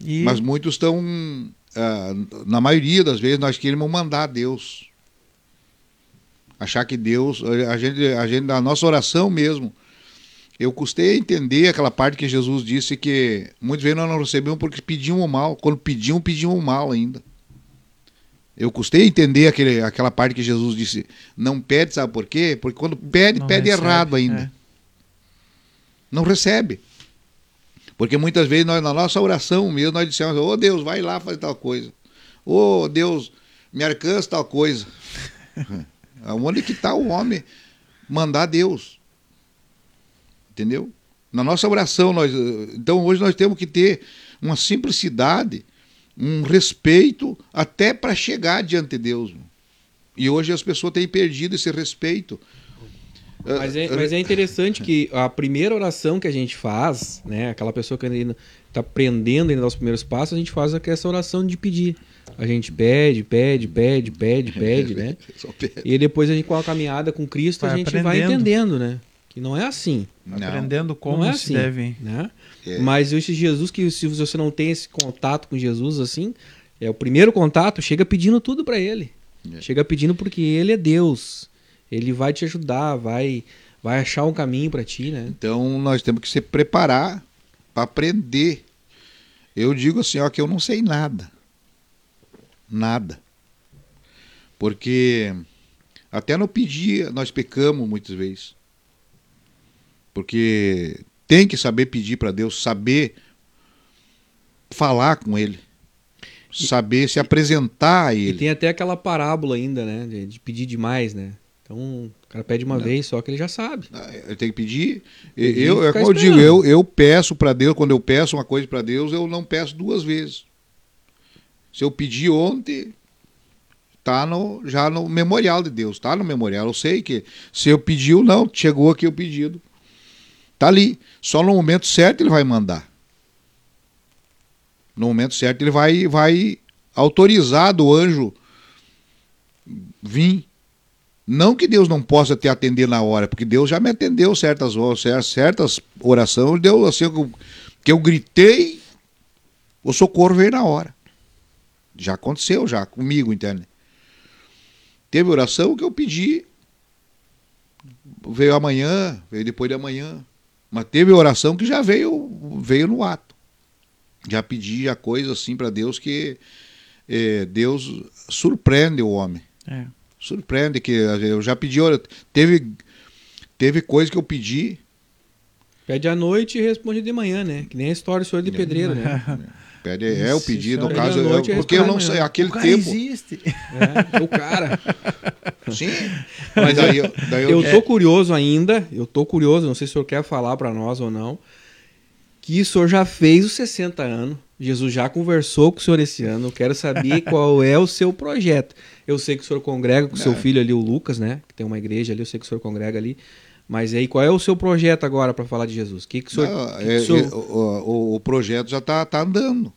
E... Mas muitos estão, uh, na maioria das vezes, nós queremos mandar a Deus. Achar que Deus, a gente, a gente, na nossa oração mesmo, eu custei a entender aquela parte que Jesus disse que muitas vezes nós não recebemos porque pediam o mal. Quando pediam, pediam o mal ainda. Eu custei a entender aquele, aquela parte que Jesus disse, não pede, sabe por quê? Porque quando pede, não pede recebe, errado ainda. É. Não recebe. Porque muitas vezes nós, na nossa oração mesmo, nós dissemos, ô oh, Deus, vai lá fazer tal coisa. Ô oh, Deus, me alcança tal coisa. Onde que está o homem mandar Deus? Entendeu? Na nossa oração, nós, então hoje nós temos que ter uma simplicidade, um respeito até para chegar diante de Deus. E hoje as pessoas têm perdido esse respeito. Mas é, mas é interessante que a primeira oração que a gente faz, né, aquela pessoa que ainda está aprendendo ainda os primeiros passos, a gente faz essa oração de pedir. A gente pede, pede, pede, pede, pede, né? E depois a gente com a caminhada com Cristo vai a gente aprendendo. vai entendendo, né? Que não é assim. Não. Aprendendo como não é assim, deve. Né? É. Mas esse Jesus que se você não tem esse contato com Jesus assim, É o primeiro contato, chega pedindo tudo para ele. É. Chega pedindo porque ele é Deus. Ele vai te ajudar, vai vai achar um caminho para ti, né? Então nós temos que se preparar para aprender. Eu digo assim, ó, que eu não sei nada. Nada. Porque até no pedir nós pecamos muitas vezes. Porque tem que saber pedir para Deus, saber falar com Ele, saber se apresentar a Ele. E tem até aquela parábola ainda, né? De, pedir demais, né? Então, o cara pede uma Não. vez só que ele já sabe. Ah, ele tem que pedir. pedir eu, é como eu digo, eu, eu peço para Deus, quando eu peço uma coisa para Deus, eu não peço duas vezes. Se eu pedi ontem, tá no, já no memorial de Deus, tá no memorial. Eu sei que se eu pediu, não, chegou aqui o pedido. Tá ali. Só no momento certo ele vai mandar. No momento certo ele vai, vai autorizar do anjo vir. Não que Deus não possa te atender na hora, porque Deus já me atendeu certas certas orações, deu assim que eu gritei, o socorro veio na hora. Já aconteceu já comigo, entende? Teve oração que eu pedi, veio amanhã, veio depois de amanhã. Mas teve oração que já veio, veio no ato. Já pedi a coisa assim para Deus que é, Deus surpreende o homem. É. Surpreende que eu já pedi, teve teve coisa que eu pedi. Pede à noite e responde de manhã, né? Que nem a história do senhor de é. pedreiro, né? Pede, é o pedido, no caso, eu, porque eu não sei, aquele o tempo. existe. É, o cara. Sim. Mas daí, daí eu, eu tô curioso ainda, eu tô curioso, não sei se o senhor quer falar para nós ou não, que o senhor já fez os 60 anos, Jesus já conversou com o senhor esse ano, eu quero saber qual é o seu projeto. Eu sei que o senhor congrega com o seu é. filho ali, o Lucas, né? Que tem uma igreja ali, eu sei que o senhor congrega ali. Mas aí, qual é o seu projeto agora para falar de Jesus? Que que o, senhor, Não, que é, que o, senhor... o, o, o, projeto já está tá andando.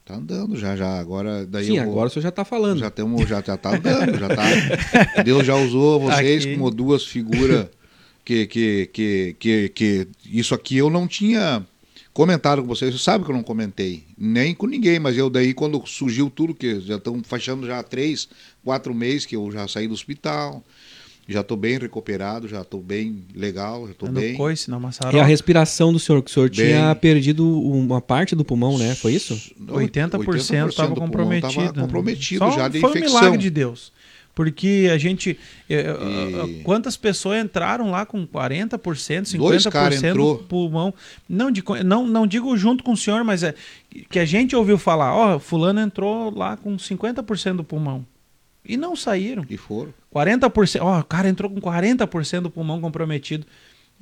Está andando já, já. Agora, daí Sim, agora o senhor já está falando. Já temos, já, já tá andando, já tá. Deus já usou vocês Aqui. como duas figuras que, que, que, que, que isso aqui eu não tinha comentado com vocês. Você sabe que eu não comentei, nem com ninguém, mas eu daí quando surgiu tudo, que já estão fechando já três, quatro meses que eu já saí do hospital, já estou bem recuperado, já estou bem legal, já estou bem. Coice, na é a respiração do senhor, que o senhor bem... tinha perdido uma parte do pulmão, né? Foi isso? 80% estava comprometido. Estava né? comprometido Só já de foi infecção. Foi um milagre de Deus. Porque a gente. Eh, eh, e... Quantas pessoas entraram lá com 40%, 50% Dois do pulmão? Não, de, não, não digo junto com o senhor, mas é que a gente ouviu falar: ó, oh, Fulano entrou lá com 50% do pulmão. E não saíram. E foram. 40%. Ó, o cara entrou com 40% do pulmão comprometido.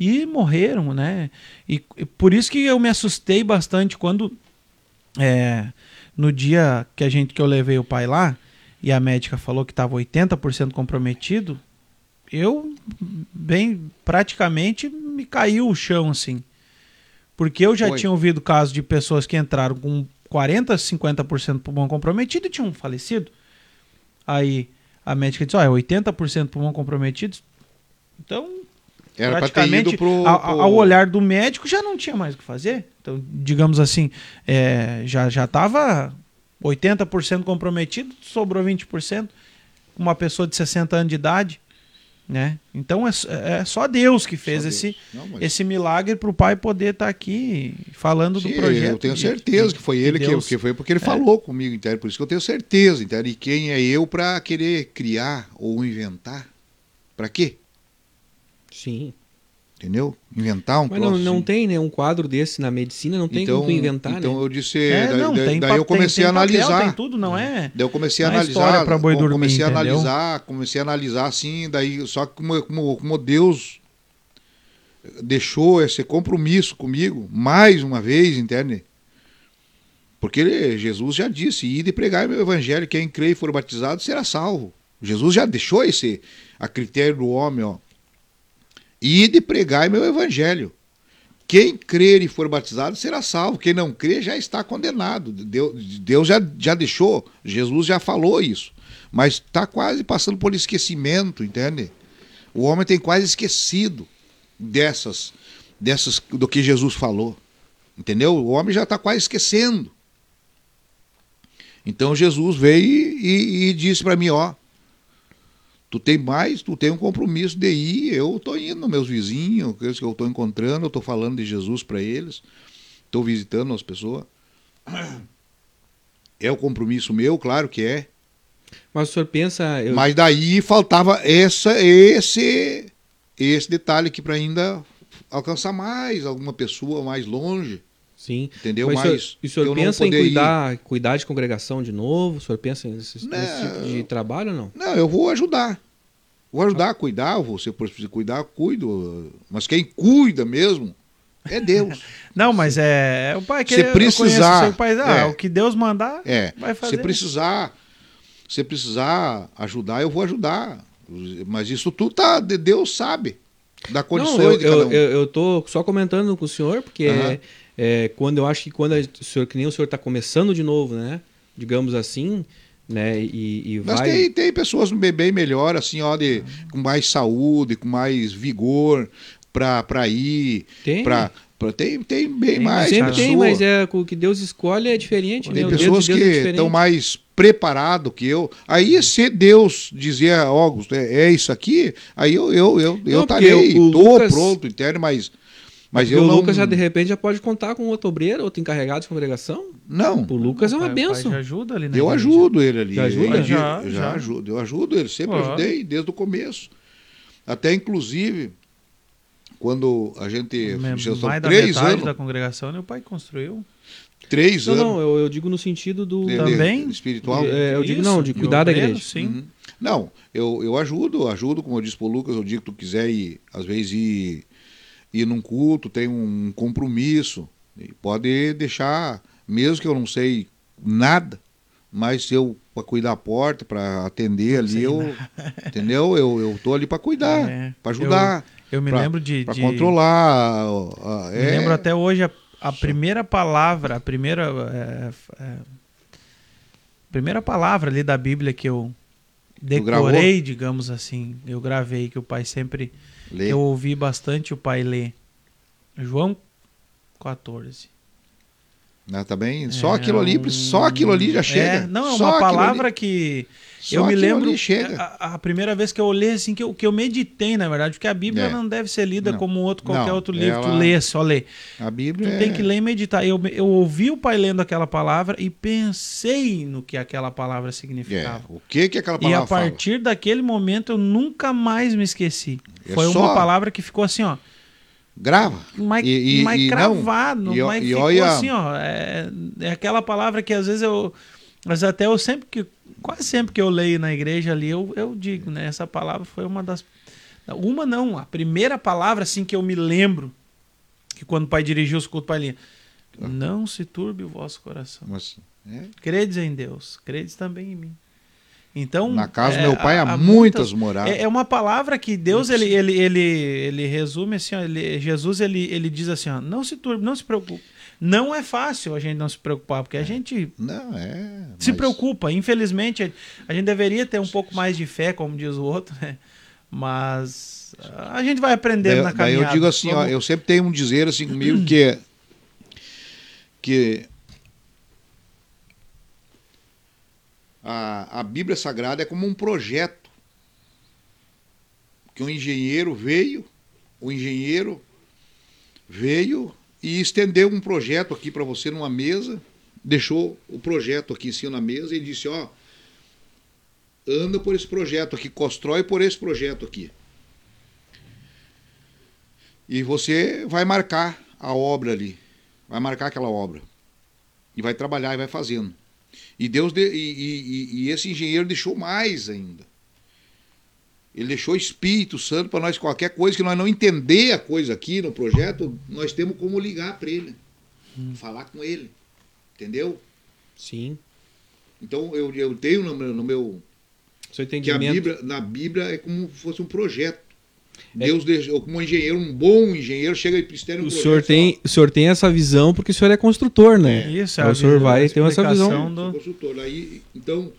E morreram, né? E, e, por isso que eu me assustei bastante quando. É, no dia que a gente que eu levei o pai lá e a médica falou que estava 80% comprometido, eu bem praticamente me caiu o chão assim. Porque eu já Foi. tinha ouvido casos de pessoas que entraram com 40, 50% pulmão comprometido e tinham falecido. Aí a médica disse: ó, é 80% pulmão comprometido. Então, Era praticamente, pro, ao, pro... ao, olhar do médico, já não tinha mais o que fazer. Então, digamos assim, é, já estava 80% comprometido, sobrou 20%. Uma pessoa de 60 anos de idade. Né? Então é, é só Deus que fez esse, Não, mas... esse milagre para o pai poder estar tá aqui falando Sim, do projeto. Eu tenho certeza de, que foi ele que, que, foi, porque ele é. falou comigo, entende? por isso que eu tenho certeza. Entende? E quem é eu para querer criar ou inventar? Para quê? Sim. Entendeu? Inventar um Mas não, não assim. tem né, um quadro desse na medicina, não tem então, como inventar, então né? eu disse, é, daí, não, daí, daí eu comecei tem, a analisar. Papel, tem tudo, não é? Daí eu comecei a analisar, para boi dormir, comecei a analisar, comecei a analisar assim, daí só que como, como, como Deus deixou esse compromisso comigo mais uma vez, entende? Porque ele, Jesus já disse, ide pregar meu evangelho, quem crê e for batizado será salvo. Jesus já deixou esse a critério do homem, ó. Ide pregai meu evangelho. Quem crer e for batizado será salvo. Quem não crer já está condenado. Deus, Deus já, já deixou, Jesus já falou isso. Mas está quase passando por esquecimento, entende? O homem tem quase esquecido dessas, dessas do que Jesus falou. Entendeu? O homem já está quase esquecendo. Então Jesus veio e, e, e disse para mim, ó, tu tem mais, tu tem um compromisso de ir, eu tô indo, meus vizinhos, aqueles que eu tô encontrando, eu tô falando de Jesus para eles, tô visitando as pessoas. É o compromisso meu, claro que é. Mas o senhor pensa. Eu... Mas daí faltava essa, esse, esse detalhe aqui para ainda alcançar mais alguma pessoa mais longe. Sim. Entendeu? Mas, Mas o senhor, o senhor pensa em cuidar, cuidar de congregação de novo? O senhor pensa nesse, não, nesse tipo de trabalho ou não? Não, eu vou ajudar. Vou ajudar a cuidar, você precisa cuidar, cuido. Mas quem cuida mesmo é Deus. não, mas é, é o pai que você precisar, pai, ah, é, o que Deus mandar, é, vai fazer. Se precisar, se precisar ajudar, eu vou ajudar. Mas isso tudo tá, Deus sabe da condições não, eu, de cada um. Eu, eu tô só comentando com o senhor porque uhum é, quando eu acho que quando o senhor, que nem o senhor está começando de novo, né? Digamos assim, né? E, e Mas vai... tem, tem pessoas bem melhor, assim, ó, de, com mais saúde, com mais vigor para ir, para tem, tem bem tem, mais. Sempre pessoa. tem, mas é, o que Deus escolhe é diferente. Tem né? pessoas de que é estão mais preparado que eu. Aí, se Deus dizer, Augusto, é, é isso aqui, aí eu eu eu, eu estarei, estou pronto, entende? Mas mas eu o não... Lucas já de repente já pode contar com outro obreiro, outro encarregado de congregação? Não. O Lucas é uma benção. ajuda ali, né? Eu ajudo ele ali. Já ajuda? Já, já, já, ajudo. Eu ajudo ele, sempre ajudei desde o começo. Até inclusive quando a gente já são mais três da anos da congregação, meu pai construiu. Três não, anos. Não, eu, eu, digo no sentido do de, também espiritual. É, eu digo não, de cuidar da igreja. Sim. Uhum. Não, eu, eu ajudo, ajudo, como eu disse pro Lucas, eu digo que tu quiser ir, às vezes ir ir num culto, tem um compromisso. Pode deixar, mesmo que eu não sei nada, mas se eu para cuidar a porta, para atender ali, eu, entendeu? Eu, eu tô ali para cuidar, é, para ajudar. Eu, eu me pra, lembro de, para de... controlar. É... Me lembro até hoje a, a primeira palavra, a primeira é, é, primeira palavra ali da Bíblia que eu decorei, digamos assim, eu gravei que o pai sempre Lê. Eu ouvi bastante o pai ler. João 14. Ah, tá bem? Só é aquilo ali, só aquilo ali já chega. É, não, é uma palavra que só eu me lembro chega. A, a, primeira vez que eu li assim que eu, que eu meditei, na verdade, porque a Bíblia é. não deve ser lida não. como outro qualquer não, outro livro, ela... tu lê, só lê. A Bíblia tu é... tem que ler e meditar. Eu, eu ouvi o pai lendo aquela palavra e pensei no que aquela palavra significava. É. O que que aquela palavra E a partir fala? daquele momento eu nunca mais me esqueci. É Foi só... uma palavra que ficou assim, ó. Grava. Mas, e, e, mas e cravado, não, mas e, ficou olha... assim, ó. É, é aquela palavra que às vezes eu. Mas até eu sempre que. Quase sempre que eu leio na igreja ali, eu, eu digo, né? Essa palavra foi uma das. Uma não, a primeira palavra assim que eu me lembro. Que quando o pai dirigiu os cultos, o pai lia. Não se turbe o vosso coração. Mas, é? Credes em Deus, credes também em mim. Então, na casa é, do meu pai há, há muitas, muitas moradas. É, é, uma palavra que Deus ele, ele, ele, ele resume assim, ó, ele, Jesus ele, ele diz assim, ó, não se turbe, não se preocupe. Não é fácil a gente não se preocupar, porque a gente não é, se preocupa. Infelizmente, a gente deveria ter um pouco mais de fé, como diz o outro, né? Mas a gente vai aprendendo daí, na caminhada. Eu digo assim, ó, eu sempre tenho um dizer assim comigo que que a, a Bíblia Sagrada é como um projeto que um engenheiro veio, o engenheiro veio e estendeu um projeto aqui para você numa mesa, deixou o projeto aqui em cima na mesa e disse, ó, anda por esse projeto aqui, constrói por esse projeto aqui. E você vai marcar a obra ali, vai marcar aquela obra. E vai trabalhar e vai fazendo. E Deus de, e, e, e, esse engenheiro deixou mais ainda. Ele deixou o Espírito Santo para nós, qualquer coisa que nós não entender a coisa aqui no projeto, nós temos como ligar para ele, hum. falar com ele. Entendeu? Sim. Então eu, eu tenho no meu, no meu que a Bíblia, na Bíblia é como se fosse um projeto. É. Deus deixou, como um engenheiro, um bom engenheiro, chega e estende um o senhor tem O senhor tem essa visão porque o senhor é construtor, né? É, isso, então, o senhor vai ter essa visão. Do... Construtor. Aí, então,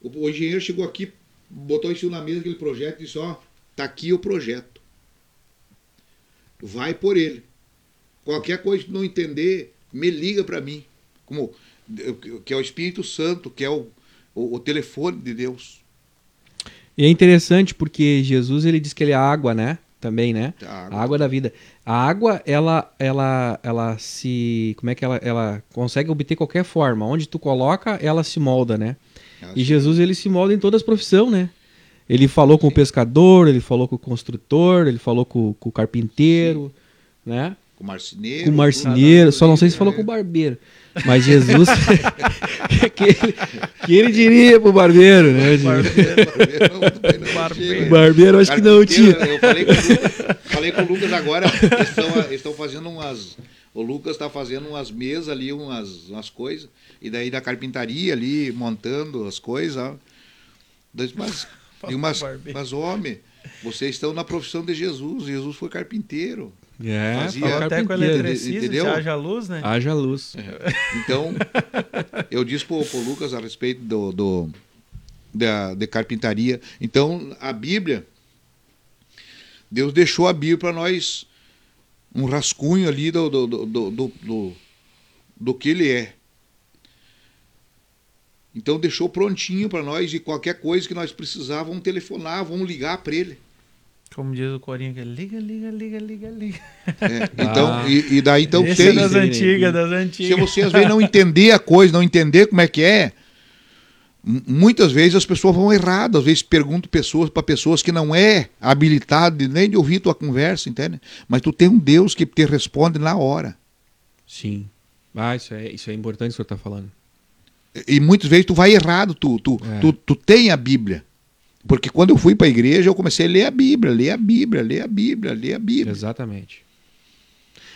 o, o, engenheiro chegou aqui, botou isso na mesa aquele projeto e disse: Ó, tá aqui o projeto. Vai por ele. Qualquer coisa que não entender, me liga para mim. Como que é o Espírito Santo, que é o, o, o telefone de Deus. E é interessante porque Jesus ele diz que ele é água, né? Também, né? A água. a água. da vida. A água, ela, ela, ela se, como é que ela, ela consegue obter qualquer forma. Onde tu coloca, ela se molda, né? E Jesus ele se molda em todas as profissões, né? Ele falou com o pescador, ele falou com o construtor, ele falou com, com o carpinteiro, Sim. né? Com o marceneiro. Com o marceneiro, só não sei se falou com o barbeiro. Mas Jesus. que, ele, que ele diria pro barbeiro, né? Barbeiro, barbeiro, barbeiro acho que não tinha. Eu falei com, Lucas, falei com o Lucas agora, eles estão fazendo umas. O Lucas está fazendo umas mesas ali, umas, umas coisas. E daí da carpintaria ali, montando as coisas. Mas, mas, mas homem, vocês estão na profissão de Jesus. Jesus foi carpinteiro. É, fazia até com eletricista, entendeu? haja luz, né? Haja luz. É. Então, eu disse pro, pro Lucas a respeito do, do da, de carpintaria. Então, a Bíblia, Deus deixou a Bíblia para nós um rascunho ali do, do, do, do, do, que ele é. Então deixou prontinho para nós e qualquer coisa que nós precisávamos telefonar, vamos ligar para ele. Como diz o corinho, que liga, liga, liga, liga, liga. É, então, ah, e, e, daí então tem. É das antigas, das antigas. Se você às vezes não entender a coisa, não entender como é que é, muitas vezes as pessoas vão errado. Às vezes pergunto pessoas para pessoas que não é habilitado nem de ouvir tua conversa, entende? Mas tu tem um Deus que te responde na hora. Sim. Ah, isso é, isso é importante o que senhor está falando. E muitas vezes tu vai errado, tu, tu, é. tu, tu tem a Bíblia. Porque quando eu fui para a igreja, eu comecei a ler a Bíblia, ler a Bíblia, ler a Bíblia, ler a Bíblia. Exatamente.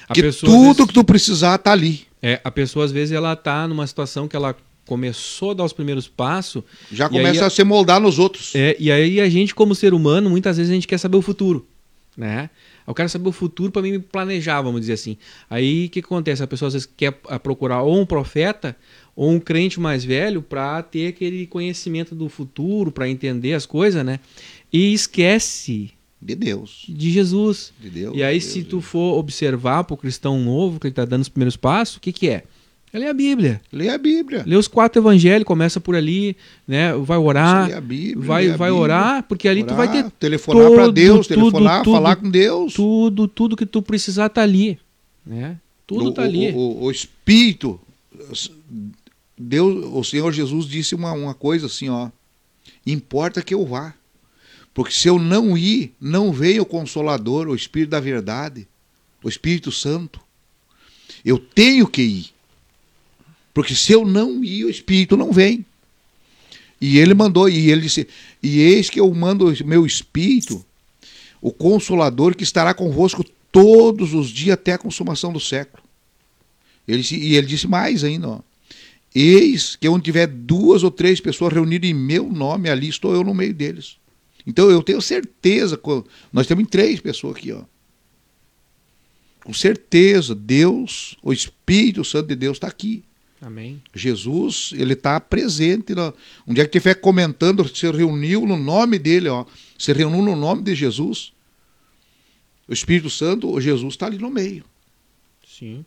A que tudo vezes, que tu precisar tá ali. É, a pessoa às vezes ela tá numa situação que ela começou a dar os primeiros passos. Já começa aí, a se moldar nos outros. É, e aí a gente, como ser humano, muitas vezes a gente quer saber o futuro. Né? Eu quero saber o futuro para mim me planejar, vamos dizer assim. Aí o que acontece? A pessoa às vezes quer procurar ou um profeta ou um crente mais velho para ter aquele conhecimento do futuro, para entender as coisas, né? E esquece de Deus, de Jesus. De Deus. E aí de se Deus, tu for observar para o cristão novo que ele está dando os primeiros passos, o que que é? Lê a Bíblia. Lê a Bíblia. Lê os quatro evangelhos, começa por ali, né? Vai orar. Lê a Bíblia, vai, vai Bíblia, orar, porque ali orar, tu vai ter telefonar para Deus, tudo, telefonar, tudo, falar com Deus. Tudo, tudo que tu precisar tá ali, né? Tudo o, tá ali. O, o, o Espírito Deus, o Senhor Jesus disse uma, uma coisa assim, ó. Importa que eu vá. Porque se eu não ir, não vem o Consolador, o Espírito da Verdade, o Espírito Santo. Eu tenho que ir. Porque se eu não ir, o Espírito não vem. E ele mandou, e ele disse: E eis que eu mando o meu Espírito, o Consolador, que estará convosco todos os dias até a consumação do século. Ele, e ele disse mais ainda: ó, Eis que onde tiver duas ou três pessoas reunidas em meu nome, ali estou eu no meio deles. Então eu tenho certeza, nós temos três pessoas aqui, ó. Com certeza, Deus, o Espírito Santo de Deus está aqui. Amém. Jesus, ele está presente. Lá. Um dia que estiver comentando, se reuniu no nome dele, ó. Se reuniu no nome de Jesus. O Espírito Santo, o Jesus está ali no meio. Sim.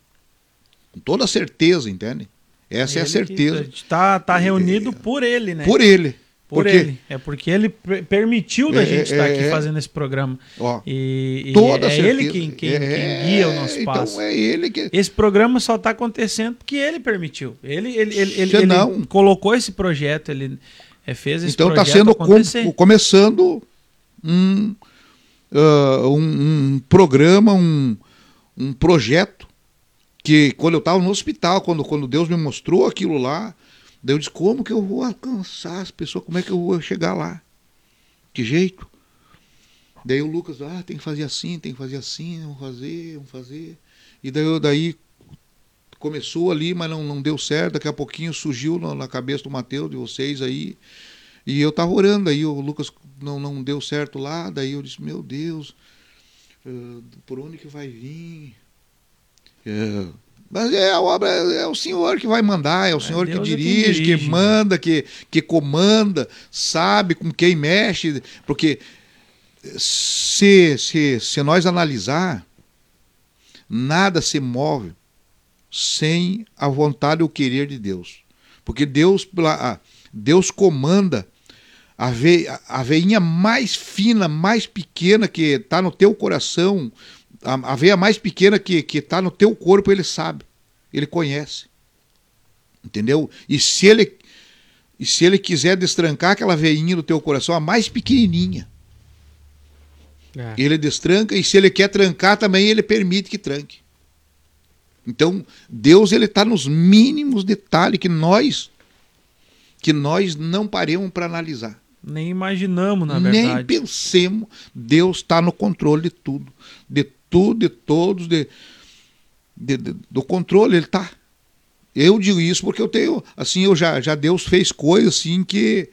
Com toda certeza, entende? Essa é, é a certeza. Está tá reunido por ele, né? Por ele. Por porque... ele. É porque ele permitiu da é, gente estar aqui é, fazendo esse programa. Ó, e, toda é certeza. ele quem, quem, quem, guia o nosso então passo. Então é ele que. Esse programa só está acontecendo porque ele permitiu. Ele, ele, ele, ele, ele não... colocou esse projeto, ele fez esse então, tá projeto. Então está sendo com, começando um, uh, um, um programa, um, um projeto que quando eu estava no hospital, quando, quando Deus me mostrou aquilo lá, daí eu disse, como que eu vou alcançar as pessoas? Como é que eu vou chegar lá? Que jeito? Daí o Lucas, ah, tem que fazer assim, tem que fazer assim, vamos fazer, vamos fazer. E daí, eu, daí começou ali, mas não, não deu certo. Daqui a pouquinho surgiu na, na cabeça do Mateus, de vocês aí. E eu estava orando, aí o Lucas não, não deu certo lá. Daí eu disse, meu Deus, uh, por onde que vai vir? É, mas é a obra, é o Senhor que vai mandar, é o é, Senhor que dirige, dirige, que manda, que, que comanda, sabe com quem mexe. Porque se, se, se nós analisar, nada se move sem a vontade ou querer de Deus. Porque Deus, Deus comanda a, ve, a veinha mais fina, mais pequena que está no teu coração, a, a veia mais pequena que está no teu corpo, ele sabe, ele conhece. Entendeu? E se ele, e se ele quiser destrancar aquela veinha do teu coração, a mais pequenininha, é. ele destranca, e se ele quer trancar também, ele permite que tranque. Então, Deus ele está nos mínimos detalhes que nós que nós não paremos para analisar. Nem imaginamos, na verdade. Nem pensemos. Deus está no controle de tudo. De tudo, de todos, de, de, de do controle, ele está. Eu digo isso porque eu tenho, assim, eu já, já Deus fez coisas assim que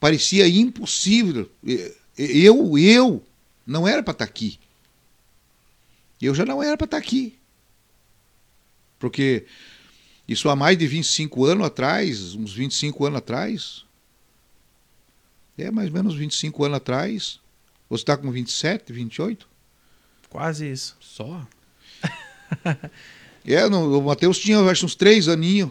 parecia impossível. Eu, eu não era para estar tá aqui. Eu já não era para estar tá aqui. Porque isso há mais de 25 anos atrás, uns 25 anos atrás. É mais ou menos 25 anos atrás. Você está com 27, 28? Quase isso. Só? é, no, o Matheus tinha acho, uns 3 aninhos.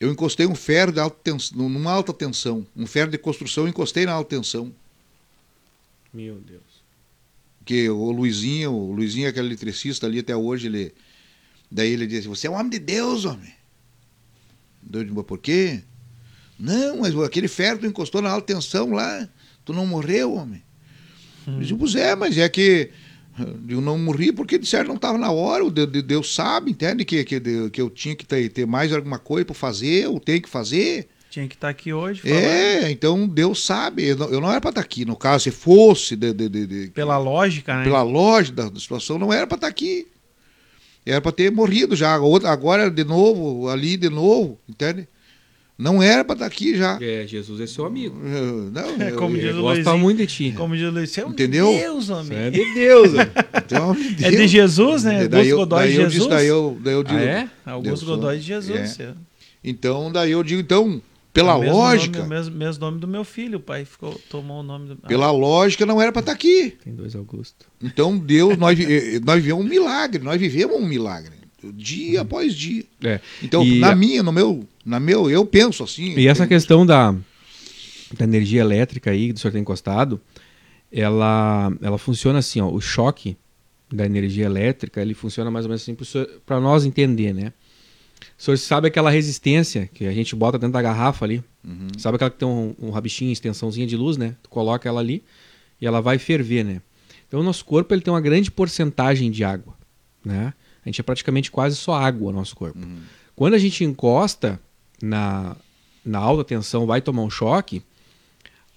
Eu encostei um ferro de alta tensão, numa alta tensão. Um ferro de construção, eu encostei na alta tensão. Meu Deus. Que o Luizinho, o Luizinho, aquele eletricista ali até hoje, ele Daí ele disse: Você é um homem de Deus, homem. Doido, por quê? Não, mas aquele ferro tu encostou na alta tensão lá, tu não morreu, homem. Hum. Eu disse, pois é, mas é que eu não morri porque disseram não estava na hora, o Deus sabe, entende? Que, que, que eu tinha que ter, ter mais alguma coisa para fazer, eu tenho que fazer. Tinha que estar tá aqui hoje. Falando. É, então Deus sabe. Eu não, eu não era para estar tá aqui. No caso, se fosse. De, de, de, pela lógica, né? Pela lógica da situação, não era para estar tá aqui. Era para ter morrido já. Agora de novo, ali de novo, entende? Não era para estar aqui já. É, Jesus é seu amigo. Não, é, como eu, eu gosto muito de ti. Como diz Luiz, é Entendeu? de Deus, homem. É de Deus. então, de Deus. É de Jesus, né? Daí Augusto Godoy de Jesus. Disse, daí eu, daí eu digo, ah, é? Augusto Godoy de Jesus. É. Então, daí eu digo, então, pela é lógica. Nome, mesmo, mesmo nome do meu filho, o pai ficou, tomou o nome do. Pela lógica, não era para estar tá aqui. Tem dois Augusto. Então, Deus, nós, nós vivemos um milagre, nós vivemos um milagre dia uhum. após dia. É. Então, e na a... minha, no meu, na meu, eu penso assim. E essa questão da, da energia elétrica aí que o senhor tem encostado, ela, ela funciona assim, ó, o choque da energia elétrica, ele funciona mais ou menos assim para nós entender, né? O senhor sabe aquela resistência que a gente bota dentro da garrafa ali? Uhum. Sabe aquela que tem um, um rabichinho, extensãozinha de luz, né? Tu coloca ela ali e ela vai ferver, né? Então o nosso corpo ele tem uma grande porcentagem de água, né? A gente é praticamente quase só água no nosso corpo. Uhum. Quando a gente encosta na, na alta tensão, vai tomar um choque,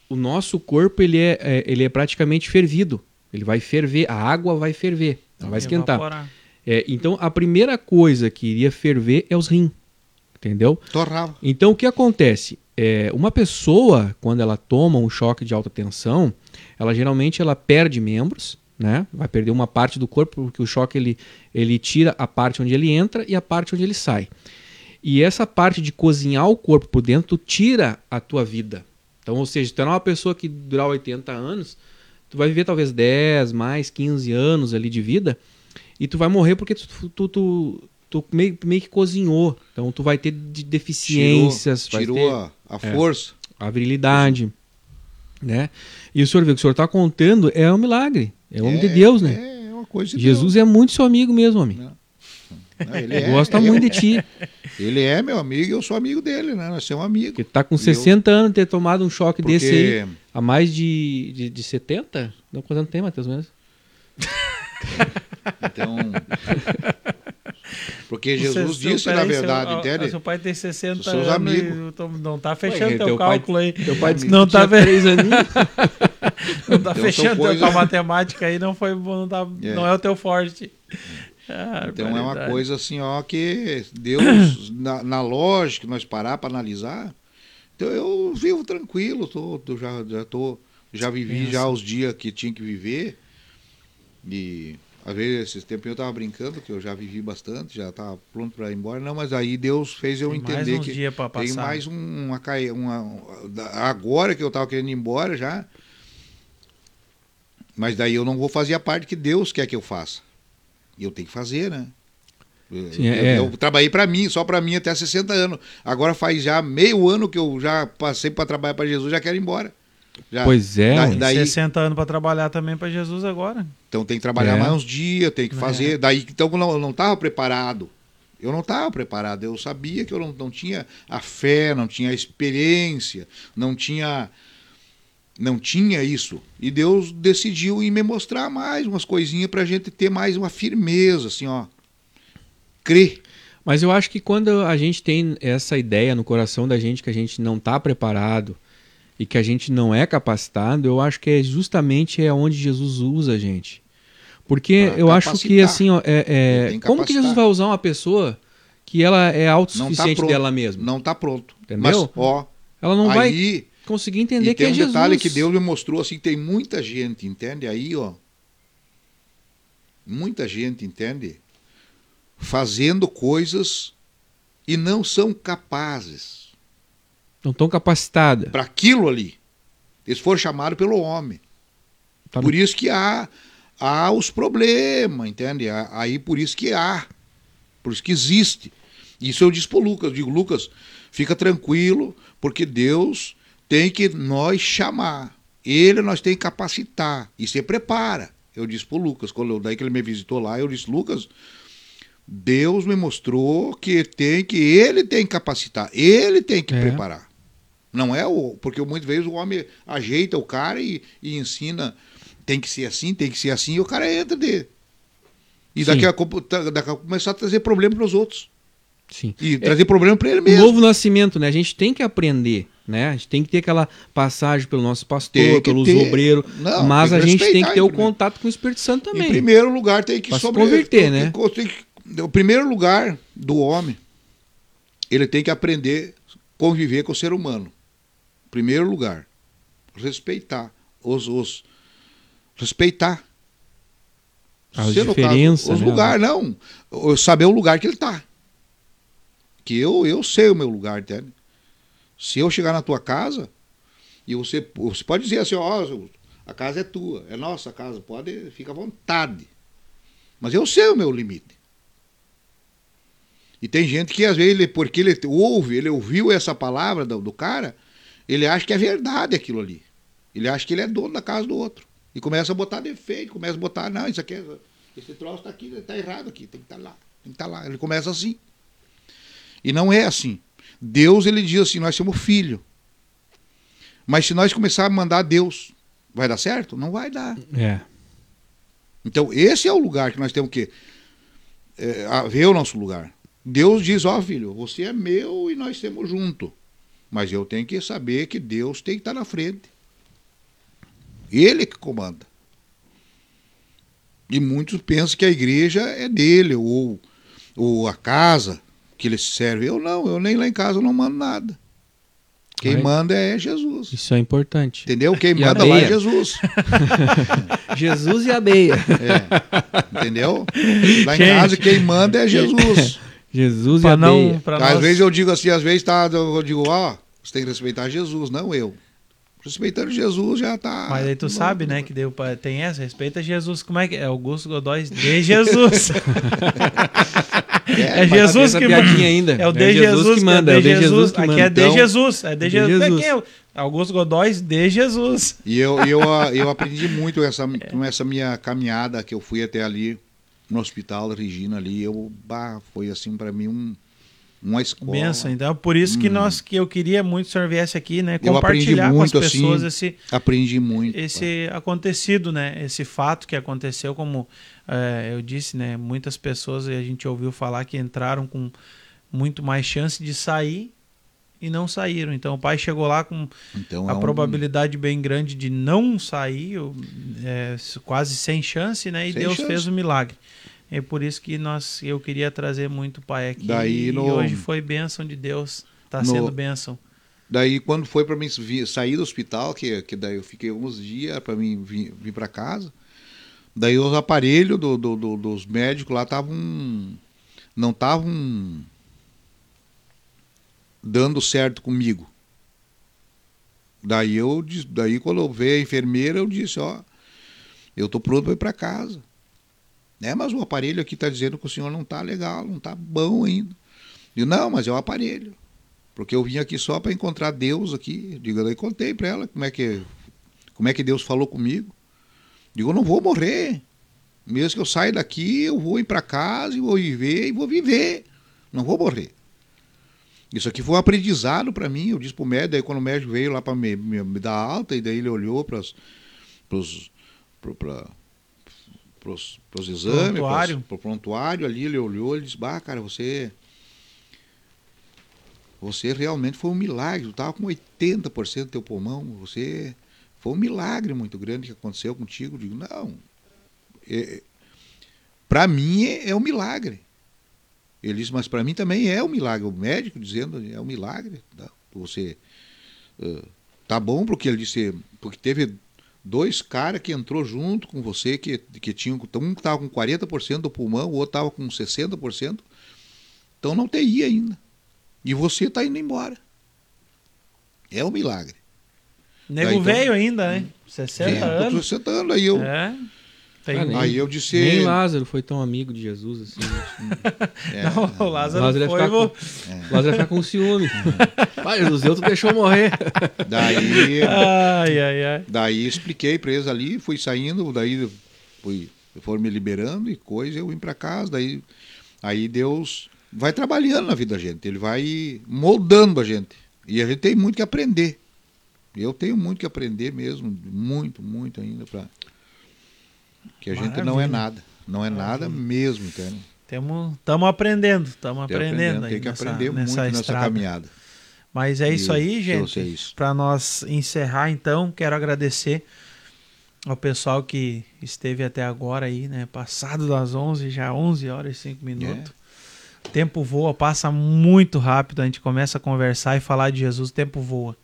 o nosso corpo ele é, é ele é praticamente fervido. Ele vai ferver, a água vai ferver, ela vai esquentar. É, então a primeira coisa que iria ferver é os rins. Entendeu? Torrava. Então o que acontece? É, uma pessoa, quando ela toma um choque de alta tensão, ela geralmente ela perde membros, né? Vai perder uma parte do corpo porque o choque ele, ele tira a parte onde ele entra e a parte onde ele sai. E essa parte de cozinhar o corpo por dentro tira a tua vida. Então, ou seja, tu é uma pessoa que durar 80 anos, tu vai viver talvez 10, mais 15 anos ali de vida e tu vai morrer porque tu, tu, tu, tu meio, meio que cozinhou. Então, tu vai ter de deficiências. Tirou, tirou ter, a, a força. É, a virilidade. Né? E o senhor vê que o senhor está contando é um milagre. É homem é, de Deus, né? É, é uma coisa de Jesus Deus. é muito seu amigo mesmo, homem. Não. Não, ele é, gosta muito de ti. Ele é meu amigo e eu sou amigo dele, né? Nós somos amigos. Ele tá com 60 eu... anos ter tomado um choque Porque... desse aí. Há mais de, de, de 70? Não, quanto tem, Matheus, mesmo? Então. Porque Jesus seu, disse, na verdade, seu, entende? Seu pai tem 60 seus anos amigos. não tá fechando Ué, teu, teu cálculo pai, aí. Teu pai disse não tá três aninhos. não tá então, fechando coisa... tua matemática aí, não foi não, tá, é. não é o teu forte. Ah, então é uma coisa assim, ó, que Deus, na, na lógica, nós parar para analisar, então eu vivo tranquilo, tô, tô, já, já, tô, já vivi já os dias que tinha que viver. E às vezes, esses tempos eu estava brincando, que eu já vivi bastante, já estava pronto para ir embora. Não, mas aí Deus fez eu tem entender mais um que dia tem mais um, uma, uma, agora que eu estava querendo ir embora já. Mas daí eu não vou fazer a parte que Deus quer que eu faça. E eu tenho que fazer, né? Sim, eu, é. eu trabalhei para mim, só para mim até 60 anos. Agora faz já meio ano que eu já passei para trabalhar para Jesus, já quero ir embora. Já, pois é. da- daí- 60 anos para trabalhar também para Jesus agora. Então tem que trabalhar É. mais uns dias, tem que É. fazer. Daí então eu não, não estava preparado. Eu não estava preparado. Eu sabia que eu não, não tinha a fé, não tinha a experiência, não tinha não tinha isso. E Deus decidiu em me mostrar mais umas coisinhas para a gente ter mais uma firmeza, assim, ó. Crer. Mas eu acho que quando a gente tem essa ideia no coração da gente que a gente não está preparado e que a gente não é capacitado, eu acho que é justamente é onde Jesus usa a gente. Porque eu acho que assim, ó, é- é, Tem como que Jesus vai usar uma pessoa que ela é tá autossuficiente pronto. dela mesma? Não está pronto. Entendeu? Mas, ó, Ela não vai aí conseguir entender que tem é um Jesus. detalhe que Deus me mostrou assim, tem muita gente, entende? Aí, ó. Muita gente, entende? Fazendo coisas e não são capazes não tão capacitada. para aquilo ali. Eles foram chamados pelo homem. Tá Por isso que há, há os problemas, entende? Aí por isso que há. Por isso que existe. Isso eu disse pro Lucas. Eu digo, Lucas, fica tranquilo, porque Deus tem que nós chamar. Ele nós tem que capacitar. E se prepara. Eu disse pro Lucas, quando eu- daí que ele me visitou lá, eu disse, Lucas, Deus me mostrou que tem que ele tem que capacitar, ele tem que É. preparar. Não é o. Porque muitas vezes o homem ajeita o cara e, e ensina tem que ser assim, tem que ser assim, e o cara entra de. E daqui Sim. a, pouco, tá- daqui a começar a trazer problema para os outros. Sim. E trazer problema para ele O mesmo. novo nascimento, né? A gente tem que aprender, né? A gente tem que ter aquela passagem pelo nosso pastor, pelos ter. obreiros, Não, mas a gente tem que ter em o primeiro. contato com o Espírito Santo Em também. primeiro lugar tem que sobre- converter, tem né? tem que- o primeiro lugar do homem, ele tem que aprender a conviver com o ser humano. Primeiro lugar, respeitar os, os respeitar. As Se no caso, diferenças, os né? lugares, não. Eu Saber o lugar que ele está. Que eu, eu sei o meu lugar, entende? Se eu chegar na tua casa, e você, você pode dizer assim, ó, a casa é tua, é nossa casa, pode, fica à vontade. Mas eu sei o meu limite. E tem gente que às vezes, ele, porque ele ouve, ele ouviu essa palavra do, do cara, ele acha que é verdade aquilo ali. Ele acha que ele é dono da casa do outro. E começa a botar defeito, começa a botar, não, isso aqui é, esse troço está aqui, está errado aqui, tem que estar lá, tem que estar lá. Ele começa assim. E não é assim. Deus, ele diz assim, nós somos filho. Mas se nós começarmos a mandar Deus, vai dar certo? Não vai dar. É. Então, esse é o lugar que nós temos que é, ver o nosso lugar. Deus diz, ó filho, você é meu e nós estamos juntos. Mas eu tenho que saber que Deus tem que estar na frente. Ele que comanda. E muitos pensam que a igreja é dele, ou, ou a casa que ele serve. Eu não, eu nem lá em casa não mando nada. Quem manda é Jesus. Isso é importante. Entendeu? Quem E a manda lá é? Jesus. Jesus e a beia. É. Entendeu? Lá em Gente. casa quem manda é Jesus. Jesus e Pra a não, pra Às nós- vezes eu digo assim, às vezes tá, eu digo, ó, você tem que respeitar Jesus, não eu. Respeitando Jesus já tá. Mas aí tu bom. sabe, né, que deu pra- tem essa, respeita Jesus. Como é que é? Augusto Godói de Jesus. É, mas Jesus essa que manda. ainda. É o É de Jesus Jesus que manda, É é o de Jesus Jesus. que Aqui manda. é de Então, Jesus. É de de Jesus. Jesus. Quem é? Augusto Godóis de Jesus. E eu, eu, eu aprendi muito essa, com essa minha caminhada que eu fui até ali no hospital Regina ali. Eu, bah, foi assim para mim um, uma escola. Benção. Então, por isso que nós que eu queria muito que o senhor viesse aqui, né, compartilhar com as muito, assim, pessoas esse Aprendi muito. esse acontecido, né? Esse fato que aconteceu, como eh, eu disse, né? Muitas pessoas e a gente ouviu falar que entraram com muito mais chance de sair e não saíram. Então o pai chegou lá com Então, a é um- probabilidade bem grande de não sair, é, quase sem chance, né? E Sem Deus chance. fez o milagre. É por isso que nós, eu queria trazer muito o pai aqui. Daí e no- hoje foi bênção de Deus. Está No- sendo bênção. Daí quando foi para mim sair do hospital, que, que daí eu fiquei alguns dias para mim vir, vir para casa, daí os aparelhos do, do- do- dos médicos lá estavam não estavam dando certo comigo. Daí eu daí quando eu veio a enfermeira eu disse, ó, eu tô pronto para ir para casa. né? Mas o aparelho aqui está dizendo que o senhor não está legal, não está bom ainda. Digo, não, mas é o aparelho. Porque eu vim aqui só para encontrar Deus aqui. Digo, eu contei para ela como é que como é que Deus falou comigo. Digo, eu não vou morrer. Mesmo que eu saia daqui, eu vou ir para casa e vou viver e vou viver. Não vou morrer. Isso aqui foi um aprendizado para mim. Eu disse pro médico, aí quando o médico veio lá para me, me, me, dar alta, e daí ele olhou para os exames, para o prontuário ali, ele olhou e disse, bah, cara, você. Você realmente foi um milagre. Tu estava com 80% do teu pulmão. Você. Foi um milagre muito grande que aconteceu contigo. Eu digo, não. É, para mim é, é um milagre. Ele disse, mas para mim também é um milagre. O médico dizendo, é um milagre. Tá? Você uh, tá bom porque ele disse, porque teve dois caras que entrou junto com você que que tinham um estava com 40% do pulmão, o outro estava com 60%. Então não tem ainda. E você está indo embora. É um milagre. Nego então, velho ainda, né? 60 sim, anos. 60 anos. Aí eu, é. Ah, nem, aí eu disse. Nem Lázaro foi tão amigo de Jesus assim. Né? é, não, o Lázaro, Lázaro foi. Ficar com, é. Lázaro ia ficar com ciúme. Pai, Jesus, tu deixou morrer. Daí. Ai, ai, ai. Daí expliquei pra eles ali, fui saindo, daí fui, foram me liberando e coisa, eu vim para casa, daí. Aí Deus vai trabalhando na vida da gente, ele vai moldando a gente. E a gente tem muito que aprender. Eu tenho muito que aprender mesmo, muito, muito ainda para que a Maravilha. gente não é nada. Não é Maravilha. nada mesmo, entende? Estamos aprendendo, estamos aprendendo. Tem que nessa, aprender muito nessa, nessa caminhada. Mas é isso aí, gente. Para nós encerrar, então, quero agradecer ao pessoal que esteve até agora aí, né? Passado das 11, já 11 horas e 5 minutos. É. Tempo voa, passa muito rápido. A gente começa a conversar e falar de Jesus, o tempo voa.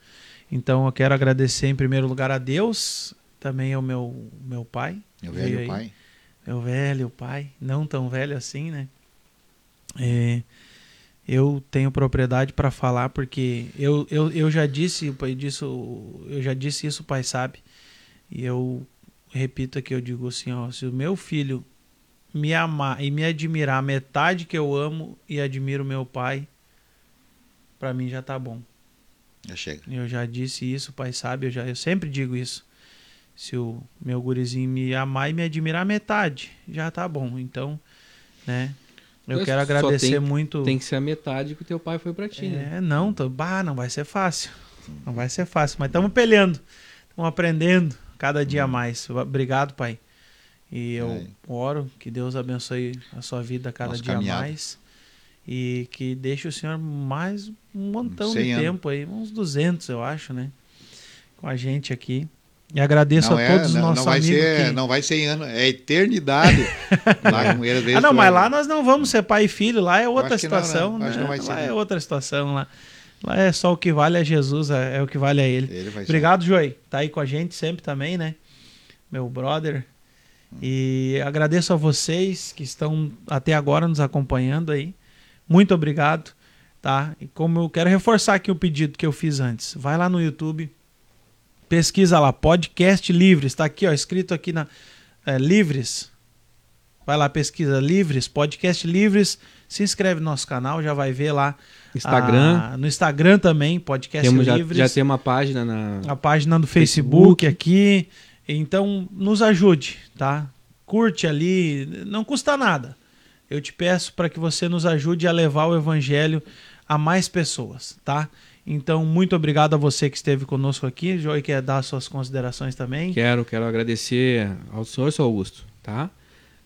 Então eu quero agradecer em primeiro lugar a Deus, também ao meu, meu pai, meu velho aí. pai. Meu velho pai, não tão velho assim, né? É, eu tenho propriedade para falar porque eu, eu, eu já disse, pai disso, eu já disse isso, o pai sabe. E eu repito aqui, eu digo assim, ó, se o meu filho me amar e me admirar metade que eu amo e admiro meu pai, para mim já tá bom. Já chega. Eu já disse isso, o pai sabe, eu já eu sempre digo isso se o meu gurizinho me amar e me admirar metade, já tá bom. Então, né? Eu Mas quero agradecer tem, muito. Tem que ser a metade que o teu pai foi para ti, é, né? não, tô, bah, não vai ser fácil. Não vai ser fácil, mas estamos peleando. Estamos aprendendo cada dia uhum. mais. Obrigado, pai. E eu é. oro que Deus abençoe a sua vida cada Nossa dia caminhada. mais. E que deixe o Senhor mais um montão de anos. tempo aí, uns 200, eu acho, né? Com a gente aqui. E agradeço não a todos é, os nossos não vai amigos. Ser, que... Não vai ser ano, é eternidade. lá com ah, não, mas lá nós não vamos ser pai e filho, lá é outra situação. Não, né? Não lá é outra situação. Lá. lá é só o que vale a Jesus, é, é o que vale a ele. ele Obrigado, ser. Joey. Tá aí com a gente sempre também, né? Meu brother. E agradeço a vocês que estão até agora nos acompanhando aí. Muito obrigado, tá? E como eu quero reforçar aqui o pedido que eu fiz antes, vai lá no YouTube, Pesquisa lá, podcast Livres, está aqui, ó, escrito aqui na é, Livres. Vai lá, pesquisa Livres, podcast Livres. Se inscreve no nosso canal, já vai ver lá. Instagram. A, no Instagram também, podcast Temos, Livres. Já, já tem uma página na. A página do Facebook, Facebook aqui. Então, nos ajude, tá? Curte ali, não custa nada. Eu te peço para que você nos ajude a levar o evangelho a mais pessoas, tá? Então, muito obrigado a você que esteve conosco aqui. Joy quer dar suas considerações também. Quero, quero agradecer ao senhor, seu Augusto, tá?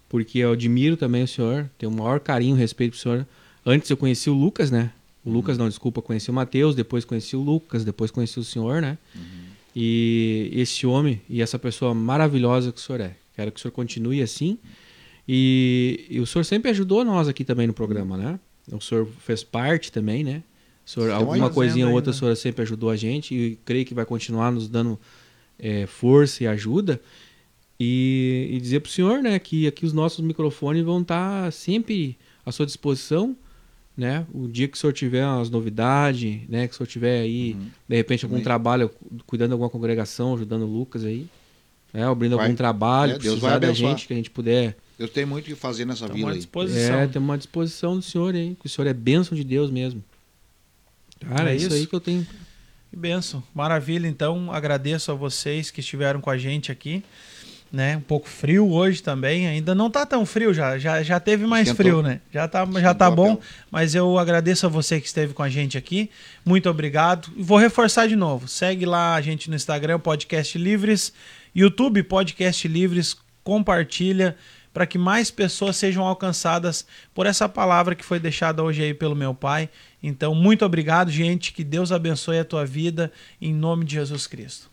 Porque eu admiro também o senhor, tenho o maior carinho e respeito pro senhor. Antes eu conheci o Lucas, né? O Lucas, não, desculpa, conheci o Matheus, depois conheci o Lucas, depois conheci o senhor, né? Uhum. E esse homem e essa pessoa maravilhosa que o senhor é. Quero que o senhor continue assim. E, e o senhor sempre ajudou nós aqui também no programa, né? O senhor fez parte também, né? Senhor, alguma coisinha ou outra, a senhora sempre ajudou a gente e creio que vai continuar nos dando é, força e ajuda. E, e dizer para o senhor né, que aqui os nossos microfones vão estar tá sempre à sua disposição. Né? O dia que o senhor tiver umas novidades, né? que o senhor tiver aí, uhum. de repente, algum Também. trabalho cuidando de alguma congregação, ajudando o Lucas aí, É, abrindo vai. algum trabalho, é, Deus vai da gente, que a gente puder. Eu tenho muito o que fazer nessa vila disposição. É, tem uma disposição do senhor aí, que o senhor é bênção de Deus mesmo. Cara, é, é isso aí que eu tenho. Que benção. Maravilha, então agradeço a vocês que estiveram com a gente aqui né? Um pouco frio hoje também. Ainda não tá tão frio já, já, já teve mais Esquentou. frio, né? Já tá, já tá bom, mas eu agradeço a você que esteve com a gente aqui. Muito obrigado. E vou reforçar de novo. Segue lá a gente no Instagram, Podcast Livres, YouTube Podcast Livres, compartilha para que mais pessoas sejam alcançadas por essa palavra que foi deixada hoje aí pelo meu pai. Então, muito obrigado, gente. Que Deus abençoe a tua vida em nome de Jesus Cristo.